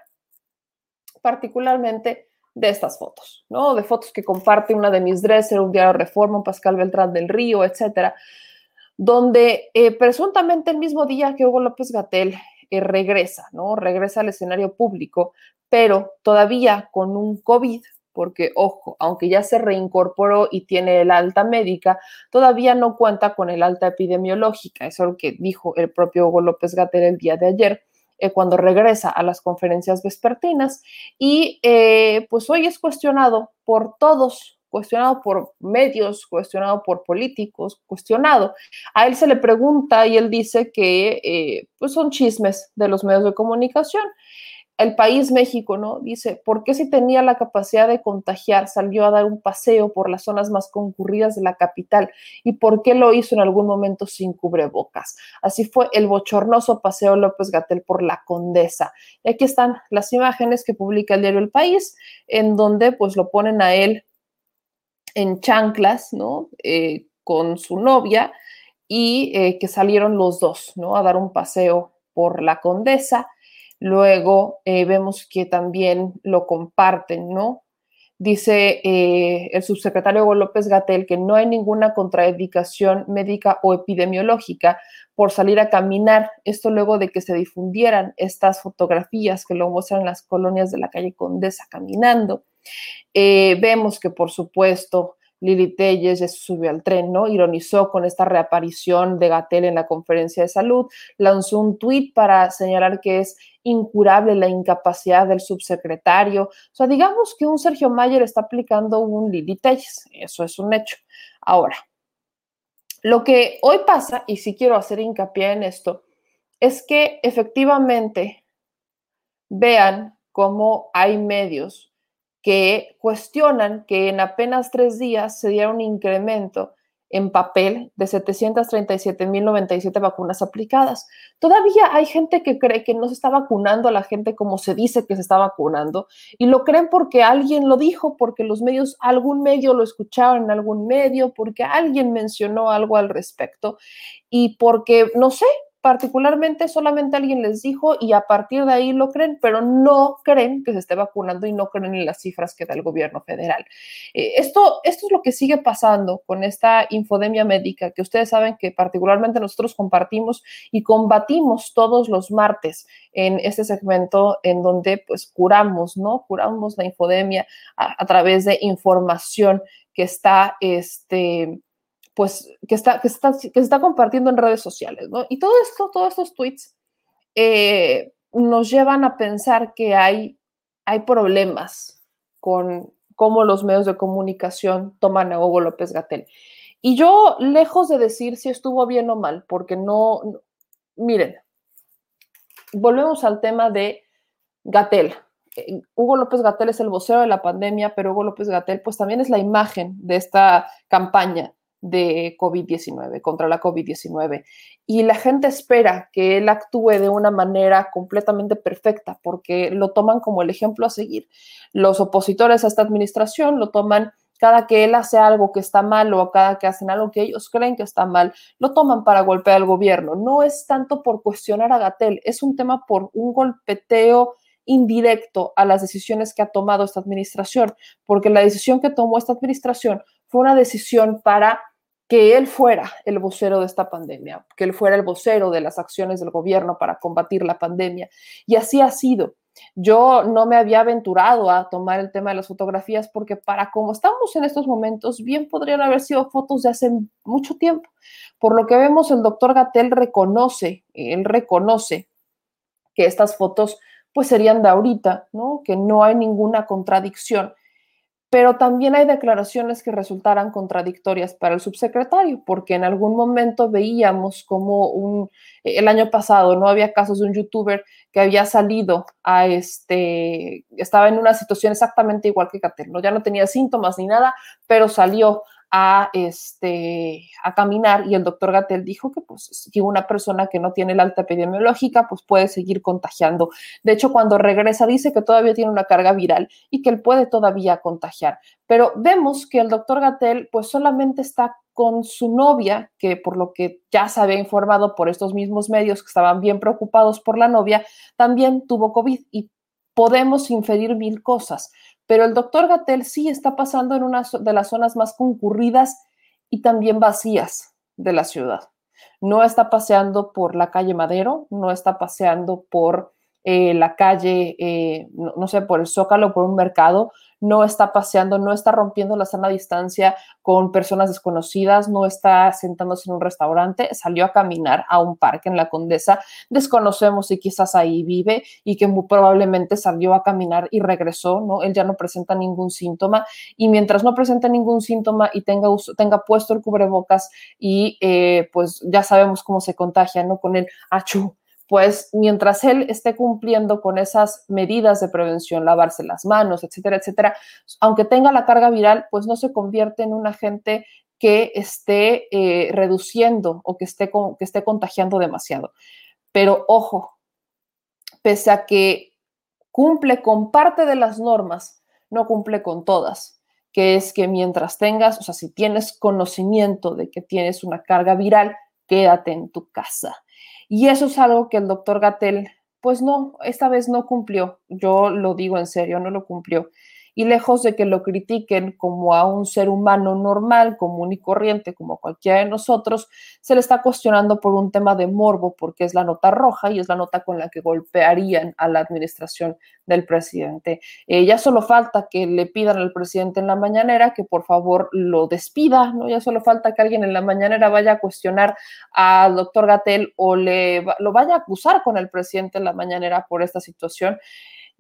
particularmente de estas fotos, ¿no? De fotos que comparte una de mis Dresser, un diario Reforma, un Pascal Beltrán del Río, etcétera, donde eh, presuntamente el mismo día que Hugo López Gatel regresa, ¿no? Regresa al escenario público, pero todavía con un COVID, porque ojo, aunque ya se reincorporó y tiene el alta médica, todavía no cuenta con el alta epidemiológica. Eso es lo que dijo el propio Hugo López Gatel el día de ayer. Eh, cuando regresa a las conferencias vespertinas y eh, pues hoy es cuestionado por todos cuestionado por medios, cuestionado por políticos, cuestionado. A él se le pregunta y él dice que eh, pues son chismes de los medios de comunicación. El país México, ¿no? Dice, ¿por qué si tenía la capacidad de contagiar salió a dar un paseo por las zonas más concurridas de la capital? ¿Y por qué lo hizo en algún momento sin cubrebocas? Así fue el bochornoso paseo López Gatel por la Condesa. Y aquí están las imágenes que publica el diario El País, en donde pues lo ponen a él en chanclas, ¿no? Eh, con su novia y eh, que salieron los dos, ¿no? A dar un paseo por la condesa. Luego eh, vemos que también lo comparten, ¿no? Dice el subsecretario Hugo López Gatel que no hay ninguna contraindicación médica o epidemiológica por salir a caminar. Esto luego de que se difundieran estas fotografías que lo muestran las colonias de la calle Condesa caminando. Eh, vemos que, por supuesto, Lili Telles ya subió al tren, ¿no? Ironizó con esta reaparición de Gatel en la conferencia de salud, lanzó un tuit para señalar que es incurable la incapacidad del subsecretario. O sea, digamos que un Sergio Mayer está aplicando un Lili Telles, eso es un hecho. Ahora, lo que hoy pasa, y sí quiero hacer hincapié en esto, es que efectivamente vean cómo hay medios que cuestionan que en apenas tres días se diera un incremento en papel de 737.097 vacunas aplicadas. Todavía hay gente que cree que no se está vacunando a la gente como se dice que se está vacunando y lo creen porque alguien lo dijo, porque los medios, algún medio lo escucharon en algún medio, porque alguien mencionó algo al respecto y porque, no sé, particularmente solamente alguien les dijo y a partir de ahí lo creen, pero no creen que se esté vacunando y no creen en las cifras que da el gobierno federal. Eh, esto, esto es lo que sigue pasando con esta infodemia médica que ustedes saben que particularmente nosotros compartimos y combatimos todos los martes en este segmento en donde pues curamos, ¿no? Curamos la infodemia a, a través de información que está, este, pues, que está, que está, que se está compartiendo en redes sociales, ¿no? Y todo esto, todos estos tweets eh, nos llevan a pensar que hay, hay problemas con cómo los medios de comunicación toman a Hugo López Gatel. Y yo, lejos de decir si estuvo bien o mal, porque no, miren, volvemos al tema de Gatel. Eh, Hugo López Gatel es el vocero de la pandemia, pero Hugo López Gatel pues también es la imagen de esta campaña de COVID-19, contra la COVID-19. Y la gente espera que él actúe de una manera completamente perfecta porque lo toman como el ejemplo a seguir. Los opositores a esta administración lo toman cada que él hace algo que está mal o cada que hacen algo que ellos creen que está mal, lo toman para golpear al gobierno. No es tanto por cuestionar a Gatel, es un tema por un golpeteo indirecto a las decisiones que ha tomado esta administración, porque la decisión que tomó esta administración fue una decisión para que él fuera el vocero de esta pandemia, que él fuera el vocero de las acciones del gobierno para combatir la pandemia. Y así ha sido. Yo no me había aventurado a tomar el tema de las fotografías porque para como estamos en estos momentos, bien podrían haber sido fotos de hace mucho tiempo. Por lo que vemos, el doctor Gatel reconoce, él reconoce que estas fotos pues serían de ahorita, ¿no? Que no hay ninguna contradicción pero también hay declaraciones que resultaran contradictorias para el subsecretario, porque en algún momento veíamos como un, el año pasado no había casos de un youtuber que había salido a este, estaba en una situación exactamente igual que Cater, ya no tenía síntomas ni nada, pero salió a, este, a caminar y el doctor Gatel dijo que, pues, una persona que no tiene la alta epidemiológica pues puede seguir contagiando. De hecho, cuando regresa dice que todavía tiene una carga viral y que él puede todavía contagiar. Pero vemos que el doctor Gatel pues solamente está con su novia, que por lo que ya se había informado por estos mismos medios que estaban bien preocupados por la novia, también tuvo COVID y podemos inferir mil cosas pero el doctor Gatel sí está pasando en una de las zonas más concurridas y también vacías de la ciudad. No está paseando por la calle Madero, no está paseando por eh, la calle, eh, no, sé, por el Zócalo, por un mercado, no está paseando, no está rompiendo la sana distancia con personas desconocidas, no está sentándose en un restaurante, salió a caminar a un parque en la Condesa, desconocemos si quizás ahí vive y que muy probablemente salió a caminar y regresó, ¿no? Él ya no presenta ningún síntoma y mientras no presente ningún síntoma y tenga, tenga puesto el cubrebocas y eh, pues ya sabemos cómo se contagia, ¿no? Con el achú, pues mientras él esté cumpliendo con esas medidas de prevención, lavarse las manos, etcétera, etcétera, aunque tenga la carga viral, pues no se convierte en un agente que esté eh, reduciendo o que esté, que esté contagiando demasiado. Pero ojo, pese a que cumple con parte de las normas, no cumple con todas, que es que mientras tengas, o sea, si tienes conocimiento de que tienes una carga viral, quédate en tu casa. Y eso es algo que el doctor Gatel, pues no, esta vez no cumplió. Yo lo digo en serio, no lo cumplió. Y lejos de que lo critiquen como a un ser humano normal, común y corriente, como cualquiera de nosotros, se le está cuestionando por un tema de morbo, porque es la nota roja y es la nota con la que golpearían a la administración del presidente. Eh, ya solo falta que le pidan al presidente en la mañanera que por favor lo despida, ¿no? Ya solo falta que alguien en la mañanera vaya a cuestionar al doctor Gatel o le, lo vaya a acusar con el presidente en la mañanera por esta situación.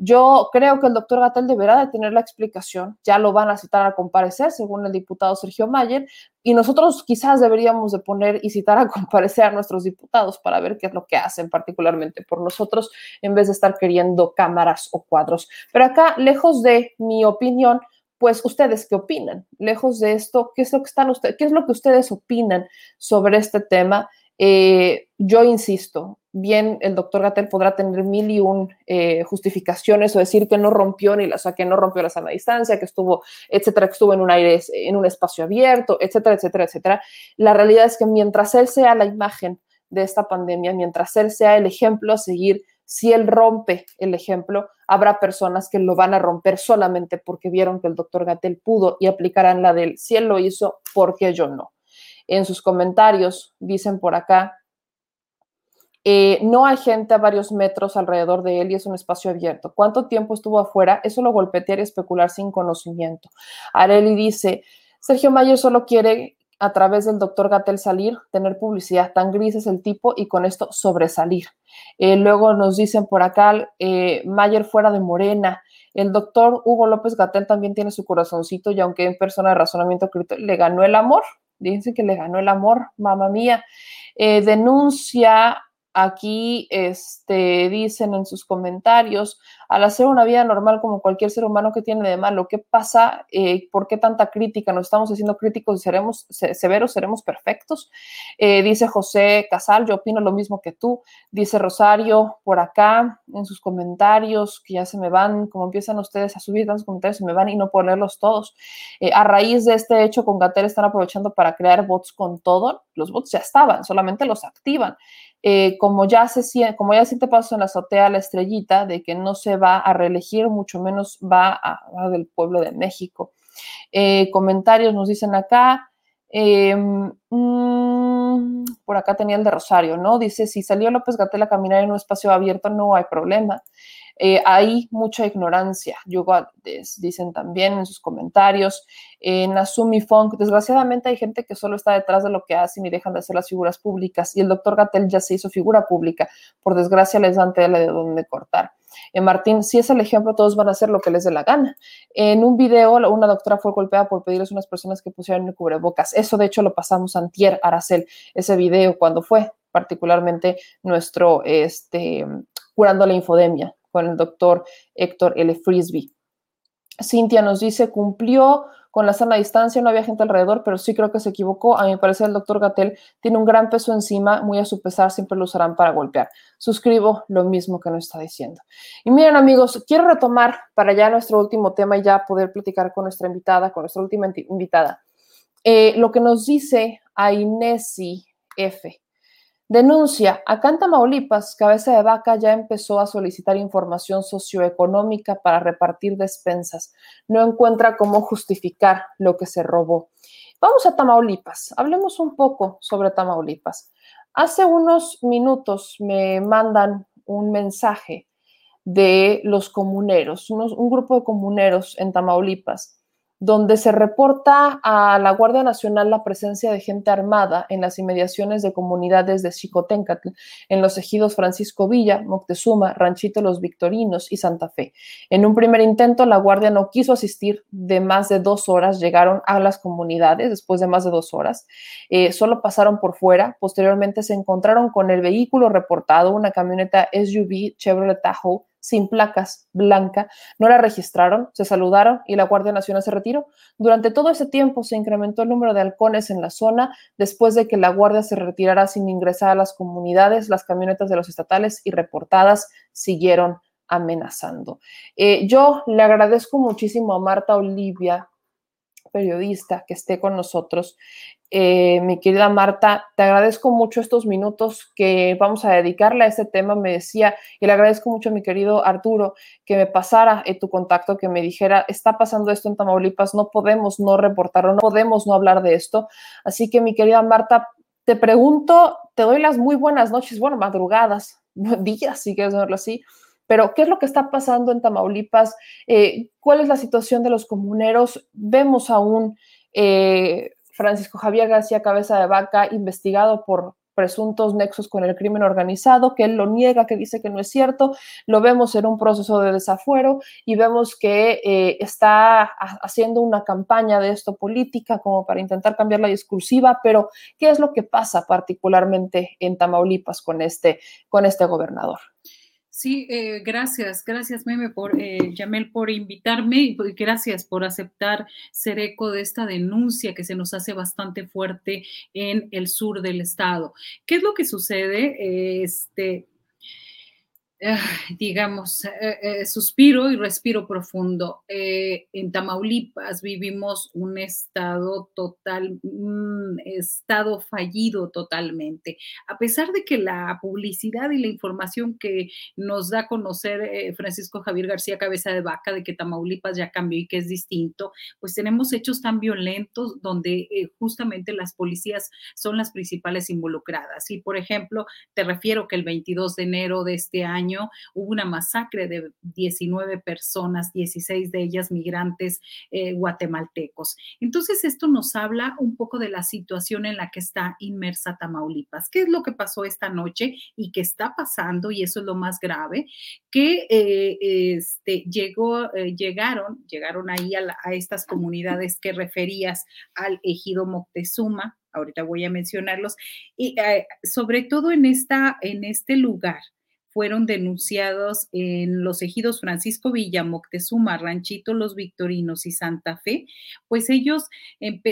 Yo creo que el doctor Gatel deberá de tener la explicación, ya lo van a citar a comparecer, según el diputado Sergio Mayer, y nosotros quizás deberíamos de poner y citar a comparecer a nuestros diputados para ver qué es lo que hacen particularmente por nosotros, en vez de estar queriendo cámaras o cuadros. Pero acá, lejos de mi opinión, pues ustedes qué opinan, lejos de esto, qué es lo que están ustedes, qué es lo que ustedes opinan sobre este tema. Eh, yo insisto, bien el doctor Gatel podrá tener mil y un eh, justificaciones o decir que no rompió ni la, o que no rompió la sana distancia, que estuvo, etcétera, que estuvo en un aire, en un espacio abierto, etcétera, etcétera, etcétera. La realidad es que mientras él sea la imagen de esta pandemia, mientras él sea el ejemplo a seguir, si él rompe el ejemplo, habrá personas que lo van a romper solamente porque vieron que el doctor Gatel pudo y aplicarán la del si él lo hizo, ¿por qué yo no? En sus comentarios, dicen por acá, eh, no hay gente a varios metros alrededor de él y es un espacio abierto. ¿Cuánto tiempo estuvo afuera? Eso lo golpetear y especular sin conocimiento. Areli dice, Sergio Mayer solo quiere a través del doctor Gatel salir, tener publicidad, tan gris es el tipo y con esto sobresalir. Eh, luego nos dicen por acá, eh, Mayer fuera de Morena, el doctor Hugo López Gatel también tiene su corazoncito y aunque en persona de razonamiento crítico le ganó el amor, Dicen que le ganó el amor, mamá mía. Eh, denuncia aquí, este, dicen en sus comentarios, al hacer una vida normal como cualquier ser humano que tiene de malo, ¿qué pasa? Eh, ¿Por qué tanta crítica? ¿Nos estamos haciendo críticos y seremos severos, seremos perfectos? Eh, dice José Casal, yo opino lo mismo que tú. Dice Rosario por acá en sus comentarios, que ya se me van, como empiezan ustedes a subir tantos comentarios, se me van y no puedo leerlos todos. Eh, a raíz de este hecho, con Gatel están aprovechando para crear bots con todo. Los bots ya estaban, solamente los activan. Como ya se como ya siente paso en la azotea la estrellita de que no se va a reelegir, mucho menos va a, del pueblo de México. Eh, comentarios nos dicen acá. Em, mm, por acá tenía el de Rosario, ¿no? Dice, si salió López Gatel a caminar en un espacio abierto, no hay problema. Eh, hay mucha ignorancia, dicen también en sus comentarios. En Asumi Funk, desgraciadamente hay gente que solo está detrás de lo que hacen y dejan de hacer las figuras públicas. Y el doctor Gatel ya se hizo figura pública. Por desgracia les dan tela de dónde cortar. En Martín, si es el ejemplo, todos van a hacer lo que les dé la gana. En un video, una doctora fue golpeada por pedirles a unas personas que pusieran el cubrebocas. Eso, de hecho, lo pasamos antier, Aracel, ese video, cuando fue particularmente nuestro, este, curando la infodemia con el doctor Héctor L. Frisby. Cintia nos dice, cumplió con la sana distancia, no había gente alrededor, pero sí creo que se equivocó. A mi parecer, el doctor Gatel tiene un gran peso encima, muy a su pesar, siempre lo usarán para golpear. Suscribo lo mismo que nos está diciendo. Y miren, amigos, quiero retomar para ya nuestro último tema y ya poder platicar con nuestra invitada, con nuestra última invitada. Eh, lo que nos dice a F. Denuncia, acá en Tamaulipas, Cabeza de Vaca ya empezó a solicitar información socioeconómica para repartir despensas. No encuentra cómo justificar lo que se robó. Vamos a Tamaulipas, hablemos un poco sobre Tamaulipas. Hace unos minutos me mandan un mensaje de los comuneros, un grupo de comuneros en Tamaulipas donde se reporta a la Guardia Nacional la presencia de gente armada en las inmediaciones de comunidades de Xicoténcatl, en los ejidos Francisco Villa, Moctezuma, Ranchito Los Victorinos y Santa Fe. En un primer intento, la Guardia no quiso asistir de más de dos horas, llegaron a las comunidades después de más de dos horas, eh, solo pasaron por fuera, posteriormente se encontraron con el vehículo reportado, una camioneta SUV Chevrolet Tahoe, sin placas, blanca, no la registraron, se saludaron y la Guardia Nacional se retiró. Durante todo ese tiempo se incrementó el número de halcones en la zona después de que la Guardia se retirara sin ingresar a las comunidades, las camionetas de los estatales y reportadas siguieron amenazando. Eh, yo le agradezco muchísimo a Marta Olivia periodista que esté con nosotros. Eh, mi querida Marta, te agradezco mucho estos minutos que vamos a dedicarle a este tema. Me decía, y le agradezco mucho a mi querido Arturo que me pasara tu contacto, que me dijera, está pasando esto en Tamaulipas, no podemos no reportarlo, no podemos no hablar de esto. Así que, mi querida Marta, te pregunto, te doy las muy buenas noches, bueno, madrugadas, días, si quieres verlo así. Pero, ¿qué es lo que está pasando en Tamaulipas? Eh, ¿Cuál es la situación de los comuneros? Vemos aún eh, Francisco Javier García Cabeza de Vaca investigado por presuntos nexos con el crimen organizado, que él lo niega, que dice que no es cierto, lo vemos en un proceso de desafuero y vemos que eh, está haciendo una campaña de esto política como para intentar cambiar la discursiva, pero ¿qué es lo que pasa particularmente en Tamaulipas con este, con este gobernador? Sí, eh, gracias, gracias Meme por, eh, Yamel, por invitarme y gracias por aceptar ser eco de esta denuncia que se nos hace bastante fuerte en el sur del estado. ¿Qué es lo que sucede? Este, digamos, eh, eh, suspiro y respiro profundo. Eh, en Tamaulipas vivimos un estado total, un estado fallido totalmente. A pesar de que la publicidad y la información que nos da a conocer Francisco Javier García Cabeza de Vaca de que Tamaulipas ya cambió y que es distinto, pues tenemos hechos tan violentos donde justamente las policías son las principales involucradas. Y, por ejemplo, te refiero que el 22 de enero de este año, hubo una masacre de 19 personas, 16 de ellas migrantes eh, guatemaltecos. Entonces, esto nos habla un poco de la situación en la que está inmersa Tamaulipas. ¿Qué es lo que pasó esta noche y qué está pasando? Y eso es lo más grave, que eh, este, llegó, eh, llegaron, llegaron ahí a, estas comunidades que referías al ejido Moctezuma, ahorita voy a mencionarlos, y sobre todo en, esta, en este lugar fueron denunciados en los ejidos Francisco Villa, Moctezuma, Ranchito Los Victorinos y Santa Fe, pues ellos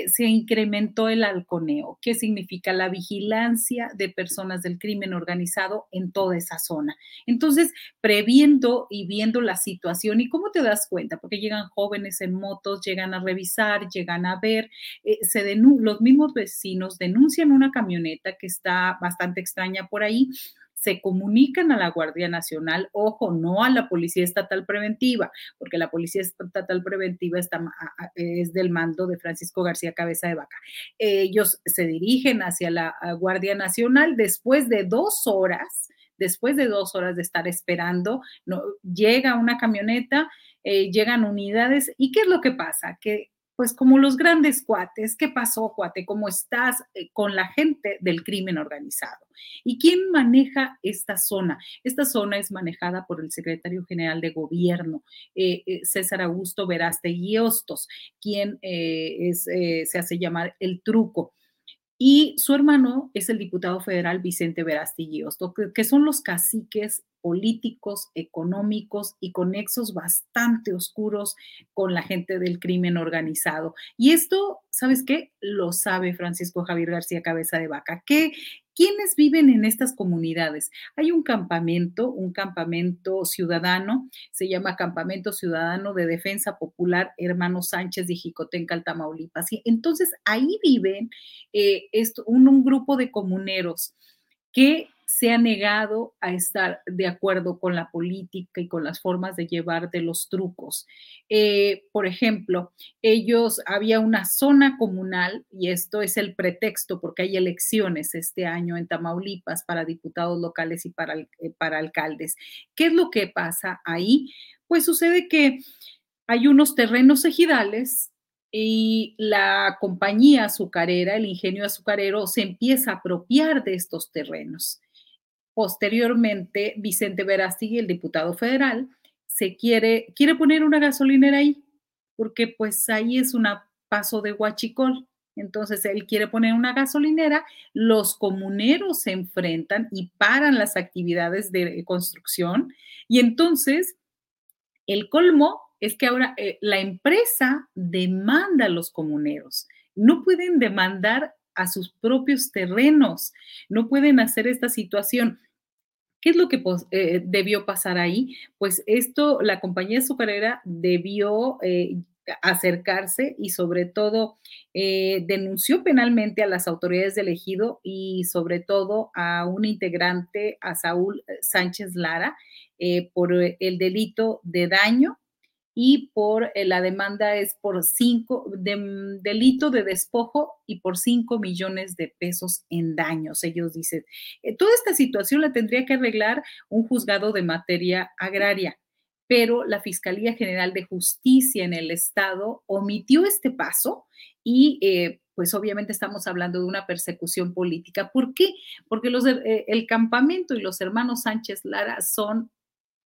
se incrementó el halconeo, que significa la vigilancia de personas del crimen organizado en toda esa zona. Entonces, previendo y viendo la situación, ¿y cómo te das cuenta? Porque llegan jóvenes en motos, llegan a revisar, llegan a ver, eh, se los mismos vecinos denuncian una camioneta que está bastante extraña por ahí se comunican a la Guardia Nacional, ojo, no a la Policía Estatal Preventiva, porque la Policía Estatal Preventiva está, es del mando de Francisco García Cabeza de Vaca. Ellos se dirigen hacia la Guardia Nacional después de dos horas, después de dos horas de estar esperando, no, llega una camioneta, eh, llegan unidades y ¿qué es lo que pasa? Que pues como los grandes cuates, ¿qué pasó, cuate? ¿Cómo estás eh, con la gente del crimen organizado? ¿Y quién maneja esta zona? Esta zona es manejada por el secretario general de gobierno, eh, eh, César Augusto Veraste Hostos, quien se hace llamar el truco. Y su hermano es el diputado federal Vicente Verastillíos, que son los caciques políticos, económicos y con nexos bastante oscuros con la gente del crimen organizado. Y esto, ¿sabes qué? Lo sabe Francisco Javier García Cabeza de Vaca. ¿Qué, ¿Quiénes viven en estas comunidades? Hay un campamento, un campamento ciudadano, se llama Campamento Ciudadano de Defensa Popular Hermano Sánchez de Jicotenca, Tamaulipas. Y entonces ahí viven eh, un grupo de comuneros que se ha negado a estar de acuerdo con la política y con las formas de llevar de los trucos. Eh, por ejemplo, ellos, había una zona comunal, y esto es el pretexto porque hay elecciones este año en Tamaulipas para diputados locales y para, eh, para alcaldes. ¿Qué es lo que pasa ahí? Pues sucede que hay unos terrenos ejidales y la compañía azucarera, el ingenio azucarero, se empieza a apropiar de estos terrenos. Posteriormente, Vicente Verástegui, el diputado federal, se quiere, quiere poner una gasolinera ahí, porque pues ahí es un paso de Huachicol. Entonces él quiere poner una gasolinera, los comuneros se enfrentan y paran las actividades de construcción y entonces el colmo es que ahora eh, la empresa demanda a los comuneros. No pueden demandar a sus propios terrenos, no pueden hacer esta situación. ¿Qué es lo que eh, debió pasar ahí? Pues esto, la compañía azucarera debió eh, acercarse y sobre todo eh, denunció penalmente a las autoridades del ejido y sobre todo a un integrante, a Saúl Sánchez Lara, eh, por el delito de daño y por eh, la demanda es por cinco, mm, delito de despojo y por cinco millones de pesos en daños. Ellos dicen, eh, toda esta situación la tendría que arreglar un juzgado de materia agraria, pero la Fiscalía General de Justicia en el Estado omitió este paso y eh, pues obviamente estamos hablando de una persecución política. ¿Por qué? Porque los, el campamento y los hermanos Sánchez Lara son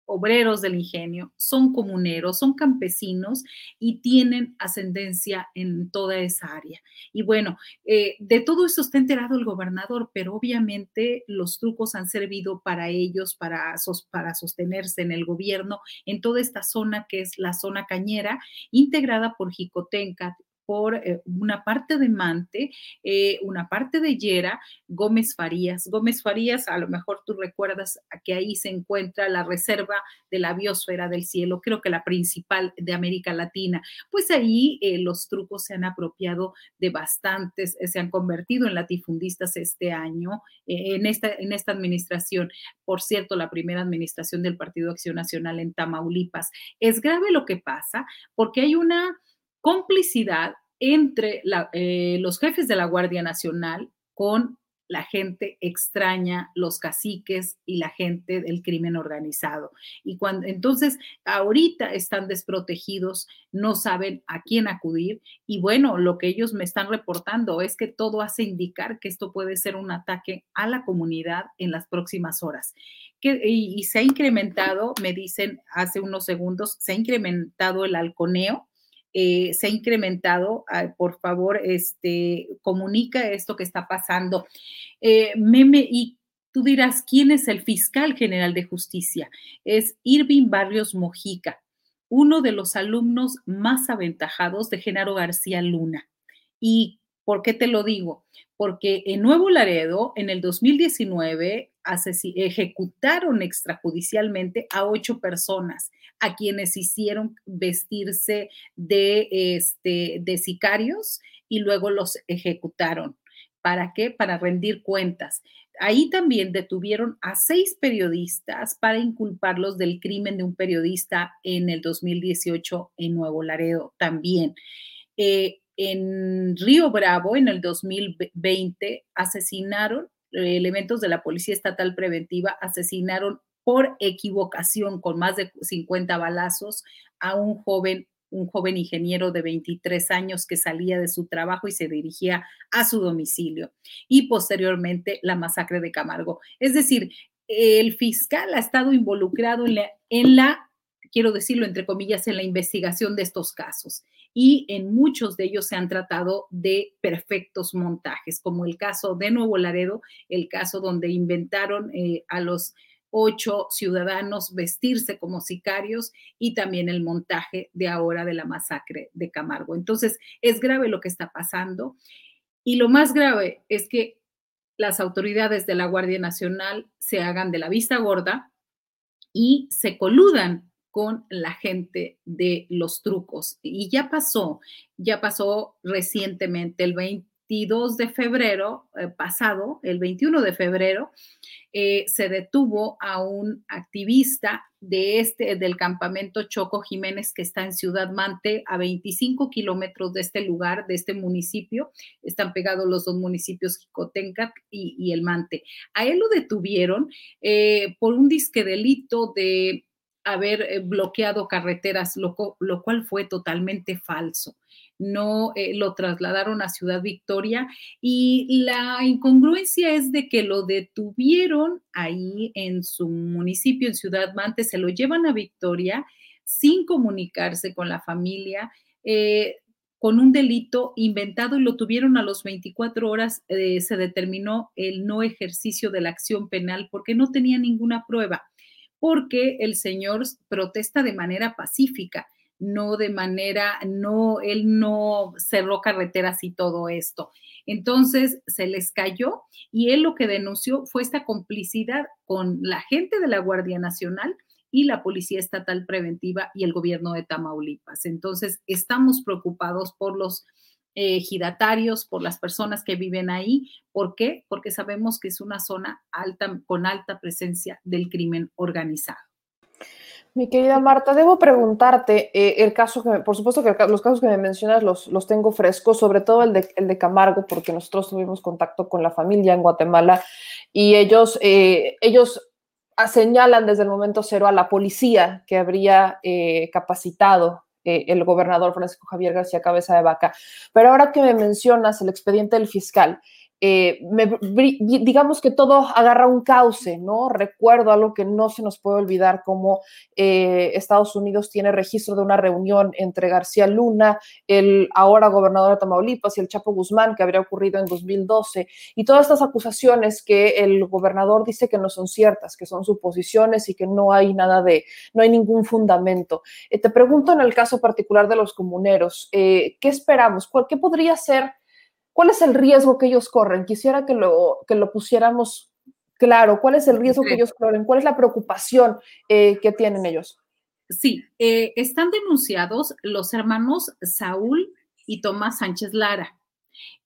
obreros del ingenio, son comuneros, son campesinos y tienen ascendencia en toda esa área. Y bueno, eh, de todo esto está enterado el gobernador, pero obviamente los trucos han servido para ellos, para, para sostenerse en el gobierno, en toda esta zona que es la zona cañera, integrada por Jicotenca, por eh, una parte de Mante, eh, una parte de Yera, Gómez Farías. Gómez Farías, a lo mejor tú recuerdas que ahí se encuentra la reserva de la biosfera del cielo, creo que la principal de América Latina. Pues ahí eh, los trucos se han apropiado de bastantes, se han convertido en latifundistas este año, en, esta, en esta administración. Por cierto, la primera administración del Partido Acción Nacional en Tamaulipas. Es grave lo que pasa porque hay una complicidad entre eh, los jefes de la Guardia Nacional con la gente extraña, los caciques y la gente del crimen organizado. Y cuando entonces ahorita están desprotegidos, no saben a quién acudir y bueno, lo que ellos me están reportando es que todo hace indicar que esto puede ser un ataque a la comunidad en las próximas horas. Que, y, y se ha incrementado, me dicen hace unos segundos, se ha incrementado el halconeo eh, se ha incrementado. por favor, este, comunica esto que está pasando. Eh, meme, y tú dirás, ¿quién es el fiscal general de justicia? Es Irving Barrios Mojica, uno de los alumnos más aventajados de Genaro García Luna. ¿Y por qué te lo digo? Porque en Nuevo Laredo, en el 2019, ejecutaron extrajudicialmente a ocho personas a quienes hicieron vestirse de, este, de sicarios y luego los ejecutaron. ¿Para qué? Para rendir cuentas. Ahí también detuvieron a seis periodistas para inculparlos del crimen de un periodista en el 2018 en Nuevo Laredo también. Eh, en Río Bravo, en el 2020, asesinaron elementos de la Policía Estatal Preventiva, asesinaron por equivocación con más de 50 balazos a un joven un joven ingeniero de 23 años que salía de su trabajo y se dirigía a su domicilio. Y posteriormente la masacre de Camargo. Es decir, el fiscal ha estado involucrado en la, en la, quiero decirlo entre comillas, en la investigación de estos casos. Y en muchos de ellos se han tratado de perfectos montajes, como el caso de Nuevo Laredo, el caso donde inventaron eh, a los ocho ciudadanos vestirse como sicarios y también el montaje de ahora de la masacre de Camargo. Entonces, es grave lo que está pasando y lo más grave es que las autoridades de la Guardia Nacional se hagan de la vista gorda y se coludan con la gente de los trucos. Y ya pasó, ya pasó recientemente, el 22 de febrero eh, pasado, el 21 de febrero, eh, se detuvo a un activista de este, del campamento Choco Jiménez, que está en Ciudad Mante, a 25 kilómetros de este lugar, de este municipio. Están pegados los dos municipios, Jicotenca y, el Mante. A él lo detuvieron eh, por un disque delito de haber eh, bloqueado carreteras, lo, lo cual fue totalmente falso no eh, lo trasladaron a Ciudad Victoria y la incongruencia es de que lo detuvieron ahí en su municipio, en Ciudad Mante, se lo llevan a Victoria sin comunicarse con la familia. Eh, con un delito inventado y lo tuvieron a los 24 horas, eh, se determinó el no ejercicio de la acción penal porque no tenía ninguna prueba, porque el señor protesta de manera pacífica no de manera, no, él no cerró carreteras y todo esto. Entonces se les cayó y él lo que denunció fue esta complicidad con la gente de la Guardia Nacional y la Policía Estatal Preventiva y el gobierno de Tamaulipas. Entonces, estamos preocupados por los ejidatarios, por las personas que viven ahí. ¿Por qué? Porque sabemos que es una zona alta, con alta presencia del crimen organizado. Mi querida Marta, debo preguntarte, eh, el caso que, por supuesto que los casos que me mencionas los, los tengo frescos, sobre todo el de, el de, Camargo, porque nosotros tuvimos contacto con la familia en Guatemala y ellos, eh, ellos señalan desde el momento cero a la policía que habría eh, capacitado eh, el gobernador Francisco Javier García Cabeza de Vaca. Pero ahora que me mencionas el expediente del fiscal, eh, digamos que todo agarra un cauce, ¿no? Recuerdo algo que no se nos puede olvidar, como eh, Estados Unidos tiene registro de una reunión entre García Luna, el ahora gobernador de Tamaulipas, y el Chapo Guzmán, que habría ocurrido en 2012, y todas estas acusaciones que el gobernador dice que no son ciertas, que son suposiciones y que no hay nada de, no hay ningún fundamento. Eh, te pregunto en el caso particular de los comuneros, ¿qué esperamos? ¿Cuál, ¿Qué podría ser? ¿Cuál es el riesgo que ellos corren? Quisiera que lo, que lo pusiéramos claro. ¿Cuál es el riesgo que ellos corren? ¿Cuál es la preocupación eh, que tienen ellos? Sí, eh, están denunciados los hermanos Saúl y Tomás Sánchez Lara.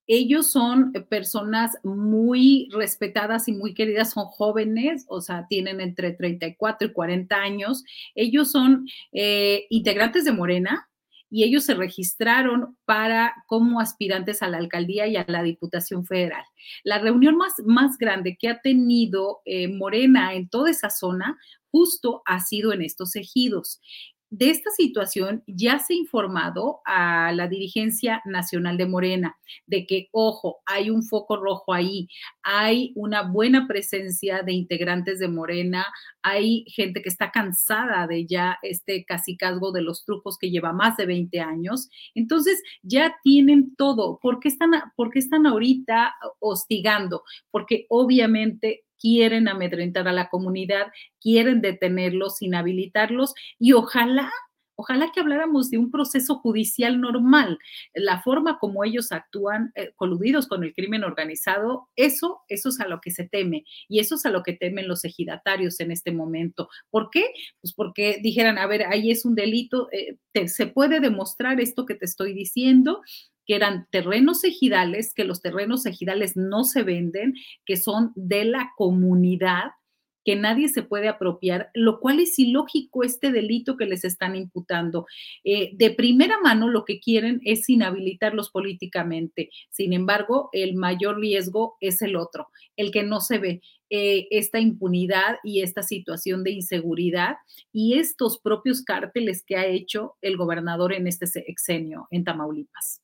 Ellos son personas muy respetadas y muy queridas, son jóvenes, o sea, tienen entre 34 y 40 años. Ellos son eh, integrantes de Morena, y ellos se registraron para como aspirantes a la alcaldía y a la Diputación Federal. La reunión más, más grande que ha tenido eh, Morena en toda esa zona justo ha sido en estos ejidos de esta situación ya se ha informado a la dirigencia nacional de Morena de que, ojo, hay un foco rojo ahí, hay una buena presencia de integrantes de Morena, hay gente que está cansada de ya este casicazgo de los trucos que lleva más de 20 años. Entonces, ya tienen todo. ¿Por qué están, por qué están ahorita hostigando? Porque obviamente quieren amedrentar a la comunidad, quieren detenerlos, inhabilitarlos y ojalá Ojalá que habláramos de un proceso judicial normal, la forma como ellos actúan eh, coludidos con el crimen organizado, eso, eso es a lo que se teme y eso es a lo que temen los ejidatarios en este momento. ¿Por qué? Pues porque dijeran, a ver, ahí es un delito, eh, se puede demostrar esto que te estoy diciendo, que eran terrenos ejidales, que los terrenos ejidales no se venden, que son de la comunidad, que nadie se puede apropiar, lo cual es ilógico este delito que les están imputando. Eh, de primera mano lo que quieren es inhabilitarlos políticamente. Sin embargo, el mayor riesgo es el otro, el que no se ve. Eh, esta impunidad y esta situación de inseguridad y estos propios cárteles que ha hecho el gobernador en este sexenio en Tamaulipas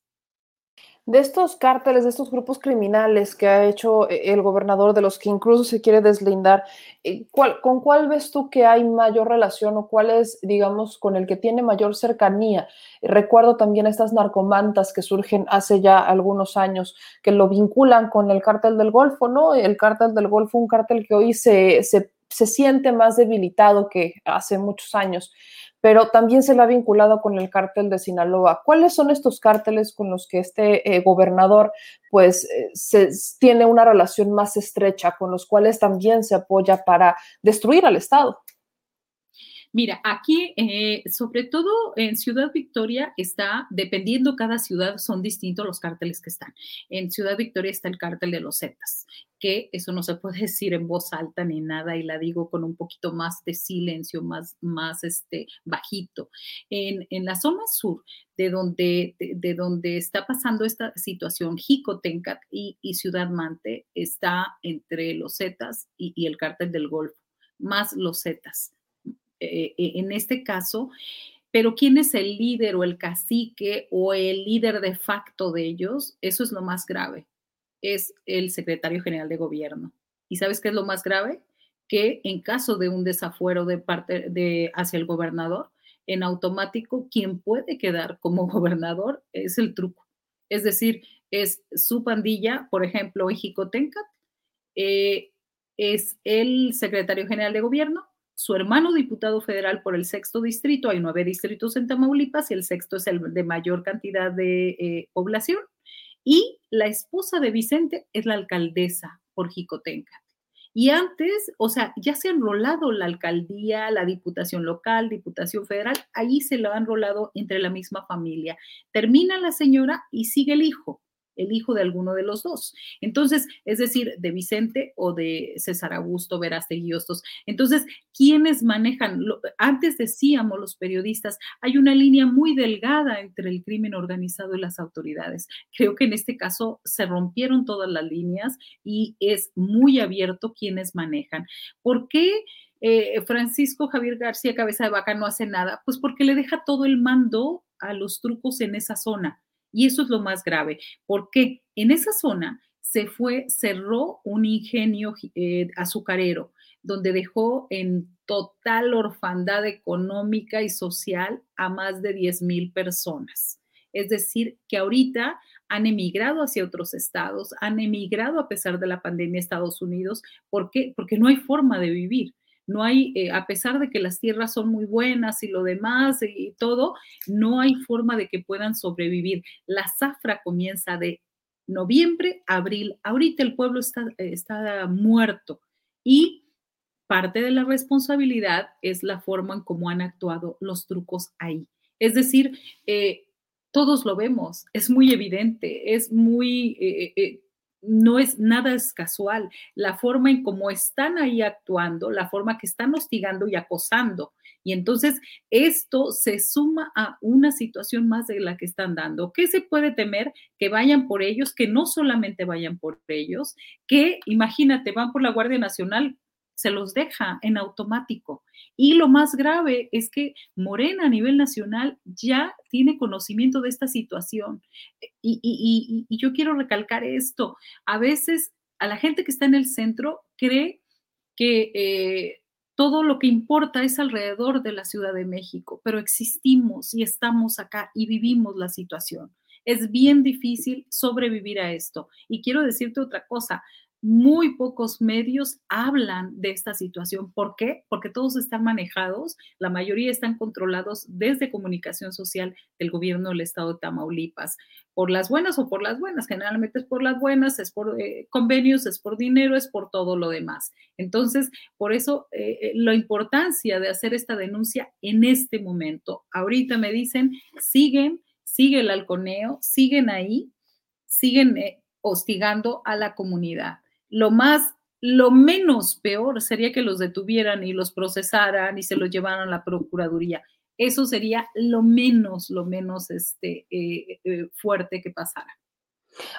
de estos cárteles, de estos grupos criminales que ha hecho eh, el gobernador, de los que incluso se quiere deslindar, eh, ¿con cuál ves tú que hay mayor relación o cuál es, digamos, con el que tiene mayor cercanía? Recuerdo también estas narcomantas que surgen hace ya algunos años, que lo vinculan con el cártel del Golfo, ¿no? El cártel del Golfo, un cártel que hoy se, se, se siente más debilitado que hace muchos años pero también se lo ha vinculado con el cártel de Sinaloa. ¿Cuáles son estos cárteles con los que este eh, gobernador pues eh, se, tiene una relación más estrecha, con los cuales también se apoya para destruir al Estado? Mira, aquí, eh, sobre todo en Ciudad Victoria, está, dependiendo cada ciudad, son distintos los cárteles que están. En Ciudad Victoria está el cártel de los Zetas, que eso no se puede decir en voz alta ni nada, y la digo con un poquito más de silencio, más, más este, bajito. En, en la zona sur, de donde, de, donde está pasando esta situación, Jicotencat y, y Ciudad Mante, está entre los Zetas y, y el cártel del Golfo, más los Zetas eh, eh, en este caso, pero quién es el líder o el cacique o el líder de facto de ellos, eso es lo más grave, es el secretario general de gobierno. ¿Y sabes qué es lo más grave? Que en caso de un desafuero de parte de hacia el gobernador, en automático quien puede quedar como gobernador es el truco. Es decir, es su pandilla, por ejemplo, en Jicotencat, eh, es el secretario general de gobierno su hermano diputado federal por el sexto distrito, hay nueve distritos en Tamaulipas y el sexto es el de mayor cantidad de eh, población, y la esposa de Vicente es la alcaldesa por Jicotenca. Y antes, o sea, ya se ha enrolado la alcaldía, la diputación local, diputación federal, ahí se lo han enrolado entre la misma familia. Termina la señora y sigue el hijo el hijo de alguno de los dos. Entonces, es decir, de Vicente o de César Augusto Verástegui Hostos. Entonces, ¿quiénes manejan? antes decíamos los periodistas, hay una línea muy delgada entre el crimen organizado y las autoridades. Creo que en este caso se rompieron todas las líneas y es muy abierto quiénes manejan. ¿Por qué? Eh, Francisco Javier García Cabeza de Vaca no hace nada, pues porque le deja todo el mando a los trucos en esa zona. Y eso es lo más grave, porque en esa zona se fue, cerró un ingenio eh, azucarero, donde dejó en total orfandad económica y social a más de 10 mil personas. Es decir, que ahorita han emigrado hacia otros estados, han emigrado a pesar de la pandemia a Estados Unidos. ¿Por qué? Porque no hay forma de vivir no hay, eh, a pesar de que las tierras son muy buenas y lo demás y todo, no hay forma de que puedan sobrevivir. La zafra comienza de noviembre, abril. Ahorita el pueblo está, está muerto y parte de la responsabilidad es la forma en cómo han actuado los trucos ahí. Es decir, eh, todos lo vemos, es muy evidente, es muy, eh, no es nada es casual. La forma en cómo están ahí actuando, la forma que están hostigando y acosando. Y entonces esto se suma a una situación más de la que están dando. ¿Qué se puede temer? Que vayan por ellos, que no solamente vayan por ellos, que imagínate, van por la Guardia Nacional, se los deja en automático. Y lo más grave es que Morena a nivel nacional ya tiene conocimiento de esta situación. Y, yo quiero recalcar esto. A veces a la gente que está en el centro cree que eh, todo lo que importa es alrededor de la Ciudad de México, pero existimos y estamos acá y vivimos la situación. Es bien difícil sobrevivir a esto. Y quiero decirte otra cosa, muy pocos medios hablan de esta situación. ¿Por qué? Porque todos están manejados, la mayoría están controlados desde comunicación social del gobierno del estado de Tamaulipas, por las buenas o por las buenas. Generalmente es por las buenas, es por eh, convenios, es por dinero, es por todo lo demás. Entonces, por eso eh, eh, la importancia de hacer esta denuncia en este momento. Ahorita me dicen, siguen, sigue el halconeo, siguen ahí, siguen hostigando a la comunidad lo más, lo menos peor sería que los detuvieran y los procesaran y se los llevaran a la Procuraduría. Eso sería lo menos, lo menos este, eh, eh, fuerte que pasara.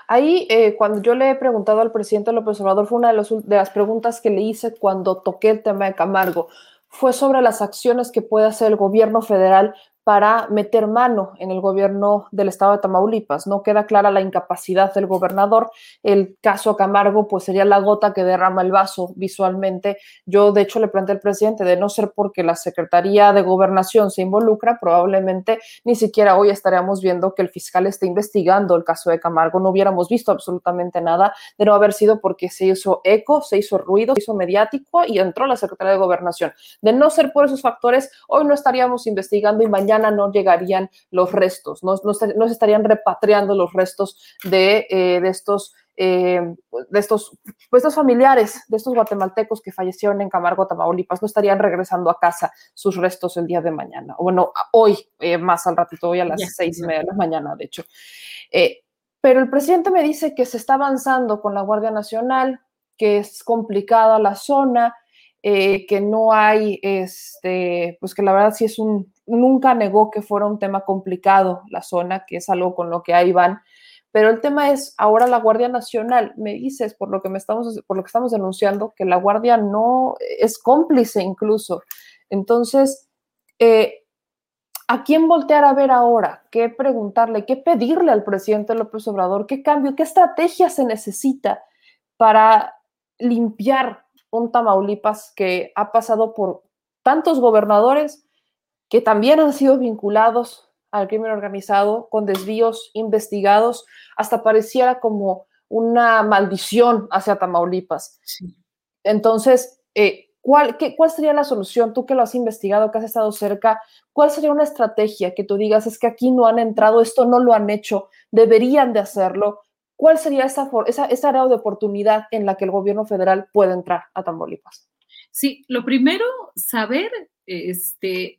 Ahí, eh, cuando yo le he preguntado al presidente López Obrador, fue una de, de, las preguntas que le hice cuando toqué el tema de Camargo, fue sobre las acciones que puede hacer el gobierno federal para meter mano en el gobierno del estado de Tamaulipas. No queda clara la incapacidad del gobernador. El caso Camargo, pues sería la gota que derrama el vaso visualmente. Yo, de hecho, le planteé al presidente, de no ser porque la Secretaría de Gobernación se involucra, probablemente ni siquiera hoy estaríamos viendo que el fiscal esté investigando el caso de Camargo. No hubiéramos visto absolutamente nada de no haber sido porque se hizo eco, se hizo ruido, se hizo mediático y entró la Secretaría de Gobernación. De no ser por esos factores, hoy no estaríamos investigando y mañana no llegarían los restos, no, se estarían repatriando los restos de, eh, de estos eh, de estos, pues, estos familiares, de estos guatemaltecos que fallecieron en Camargo, Tamaulipas, no estarían regresando a casa sus restos el día de mañana. O bueno, hoy, eh, más al ratito, hoy a las seis y media de la mañana, de hecho. pero el presidente me dice que se está avanzando con la Guardia Nacional, que es complicada la zona, que no hay, este, pues que la verdad sí es un, nunca negó que fuera un tema complicado la zona, que es algo con lo que ahí van. Pero el tema es, ahora la Guardia Nacional, me dices, por lo que, me estamos, por lo que estamos denunciando, que la Guardia no es cómplice incluso. Entonces, eh, ¿a quién voltear a ver ahora? ¿Qué preguntarle? ¿Qué pedirle al presidente López Obrador? ¿Qué cambio? ¿Qué estrategia se necesita para limpiar un Tamaulipas que ha pasado por tantos gobernadores que también han sido vinculados al crimen organizado con desvíos investigados, hasta pareciera como una maldición hacia Tamaulipas. Entonces, eh, ¿cuál, ¿cuál sería la solución? Tú que lo has investigado, que has estado cerca, ¿cuál sería una estrategia que tú digas, es que aquí no han entrado, esto no lo han hecho, deberían de hacerlo? ¿cuál sería esa, esa, esa área de oportunidad en la que el gobierno federal puede entrar a Tamaulipas? Sí, lo primero, saber, este,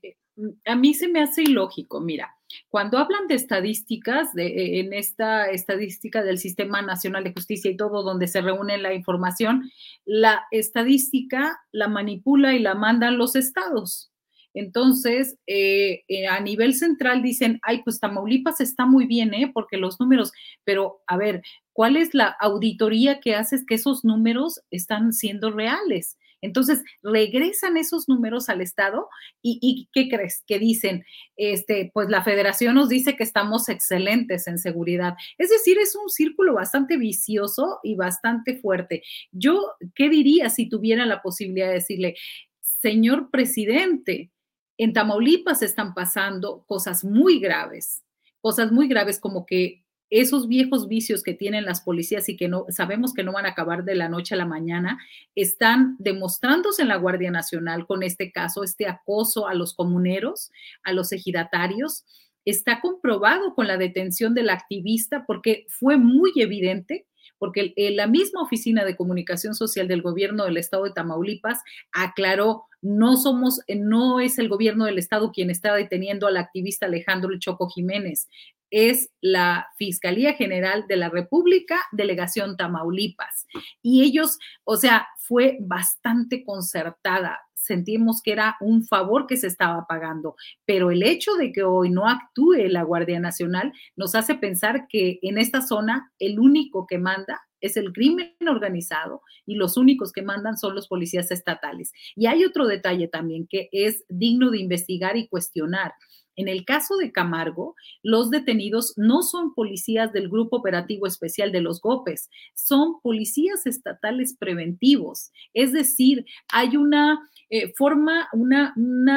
a mí se me hace ilógico, mira, cuando hablan de estadísticas, de, eh, en esta estadística del Sistema Nacional de Justicia y todo, donde se reúne la información, la estadística la manipula y la mandan los estados. Entonces, eh, eh, a nivel central dicen, ay, pues Tamaulipas está muy bien, ¿eh? Porque los números, pero a ver, ¿cuál es la auditoría que haces que esos números están siendo reales? Entonces, regresan esos números al Estado y, ¿qué crees? Que dicen, este, pues la federación nos dice que estamos excelentes en seguridad. Es decir, es un círculo bastante vicioso y bastante fuerte. Yo, ¿qué diría si tuviera la posibilidad de decirle, señor presidente, en Tamaulipas están pasando cosas muy graves, cosas muy graves como que esos viejos vicios que tienen las policías y que no sabemos que no van a acabar de la noche a la mañana, están demostrándose en la Guardia Nacional con este caso, este acoso a los comuneros, a los ejidatarios. Está comprobado con la detención del activista porque fue muy evidente porque la misma Oficina de Comunicación Social del Gobierno del Estado de Tamaulipas aclaró, no somos, no es el gobierno del Estado quien está deteniendo al activista Alejandro Choco Jiménez, es la Fiscalía General de la República, Delegación Tamaulipas. Y ellos, o sea, fue bastante concertada. Sentimos que era un favor que se estaba pagando, pero el hecho de que hoy no actúe la Guardia Nacional nos hace pensar que en esta zona el único que manda es el crimen organizado y los únicos que mandan son los policías estatales. Y hay otro detalle también que es digno de investigar y cuestionar. En el caso de Camargo, los detenidos no son policías del Grupo Operativo Especial de los GOPES, son policías estatales preventivos. Es decir, hay una eh, forma, una,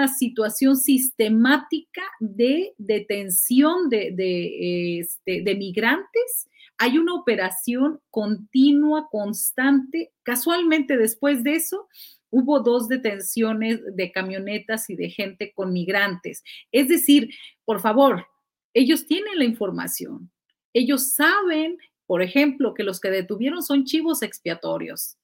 situación sistemática de detención de, de, este, de migrantes hay una operación continua, constante. Casualmente después de eso, hubo dos detenciones de camionetas y de gente con migrantes. Es decir, por favor, ellos tienen la información. Ellos saben, por ejemplo, que los que detuvieron son chivos expiatorios,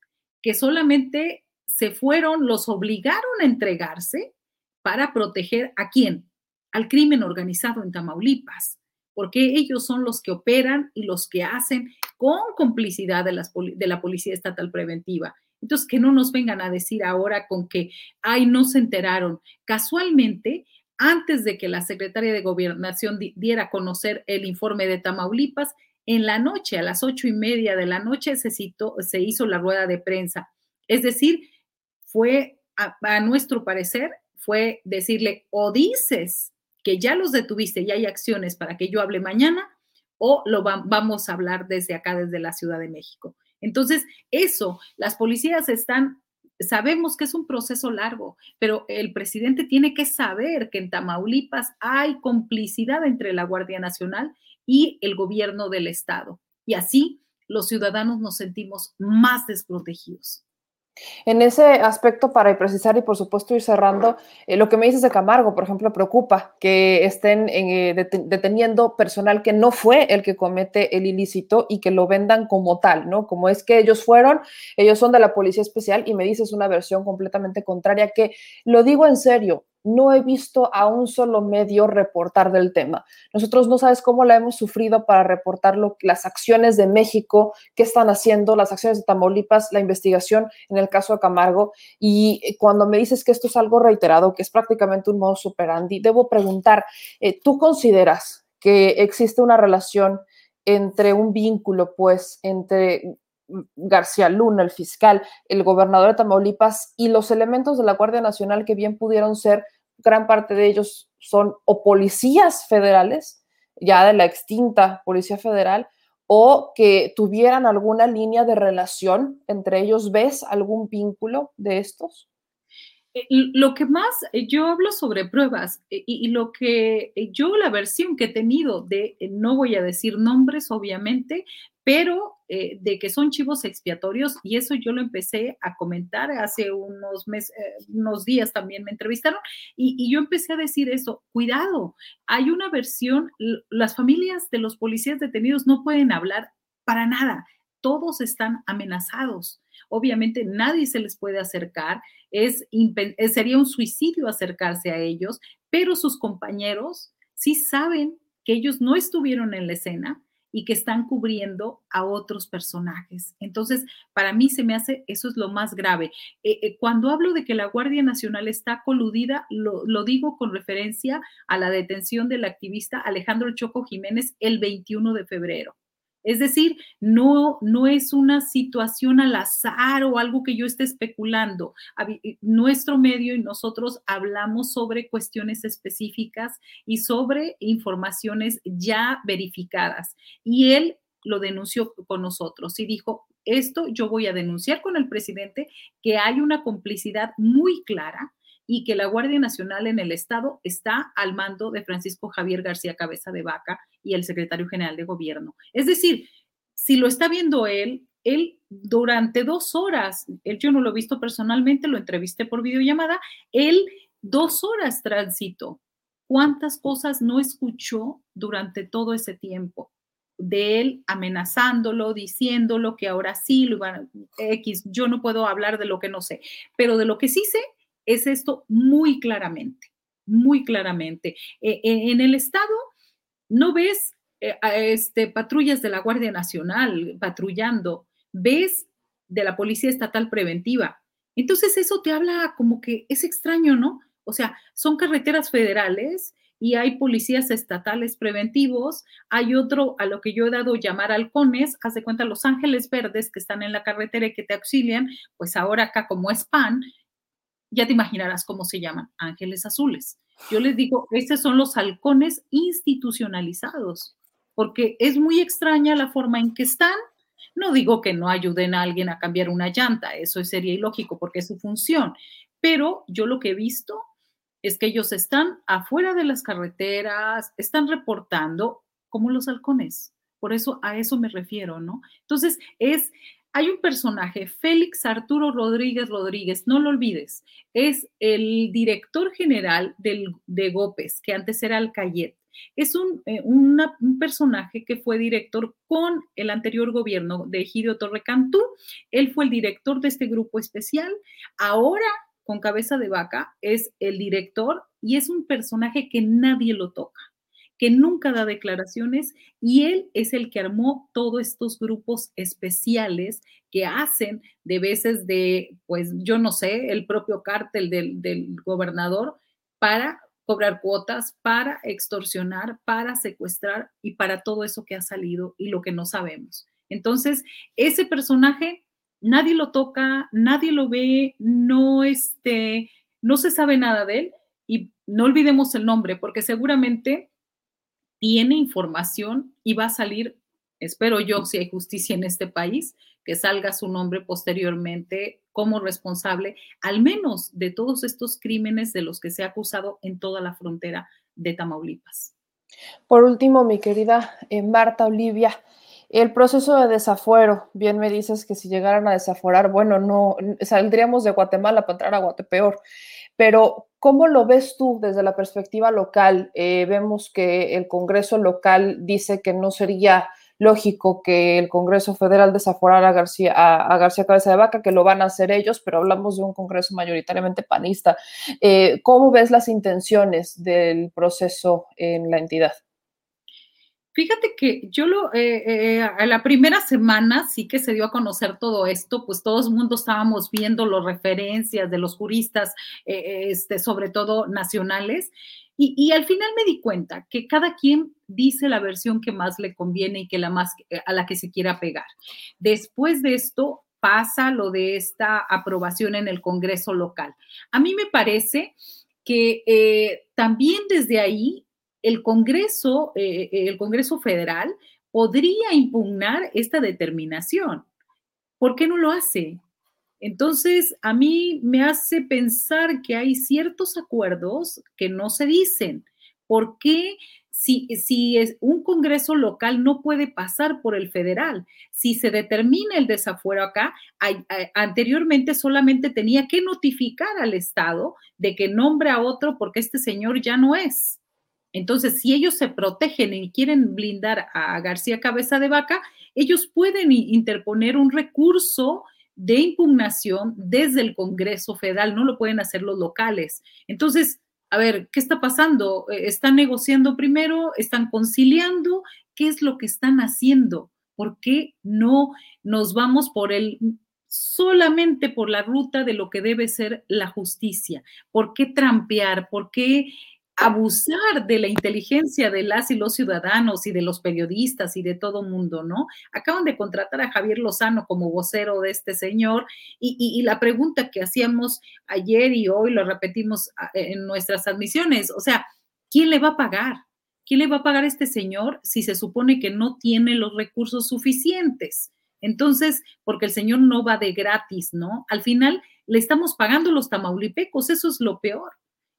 que solamente se fueron, los obligaron a entregarse para proteger a quién? Al crimen organizado en Tamaulipas, porque ellos son los que operan y los que hacen con complicidad de, de la Policía Estatal Preventiva. Entonces, que no nos vengan a decir ahora con que, ay, no se enteraron. Casualmente, antes de que la secretaria de Gobernación diera a conocer el informe de Tamaulipas, en la noche, a las ocho y media de la noche, se, citó, se hizo la rueda de prensa. Es decir, fue, a, a nuestro parecer, fue decirle, o dices que ya los detuviste y hay acciones para que yo hable mañana, o lo vamos a hablar desde acá, desde la Ciudad de México. Entonces, eso, las policías están, sabemos que es un proceso largo, pero el presidente tiene que saber que en Tamaulipas hay complicidad entre la Guardia Nacional y el gobierno del Estado. Y así los ciudadanos nos sentimos más desprotegidos. En ese aspecto, para precisar y por supuesto ir cerrando, eh, lo que me dices de Camargo, por ejemplo, preocupa que estén eh, deteniendo personal que no fue el que comete el ilícito y que lo vendan como tal, ¿no? Como es que ellos fueron, ellos son de la Policía Especial y me dices una versión completamente contraria que lo digo en serio, no he visto a un solo medio reportar del tema. Nosotros no sabes cómo la hemos sufrido para reportar las acciones de México, qué están haciendo, las acciones de Tamaulipas, la investigación en el caso de Camargo. Y eh, cuando me dices que esto es algo reiterado, que es prácticamente un modo superandi, debo preguntar, eh, ¿tú consideras que existe una relación entre un vínculo, pues, entre García Luna, el fiscal, el gobernador de Tamaulipas y los elementos de la Guardia Nacional que bien pudieron ser, gran parte de ellos son o policías federales, ya de la extinta Policía Federal, o que tuvieran alguna línea de relación entre ellos. ¿Ves algún vínculo de estos? Eh, lo que más, eh, yo hablo sobre pruebas eh, y, lo que yo, la versión que he tenido de, no voy a decir nombres, obviamente, pero de que son chivos expiatorios y eso yo lo empecé a comentar hace unos meses, unos días también me entrevistaron y, y, yo empecé a decir eso, cuidado, hay una versión, las familias de los policías detenidos no pueden hablar para nada. Todos están amenazados. Obviamente nadie se les puede acercar, es, eh, sería un suicidio acercarse a ellos, pero sus compañeros sí saben que ellos no estuvieron en la escena y que están cubriendo a otros personajes. Entonces, para mí se me hace, eso es lo más grave. Eh, eh, cuando hablo de que la Guardia Nacional está coludida, lo, lo, digo con referencia a la detención del activista Alejandro Choco Jiménez el 21 de febrero. Es decir, no, no es una situación al azar o algo que yo esté especulando. Eh, nuestro medio y nosotros hablamos sobre cuestiones específicas y sobre informaciones ya verificadas. Y él lo denunció con nosotros y dijo, esto yo voy a denunciar con el presidente que hay una complicidad muy clara y que la Guardia Nacional en el Estado está al mando de Francisco Javier García Cabeza de Vaca y el secretario general de gobierno. Es decir, si lo está viendo él, él durante dos horas, él yo no lo he visto personalmente, lo entrevisté por videollamada, él dos horas transito. ¿Cuántas cosas no escuchó durante todo ese tiempo? de él amenazándolo, diciéndolo que ahora sí lo iban X, yo no puedo hablar de lo que no sé, pero de lo que sí sé es esto muy claramente, muy claramente. Eh, eh, en el Estado no ves eh, este, patrullas de la Guardia Nacional patrullando, ves de la Policía Estatal Preventiva. Entonces eso te habla como que es extraño, ¿no? O sea, son carreteras federales y hay policías estatales preventivos, hay otro a lo que yo he dado llamar halcones, haz de cuenta los ángeles verdes que están en la carretera y que te auxilian, pues ahora acá como es PAN, ya te imaginarás cómo se llaman, ángeles azules. Yo les digo, estos son los halcones institucionalizados, porque es muy extraña la forma en que están. No digo que no ayuden a alguien a cambiar una llanta, eso sería ilógico porque es su función, pero yo lo que he visto es que ellos están afuera de las carreteras, están reportando como los halcones. Por eso a eso me refiero, ¿no? Entonces, es hay un personaje, Félix Arturo Rodríguez Rodríguez, no lo olvides, es el director general de Gópez, que antes era Alcayet. Es un, eh, un, personaje que fue director con el anterior gobierno de Egidio Torrecantú. Él fue el director de este grupo especial. Ahora, con cabeza de vaca, es el director y es un personaje que nadie lo toca que nunca da declaraciones y él es el que armó todos estos grupos especiales que hacen de veces de, pues yo no sé, el propio cártel del, del gobernador para cobrar cuotas, para extorsionar, para secuestrar y para todo eso que ha salido y lo que no sabemos. Entonces, ese personaje nadie lo toca, nadie lo ve, no este, no se sabe nada de él y no olvidemos el nombre porque seguramente tiene información y va a salir, espero yo, si hay justicia en este país, que salga su nombre posteriormente como responsable, al menos de todos estos crímenes de los que se ha acusado en toda la frontera de Tamaulipas. Por último, mi querida eh, Marta Olivia, el proceso de desafuero, bien me dices que si llegaran a desaforar, bueno, no, saldríamos de Guatemala para entrar a Guatepeor, pero ¿cómo lo ves tú desde la perspectiva local? Eh, vemos que el Congreso local dice que no sería lógico que el Congreso Federal desaforara a García, a, García Cabeza de Vaca, que lo van a hacer ellos, pero hablamos de un Congreso mayoritariamente panista. Eh, ¿Cómo ves las intenciones del proceso en la entidad? Fíjate que yo lo, eh, eh, a la primera semana sí que se dio a conocer todo esto, pues todo el mundo estábamos viendo las referencias de los juristas, eh, este, sobre todo nacionales, y, y, al final me di cuenta que cada quien dice la versión que más le conviene y que la más a la que se quiera pegar. Después de esto pasa lo de esta aprobación en el Congreso local. A mí me parece que también desde ahí el Congreso, eh, eh, el Congreso Federal podría impugnar esta determinación. ¿Por qué no lo hace? Entonces, a mí me hace pensar que hay ciertos acuerdos que no se dicen. ¿Por qué si, si es un Congreso local no puede pasar por el federal? Si se determina el desafuero acá, anteriormente solamente tenía que notificar al Estado de que nombre a otro porque este señor ya no es. Entonces, si ellos se protegen y quieren blindar a García Cabeza de Vaca, ellos pueden interponer un recurso de impugnación desde el Congreso Federal, no lo pueden hacer los locales. Entonces, a ver, ¿qué está pasando? Eh, ¿Están negociando primero? ¿Están conciliando? ¿Qué es lo que están haciendo? ¿Por qué no nos vamos por el solamente por la ruta de lo que debe ser la justicia? ¿Por qué trampear? ¿Por qué abusar de la inteligencia de las y los ciudadanos y de los periodistas y de todo mundo, ¿no? Acaban de contratar a Javier Lozano como vocero de este señor y, la pregunta que hacíamos ayer y hoy lo repetimos ah, en nuestras admisiones, o sea, ¿quién le va a pagar? ¿Quién le va a pagar a este señor si se supone que no tiene los recursos suficientes? Entonces, porque el señor no va de gratis, ¿no? Al final le estamos pagando los tamaulipecos, eso es lo peor.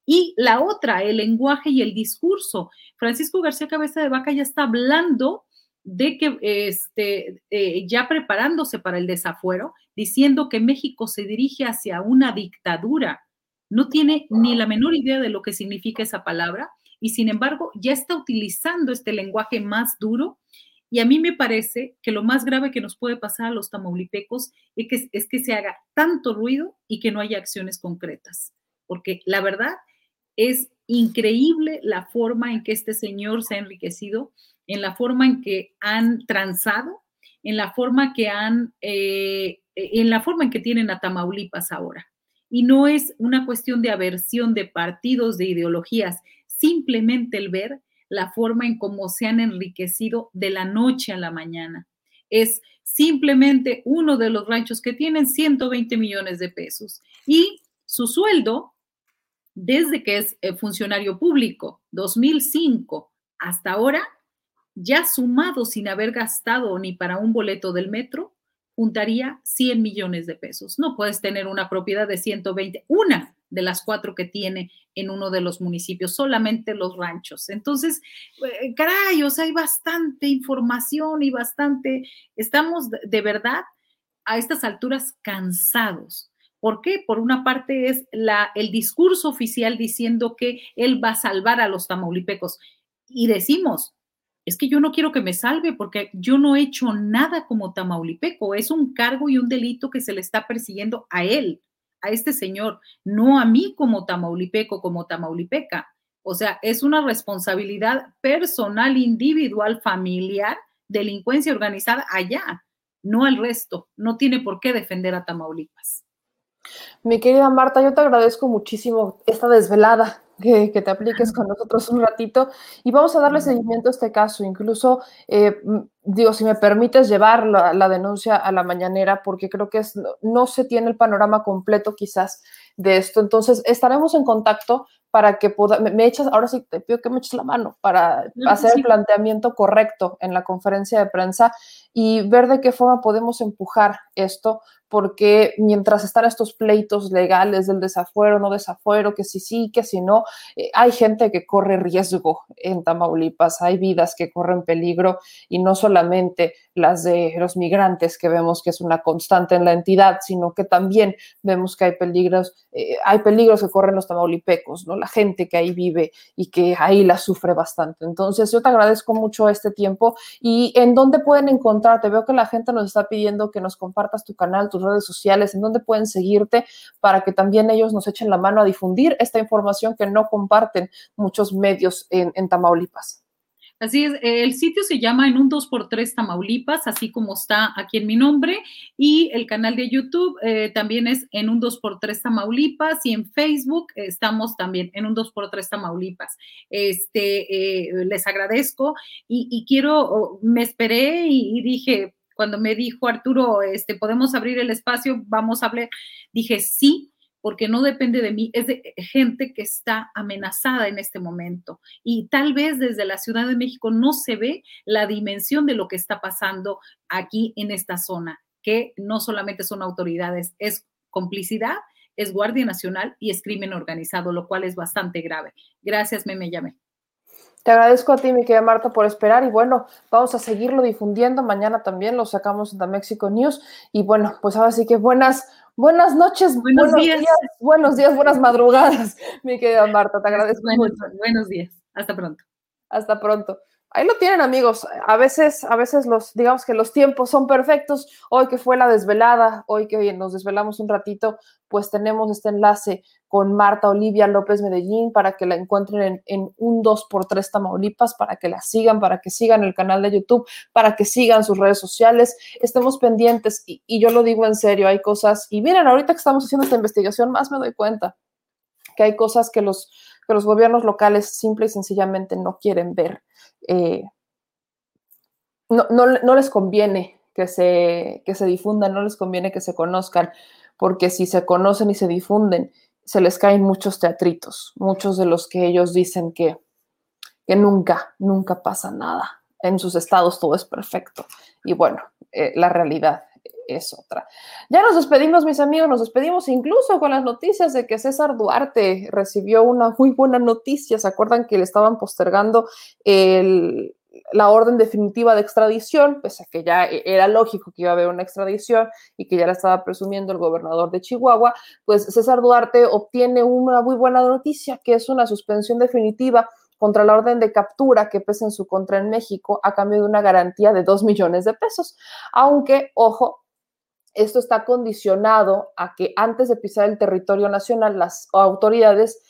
Y la otra, el lenguaje y el discurso. Francisco García Cabeza de Vaca ya está hablando de que este, eh, ya preparándose para el desafuero, diciendo que México se dirige hacia una dictadura. No tiene ni la menor idea de lo que significa esa palabra y sin embargo ya está utilizando este lenguaje más duro. Y a mí me parece que lo más grave que nos puede pasar a los tamaulipecos es que, es que se haga tanto ruido y que no haya acciones concretas. Porque la verdad es increíble la forma en que este señor se ha enriquecido, en la forma en que han transado, en la forma que han, eh, en la forma en que tienen a Tamaulipas ahora. Y no es una cuestión de aversión de partidos, de ideologías, simplemente el ver la forma en cómo se han enriquecido de la noche a la mañana. Es simplemente uno de los ranchos que tienen 120 millones de pesos y su sueldo desde que es eh, funcionario público, 2005 hasta ahora, ya sumado sin haber gastado ni para un boleto del metro, juntaría 100 millones de pesos. No puedes tener una propiedad de 120, una de las cuatro que tiene en uno de los municipios, solamente los ranchos. Entonces, eh, caray, o sea, hay bastante información y bastante, estamos de verdad a estas alturas cansados ¿Por qué? Por una parte es la, el discurso oficial diciendo que él va a salvar a los tamaulipecos. Y decimos, es que yo no quiero que me salve porque yo no he hecho nada como tamaulipeco. Es un cargo y un delito que se le está persiguiendo a él, a este señor, no a mí como tamaulipeco, como tamaulipeca. O sea, es una responsabilidad personal, individual, familiar, delincuencia organizada allá, no al resto. No tiene por qué defender a Tamaulipas. Mi querida Marta, yo te agradezco muchísimo esta desvelada que, te apliques con nosotros un ratito y vamos a darle seguimiento a este caso. Incluso, eh, digo, si me permites llevar la, denuncia a la mañanera, porque creo que es, no se tiene el panorama completo quizás de esto. Entonces, estaremos en contacto para que pueda, me, echas, ahora sí te pido que me eches la mano para hacer el planteamiento correcto en la conferencia de prensa y ver de qué forma podemos empujar esto porque mientras están estos pleitos legales del desafuero, no desafuero, que si sí, que si no, eh, hay gente que corre riesgo en Tamaulipas, hay vidas que corren peligro y no solamente las de los migrantes que vemos que es una constante en la entidad, sino que también vemos que hay peligros, eh, hay peligros que corren los tamaulipecos, ¿no? La gente que ahí vive y que ahí la sufre bastante. Entonces, yo te agradezco mucho este tiempo y en dónde pueden encontrarte. Veo que la gente nos está pidiendo que nos compartas tu canal, tus redes sociales, en dónde pueden seguirte para que también ellos nos echen la mano a difundir esta información que no comparten muchos medios en, Tamaulipas. Así es, el sitio se llama En un 2x3 Tamaulipas, así como está aquí en mi nombre, y el canal de YouTube eh, también es En un 2x3 Tamaulipas, y en Facebook estamos también en un 2x3 Tamaulipas. Este, eh, les agradezco y, quiero, me esperé y dije, cuando me dijo Arturo, este, podemos abrir el espacio, vamos a hablar, dije sí, porque no depende de mí, es de gente que está amenazada en este momento. Y tal vez desde la Ciudad de México no se ve la dimensión de lo que está pasando aquí en esta zona, que no solamente son autoridades, es complicidad, es Guardia Nacional y es crimen organizado, lo cual es bastante grave. Gracias, me, me llamé. Te agradezco a ti, mi querida Marta, por esperar y bueno, vamos a seguirlo difundiendo. Mañana también lo sacamos en The Mexico News y bueno, pues ahora sí que buenas, buenas noches, buenos, días. buenos días, buenas madrugadas, mi querida Marta, te agradezco mucho. Buenos días. Hasta pronto. Hasta pronto. Ahí lo tienen, amigos. A veces, a veces los, digamos que los tiempos son perfectos. Hoy que fue la desvelada, hoy que nos desvelamos un ratito, pues tenemos este enlace con Marta Olivia López Medellín para que la encuentren en, un 2x3 Tamaulipas, para que la sigan, para que sigan el canal de YouTube, para que sigan sus redes sociales. Estemos pendientes y, y yo lo digo en serio, hay cosas, y miren, ahorita que estamos haciendo esta investigación, más me doy cuenta que hay cosas que los, que los gobiernos locales simple y sencillamente no quieren ver eh, no, no, les conviene que se, que se difundan, no les conviene que se conozcan, porque si se conocen y se difunden, se les caen muchos teatritos, muchos de los que ellos dicen que, que nunca, nunca pasa nada. En sus estados todo es perfecto. Y bueno, eh, la realidad es otra. Ya nos despedimos, mis amigos, nos despedimos incluso con las noticias de que César Duarte recibió una muy buena noticia. ¿Se acuerdan que le estaban postergando la orden definitiva de extradición, pese a que ya era lógico que iba a haber una extradición y que ya la estaba presumiendo el gobernador de Chihuahua, pues César Duarte obtiene una muy buena noticia, que es una suspensión definitiva contra la orden de captura que pesa en su contra en México a cambio de una garantía de dos millones de pesos. Aunque, ojo, esto está condicionado a que antes de pisar el territorio nacional, las autoridades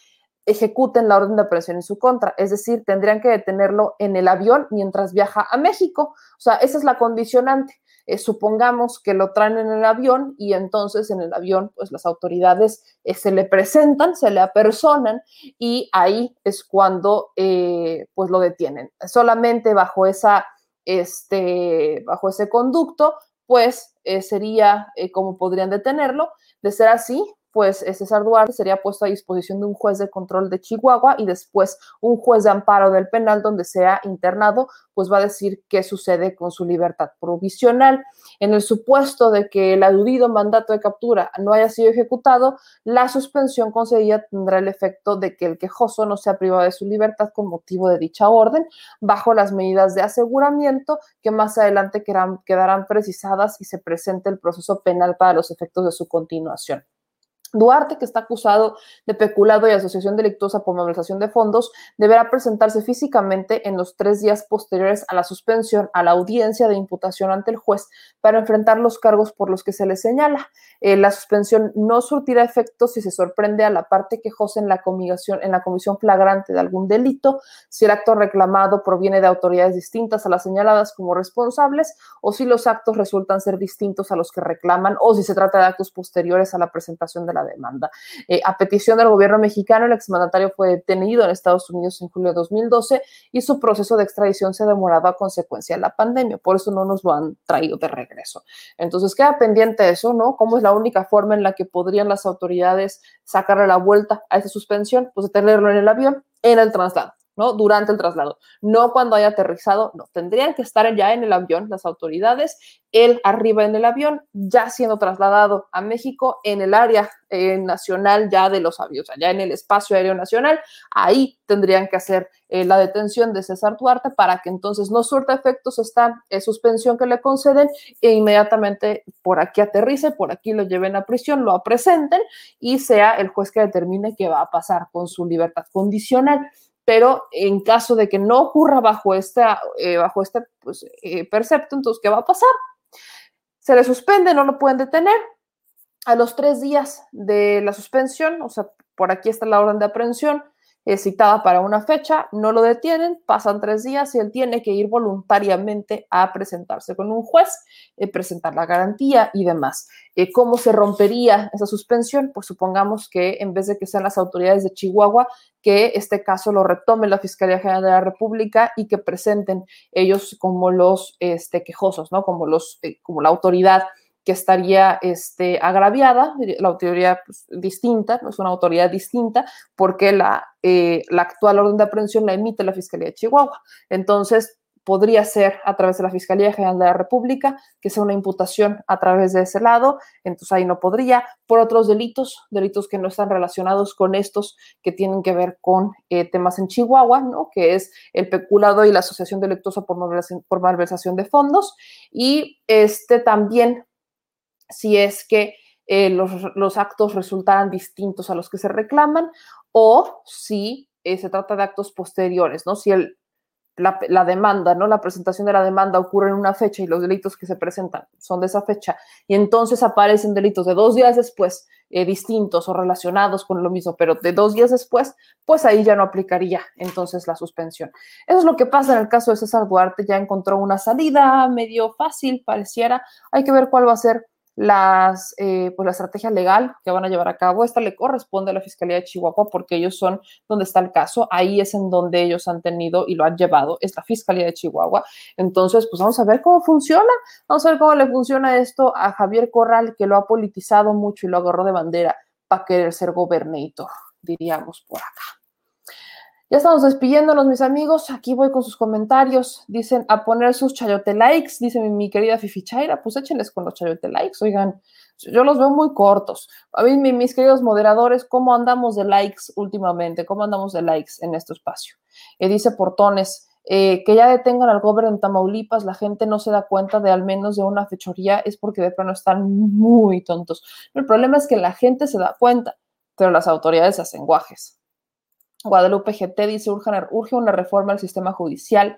ejecuten la orden de aprehensión en su contra. Es decir, tendrían que detenerlo en el avión mientras viaja a México. O sea, esa es la condicionante. Eh, supongamos que lo traen en el avión y entonces en el avión, pues las autoridades eh, se le presentan, se le apersonan y ahí es cuando eh, pues lo detienen. Solamente bajo esa, este, bajo ese conducto, pues sería como podrían detenerlo. De ser así, pues César Duarte sería puesto a disposición de un juez de control de Chihuahua y después un juez de amparo del penal donde sea internado, pues va a decir qué sucede con su libertad provisional. En el supuesto de que el aludido mandato de captura no haya sido ejecutado, la suspensión concedida tendrá el efecto de que el quejoso no sea privado de su libertad con motivo de dicha orden, bajo las medidas de aseguramiento que más adelante quedarán, quedarán precisadas y se presente el proceso penal para los efectos de su continuación. Duarte, que está acusado de peculado y asociación delictuosa por malversación de fondos, deberá presentarse físicamente en los tres días posteriores a la suspensión a la audiencia de imputación ante el juez para enfrentar los cargos por los que se le señala. Eh, la suspensión no surtirá efecto si se sorprende a la parte quejosa en la, comisión, en la comisión flagrante de algún delito, si el acto reclamado proviene de autoridades distintas a las señaladas como responsables o si los actos resultan ser distintos a los que reclaman o si se trata de actos posteriores a la presentación de la demanda. Eh, a petición del gobierno mexicano, el exmandatario fue detenido en Estados Unidos en julio de 2012 y su proceso de extradición se ha demorado a consecuencia de la pandemia, por eso no nos lo han traído de regreso. Entonces queda pendiente eso, ¿no? ¿Cómo es la única forma en la que podrían las autoridades sacarle la vuelta a esa suspensión? Pues detenerlo en el avión, en el traslado. ¿No? Durante el traslado, no cuando haya aterrizado, no, tendrían que estar ya en el avión las autoridades, él arriba en el avión, ya siendo trasladado a México en el área eh, nacional ya de los aviones, allá en el espacio aéreo nacional, ahí tendrían que hacer eh, la detención de César Duarte para que entonces no surta efectos esta eh, suspensión que le conceden e inmediatamente por aquí aterrice, por aquí lo lleven a prisión, lo presenten y sea el juez que determine qué va a pasar con su libertad condicional pero en caso de que no ocurra bajo, esta, eh, bajo este pues, eh, percepto, entonces, ¿qué va a pasar? Se le suspende, no lo pueden detener. A los tres días de la suspensión, o sea, por aquí está la orden de aprehensión, es citada para una fecha, no lo detienen, pasan tres días y él tiene que ir voluntariamente a presentarse con un juez, eh, presentar la garantía y demás. Eh, ¿Cómo se rompería esa suspensión? Pues supongamos que en vez de que sean las autoridades de Chihuahua, que este caso lo retome la Fiscalía General de la República y que presenten ellos como los este, quejosos, ¿no? Como, los, eh, como la autoridad que estaría este, agraviada, la autoridad pues, distinta, es una autoridad distinta, porque la, eh, la actual orden de aprehensión la emite la Fiscalía de Chihuahua. Entonces, podría ser a través de la Fiscalía General de la República, que sea una imputación a través de ese lado, entonces ahí no podría, por otros delitos, delitos que no están relacionados con estos que tienen que ver con eh, temas en Chihuahua, ¿no? que es el peculado y la asociación delictuosa por malversación, por malversación de fondos, y este también si es que eh, los, los, actos resultaran distintos a los que se reclaman o si eh, se trata de actos posteriores, ¿no? Si el, la, demanda, ¿no? La presentación de la demanda ocurre en una fecha y los delitos que se presentan son de esa fecha y entonces aparecen delitos de dos días después eh, distintos o relacionados con lo mismo, pero de dos días después, pues ahí ya no aplicaría entonces la suspensión. Eso es lo que pasa en el caso de César Duarte, ya encontró una salida medio fácil, pareciera, hay que ver cuál va a ser las, eh, pues la estrategia legal que van a llevar a cabo. Esta le corresponde a la Fiscalía de Chihuahua porque ellos son donde está el caso. Ahí es en donde ellos han tenido y lo han llevado, es la Fiscalía de Chihuahua. Entonces, pues vamos a ver cómo funciona. Vamos a ver cómo le funciona esto a Javier Corral, que lo ha politizado mucho y lo agarró de bandera para querer ser gobernador, diríamos por acá. Ya estamos despidiéndonos, mis amigos. Aquí voy con sus comentarios. Dicen a poner sus chayote likes, dice mi, querida Fifi Chaira. Pues échenles con los chayote likes, oigan. Yo los veo muy cortos. A mí, mis queridos moderadores, ¿cómo andamos de likes últimamente? ¿Cómo andamos de likes en este espacio? Eh, dice Portones, eh, que ya detengan al gobierno en Tamaulipas, la gente no se da cuenta de al menos de una fechoría, es porque de plano están muy tontos. El problema es que la gente se da cuenta, pero las autoridades hacen guajes. Guadalupe GT dice, urge una reforma al sistema judicial.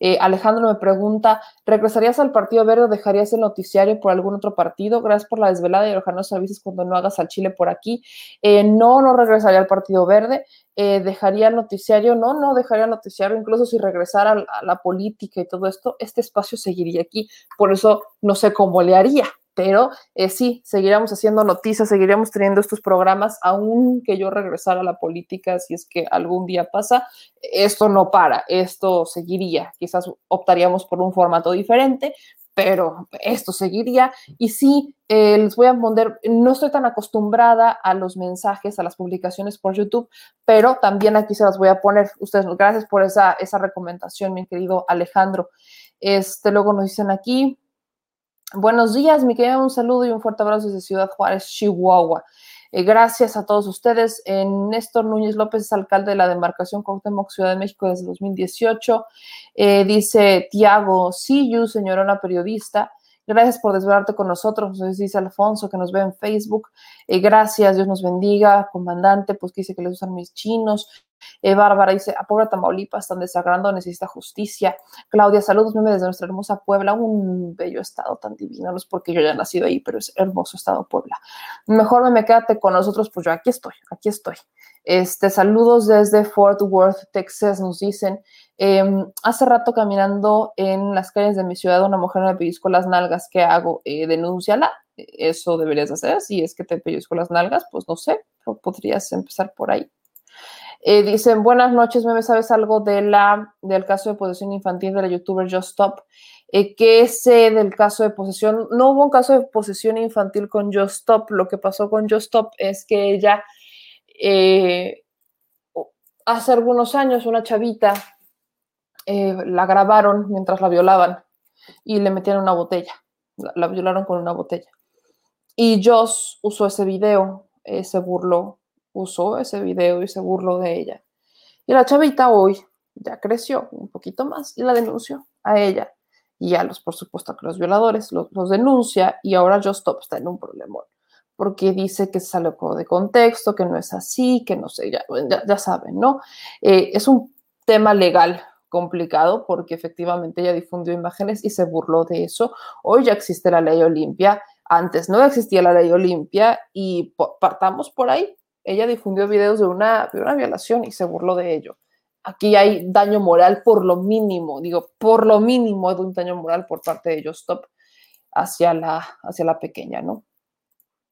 Eh, Alejandro me pregunta, ¿regresarías al Partido Verde o dejarías el noticiario por algún otro partido? Gracias por la desvelada y ojalá nos avises cuando no hagas al Chile por aquí. Eh, no, no regresaría al Partido Verde. Eh, dejaría el noticiario, no, no dejaría el noticiario, incluso si regresara a la política y todo esto, este espacio seguiría aquí. Por eso no sé cómo le haría, pero eh, sí, seguiríamos haciendo noticias, seguiríamos teniendo estos programas, aunque yo regresara a la política, si es que algún día pasa, esto no para, esto seguiría, quizás optaríamos por un formato diferente, pero esto seguiría. Y sí, eh, les voy a poner, no estoy tan acostumbrada a los mensajes, a las publicaciones por YouTube, pero también aquí se las voy a poner. Ustedes, gracias por esa, esa recomendación, mi querido Alejandro. Este, luego nos dicen aquí, Buenos días, mi querida, un saludo y un fuerte abrazo desde Ciudad Juárez, Chihuahua. Eh, gracias a todos ustedes. Eh, Néstor Núñez López es alcalde de la demarcación Cuauhtémoc, Ciudad de México desde 2018. Eh, dice Tiago Siyu, señorona periodista. Gracias por desvelarte con nosotros, nos dice Alfonso, que nos ve en Facebook. Eh, gracias, Dios nos bendiga. Comandante, pues que dice que les usan mis chinos. Eh, Bárbara dice, a pobre Tamaulipas, están desagrando, necesita justicia. Claudia, saludos, meme desde nuestra hermosa Puebla, un bello estado tan divino, no es porque yo haya nacido ahí, pero es hermoso estado Puebla. Mejor me quédate con nosotros, pues yo aquí estoy, aquí estoy. Este, saludos desde Fort Worth, Texas, nos dicen. Eh, hace rato caminando en las calles de mi ciudad, una mujer me pellizcó las nalgas. ¿Qué hago? Eh, denúnciala. Eso deberías hacer. Si es que te pellizco las nalgas, pues no sé, podrías empezar por ahí. Eh, dicen, buenas noches, ¿me sabes algo de la, del caso de posesión infantil de la youtuber Just Stop? Eh, ¿Qué sé del caso de posesión? No hubo un caso de posesión infantil con Just Stop. Lo que pasó con Just Stop es que ella, eh, hace algunos años, una chavita, eh, la grabaron mientras la violaban y le metieron una botella. La, la violaron con una botella. Y Joss usó ese video, eh, se burló usó ese video y se burló de ella. Y la chavita hoy ya creció un poquito más y la denunció a ella y a los, por supuesto, a los violadores los, denuncia y ahora Just Stop está en un problema porque dice que se salió de contexto, que no es así, que no sé, ya, ya, ya saben, ¿no? Eh, es un tema legal complicado porque efectivamente ella difundió imágenes y se burló de eso. Hoy ya existe la ley Olimpia, antes no existía la ley Olimpia y partamos por ahí ella difundió videos de una, de una violación y se burló de ello. Aquí hay daño moral por lo mínimo, digo, por lo mínimo de un daño moral por parte de ellos, Stop hacia la, hacia la pequeña, ¿no?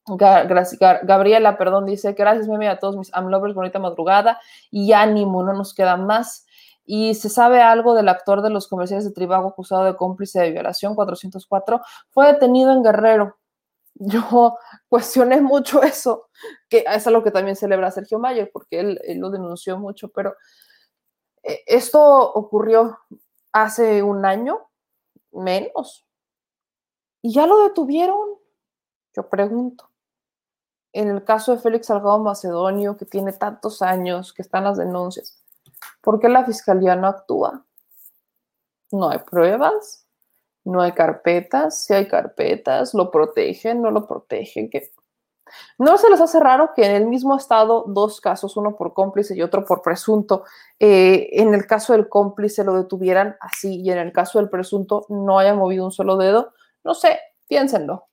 Gabriela, perdón, dice, gracias, meme, a todos mis amlovers, bonita madrugada y ánimo, no nos queda más. Y se sabe algo del actor de los comerciales de Tribago acusado de cómplice de violación 404, fue detenido en Guerrero, yo cuestioné mucho eso, que es algo que también celebra Sergio Mayer, porque él, él, lo denunció mucho, pero eh, esto ocurrió hace un año, menos, y ya lo detuvieron. Yo pregunto, en el caso de Félix Salgado Macedonio, que tiene tantos años, que están las denuncias, ¿por qué la fiscalía no actúa? ¿No hay pruebas? no hay carpetas, si hay carpetas, lo protegen, no lo protegen, que ¿No se les hace raro que en el mismo estado dos casos, uno por cómplice y otro por presunto, eh, en el caso del cómplice lo detuvieran así y en el caso del presunto no haya movido un solo dedo? No sé, piénsenlo.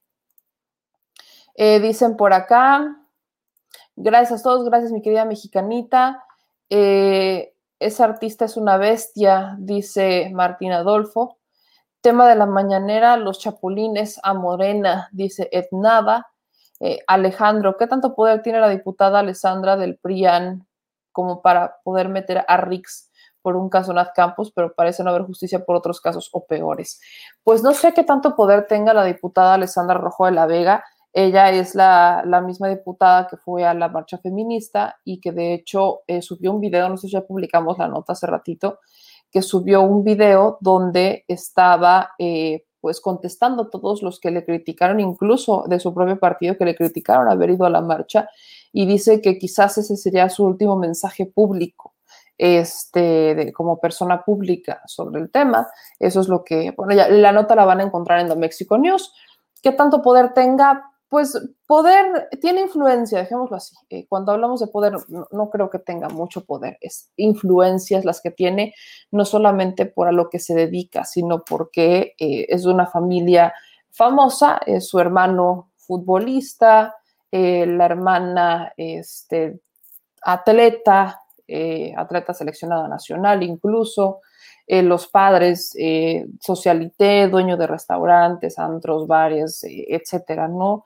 Eh, dicen por acá, gracias a todos, gracias mi querida mexicanita. Eh, esa artista es una bestia, dice Martín Adolfo. Tema de la mañanera, los chapulines a Morena, dice Ednava. Eh, Alejandro, ¿qué tanto poder tiene la diputada Alessandra del PRIAN como para poder meter a Rix por un caso Nat Campos, pero parece no haber justicia por otros casos o peores? Pues no sé qué tanto poder tenga la diputada Alessandra Rojo de la Vega. Ella es la, misma diputada que fue a la marcha feminista y que de hecho eh, subió un video, no sé si ya publicamos la nota hace ratito, que subió un video donde estaba eh, pues contestando todos los que le criticaron, incluso de su propio partido que le criticaron haber ido a la marcha, y dice que quizás ese sería su último mensaje público, este, como persona pública sobre el tema. Eso es lo que, bueno, ya, la nota la van a encontrar en The Mexico News. ¿Qué tanto poder tenga? Pues poder tiene influencia, dejémoslo así. Eh, cuando hablamos de poder, no, creo que tenga mucho poder, es influencias las que tiene, no solamente por a lo que se dedica, sino porque eh, es de una familia famosa, es su hermano futbolista, eh, la hermana este, atleta, atleta seleccionada nacional incluso, eh, los padres, eh, socialité, dueño de restaurantes, antros, bares, eh, etcétera, ¿no?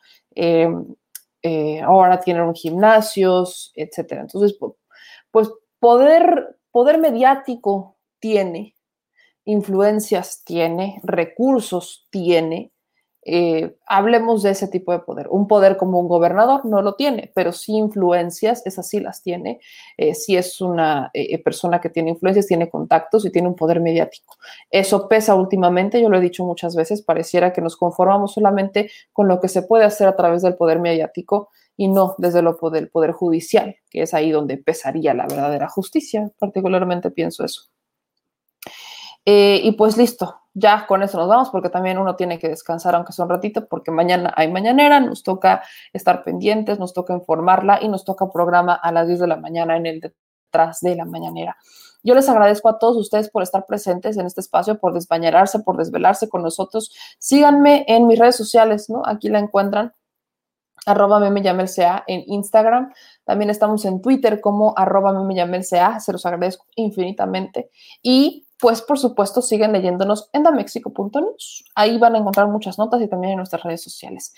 Ahora tienen gimnasios, etcétera. Entonces, pues poder, poder mediático tiene, influencias tiene, recursos tiene, eh, hablemos de ese tipo de poder. Un poder como un gobernador no lo tiene, pero sí influencias, esas sí las tiene. Eh, si es una eh, persona que tiene influencias, tiene contactos y tiene un poder mediático. Eso pesa últimamente, yo lo he dicho muchas veces, pareciera que nos conformamos solamente con lo que se puede hacer a través del poder mediático y no desde lo poder, poder judicial, que es ahí donde pesaría la verdadera justicia. Particularmente pienso eso. y pues listo, ya con eso nos vamos porque también uno tiene que descansar aunque sea un ratito porque mañana hay mañanera, nos toca estar pendientes, nos toca informarla y nos toca programa a las 10 de la mañana en el detrás de la mañanera. Yo les agradezco a todos ustedes por estar presentes en este espacio, por desbañarse, por desvelarse con nosotros. Síganme en mis redes sociales, ¿no? Aquí la encuentran arroba memeyamelca en Instagram. También estamos en Twitter como arroba memeyamelca. Se los agradezco infinitamente. Y pues por supuesto siguen leyéndonos en damexico.news. Ahí van a encontrar muchas notas y también en nuestras redes sociales.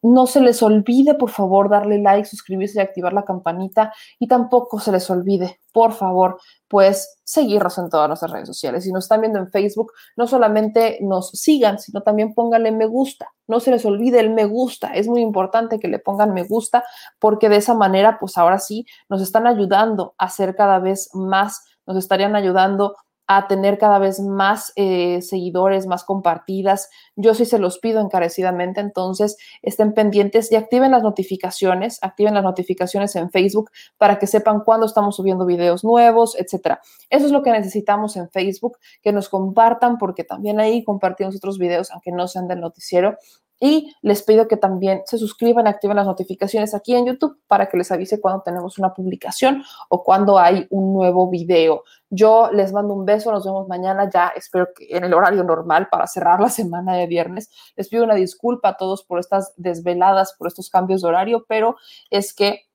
No se les olvide, por favor, darle like, suscribirse y activar la campanita. Y tampoco se les olvide, por favor, pues seguirnos en todas nuestras redes sociales. Si nos están viendo en Facebook, no solamente nos sigan, sino también pónganle me gusta. No se les olvide el me gusta. Es muy importante que le pongan me gusta porque de esa manera, pues ahora sí, nos están ayudando a ser cada vez más, nos estarían ayudando a tener cada vez más eh, seguidores, más compartidas. Yo sí se los pido encarecidamente, entonces estén pendientes y activen las notificaciones, activen las notificaciones en Facebook para que sepan cuándo estamos subiendo videos nuevos, etcétera. Eso es lo que necesitamos en Facebook, que nos compartan porque también ahí compartimos otros videos, aunque no sean del noticiero, y les pido que también se suscriban, activen las notificaciones aquí en YouTube para que les avise cuando tenemos una publicación o cuando hay un nuevo video. Yo les mando un beso, nos vemos mañana ya, espero que en el horario normal para cerrar la semana de viernes. Les pido una disculpa a todos por estas desveladas, por estos cambios de horario, pero es que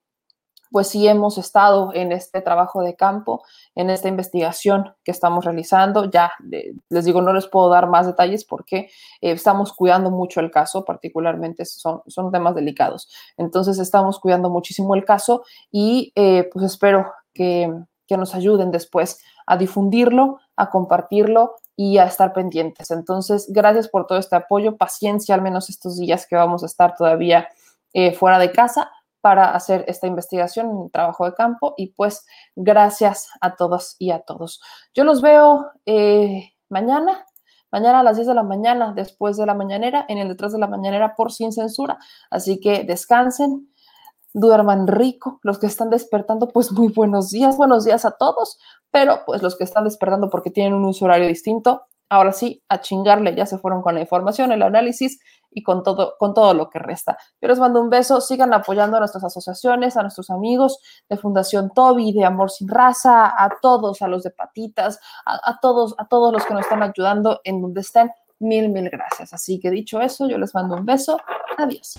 pues sí hemos estado en este trabajo de campo, en esta investigación que estamos realizando. Ya les digo, no les puedo dar más detalles porque eh, estamos cuidando mucho el caso, particularmente son, son temas delicados. Entonces estamos cuidando muchísimo el caso y eh, pues espero que, que nos ayuden después a difundirlo, a compartirlo y a estar pendientes. Entonces, gracias por todo este apoyo, paciencia al menos estos días que vamos a estar todavía eh, fuera de casa para hacer esta investigación, un trabajo de campo y pues gracias a todos y a todos. Yo los veo eh, mañana, mañana a las 10 de la mañana, después de la mañanera, en el detrás de la mañanera por sin censura. Así que descansen, duerman rico. Los que están despertando, pues muy buenos días, buenos días a todos, pero pues los que están despertando porque tienen un uso horario distinto, ahora sí, a chingarle, ya se fueron con la información, el análisis y con todo, con todo lo que resta. Yo les mando un beso, sigan apoyando a nuestras asociaciones, a nuestros amigos de Fundación Toby, de Amor Sin Raza, a todos, a los de Patitas, a, a todos, a todos los que nos están ayudando en donde estén. Mil, mil gracias. Así que dicho eso, yo les mando un beso. Adiós.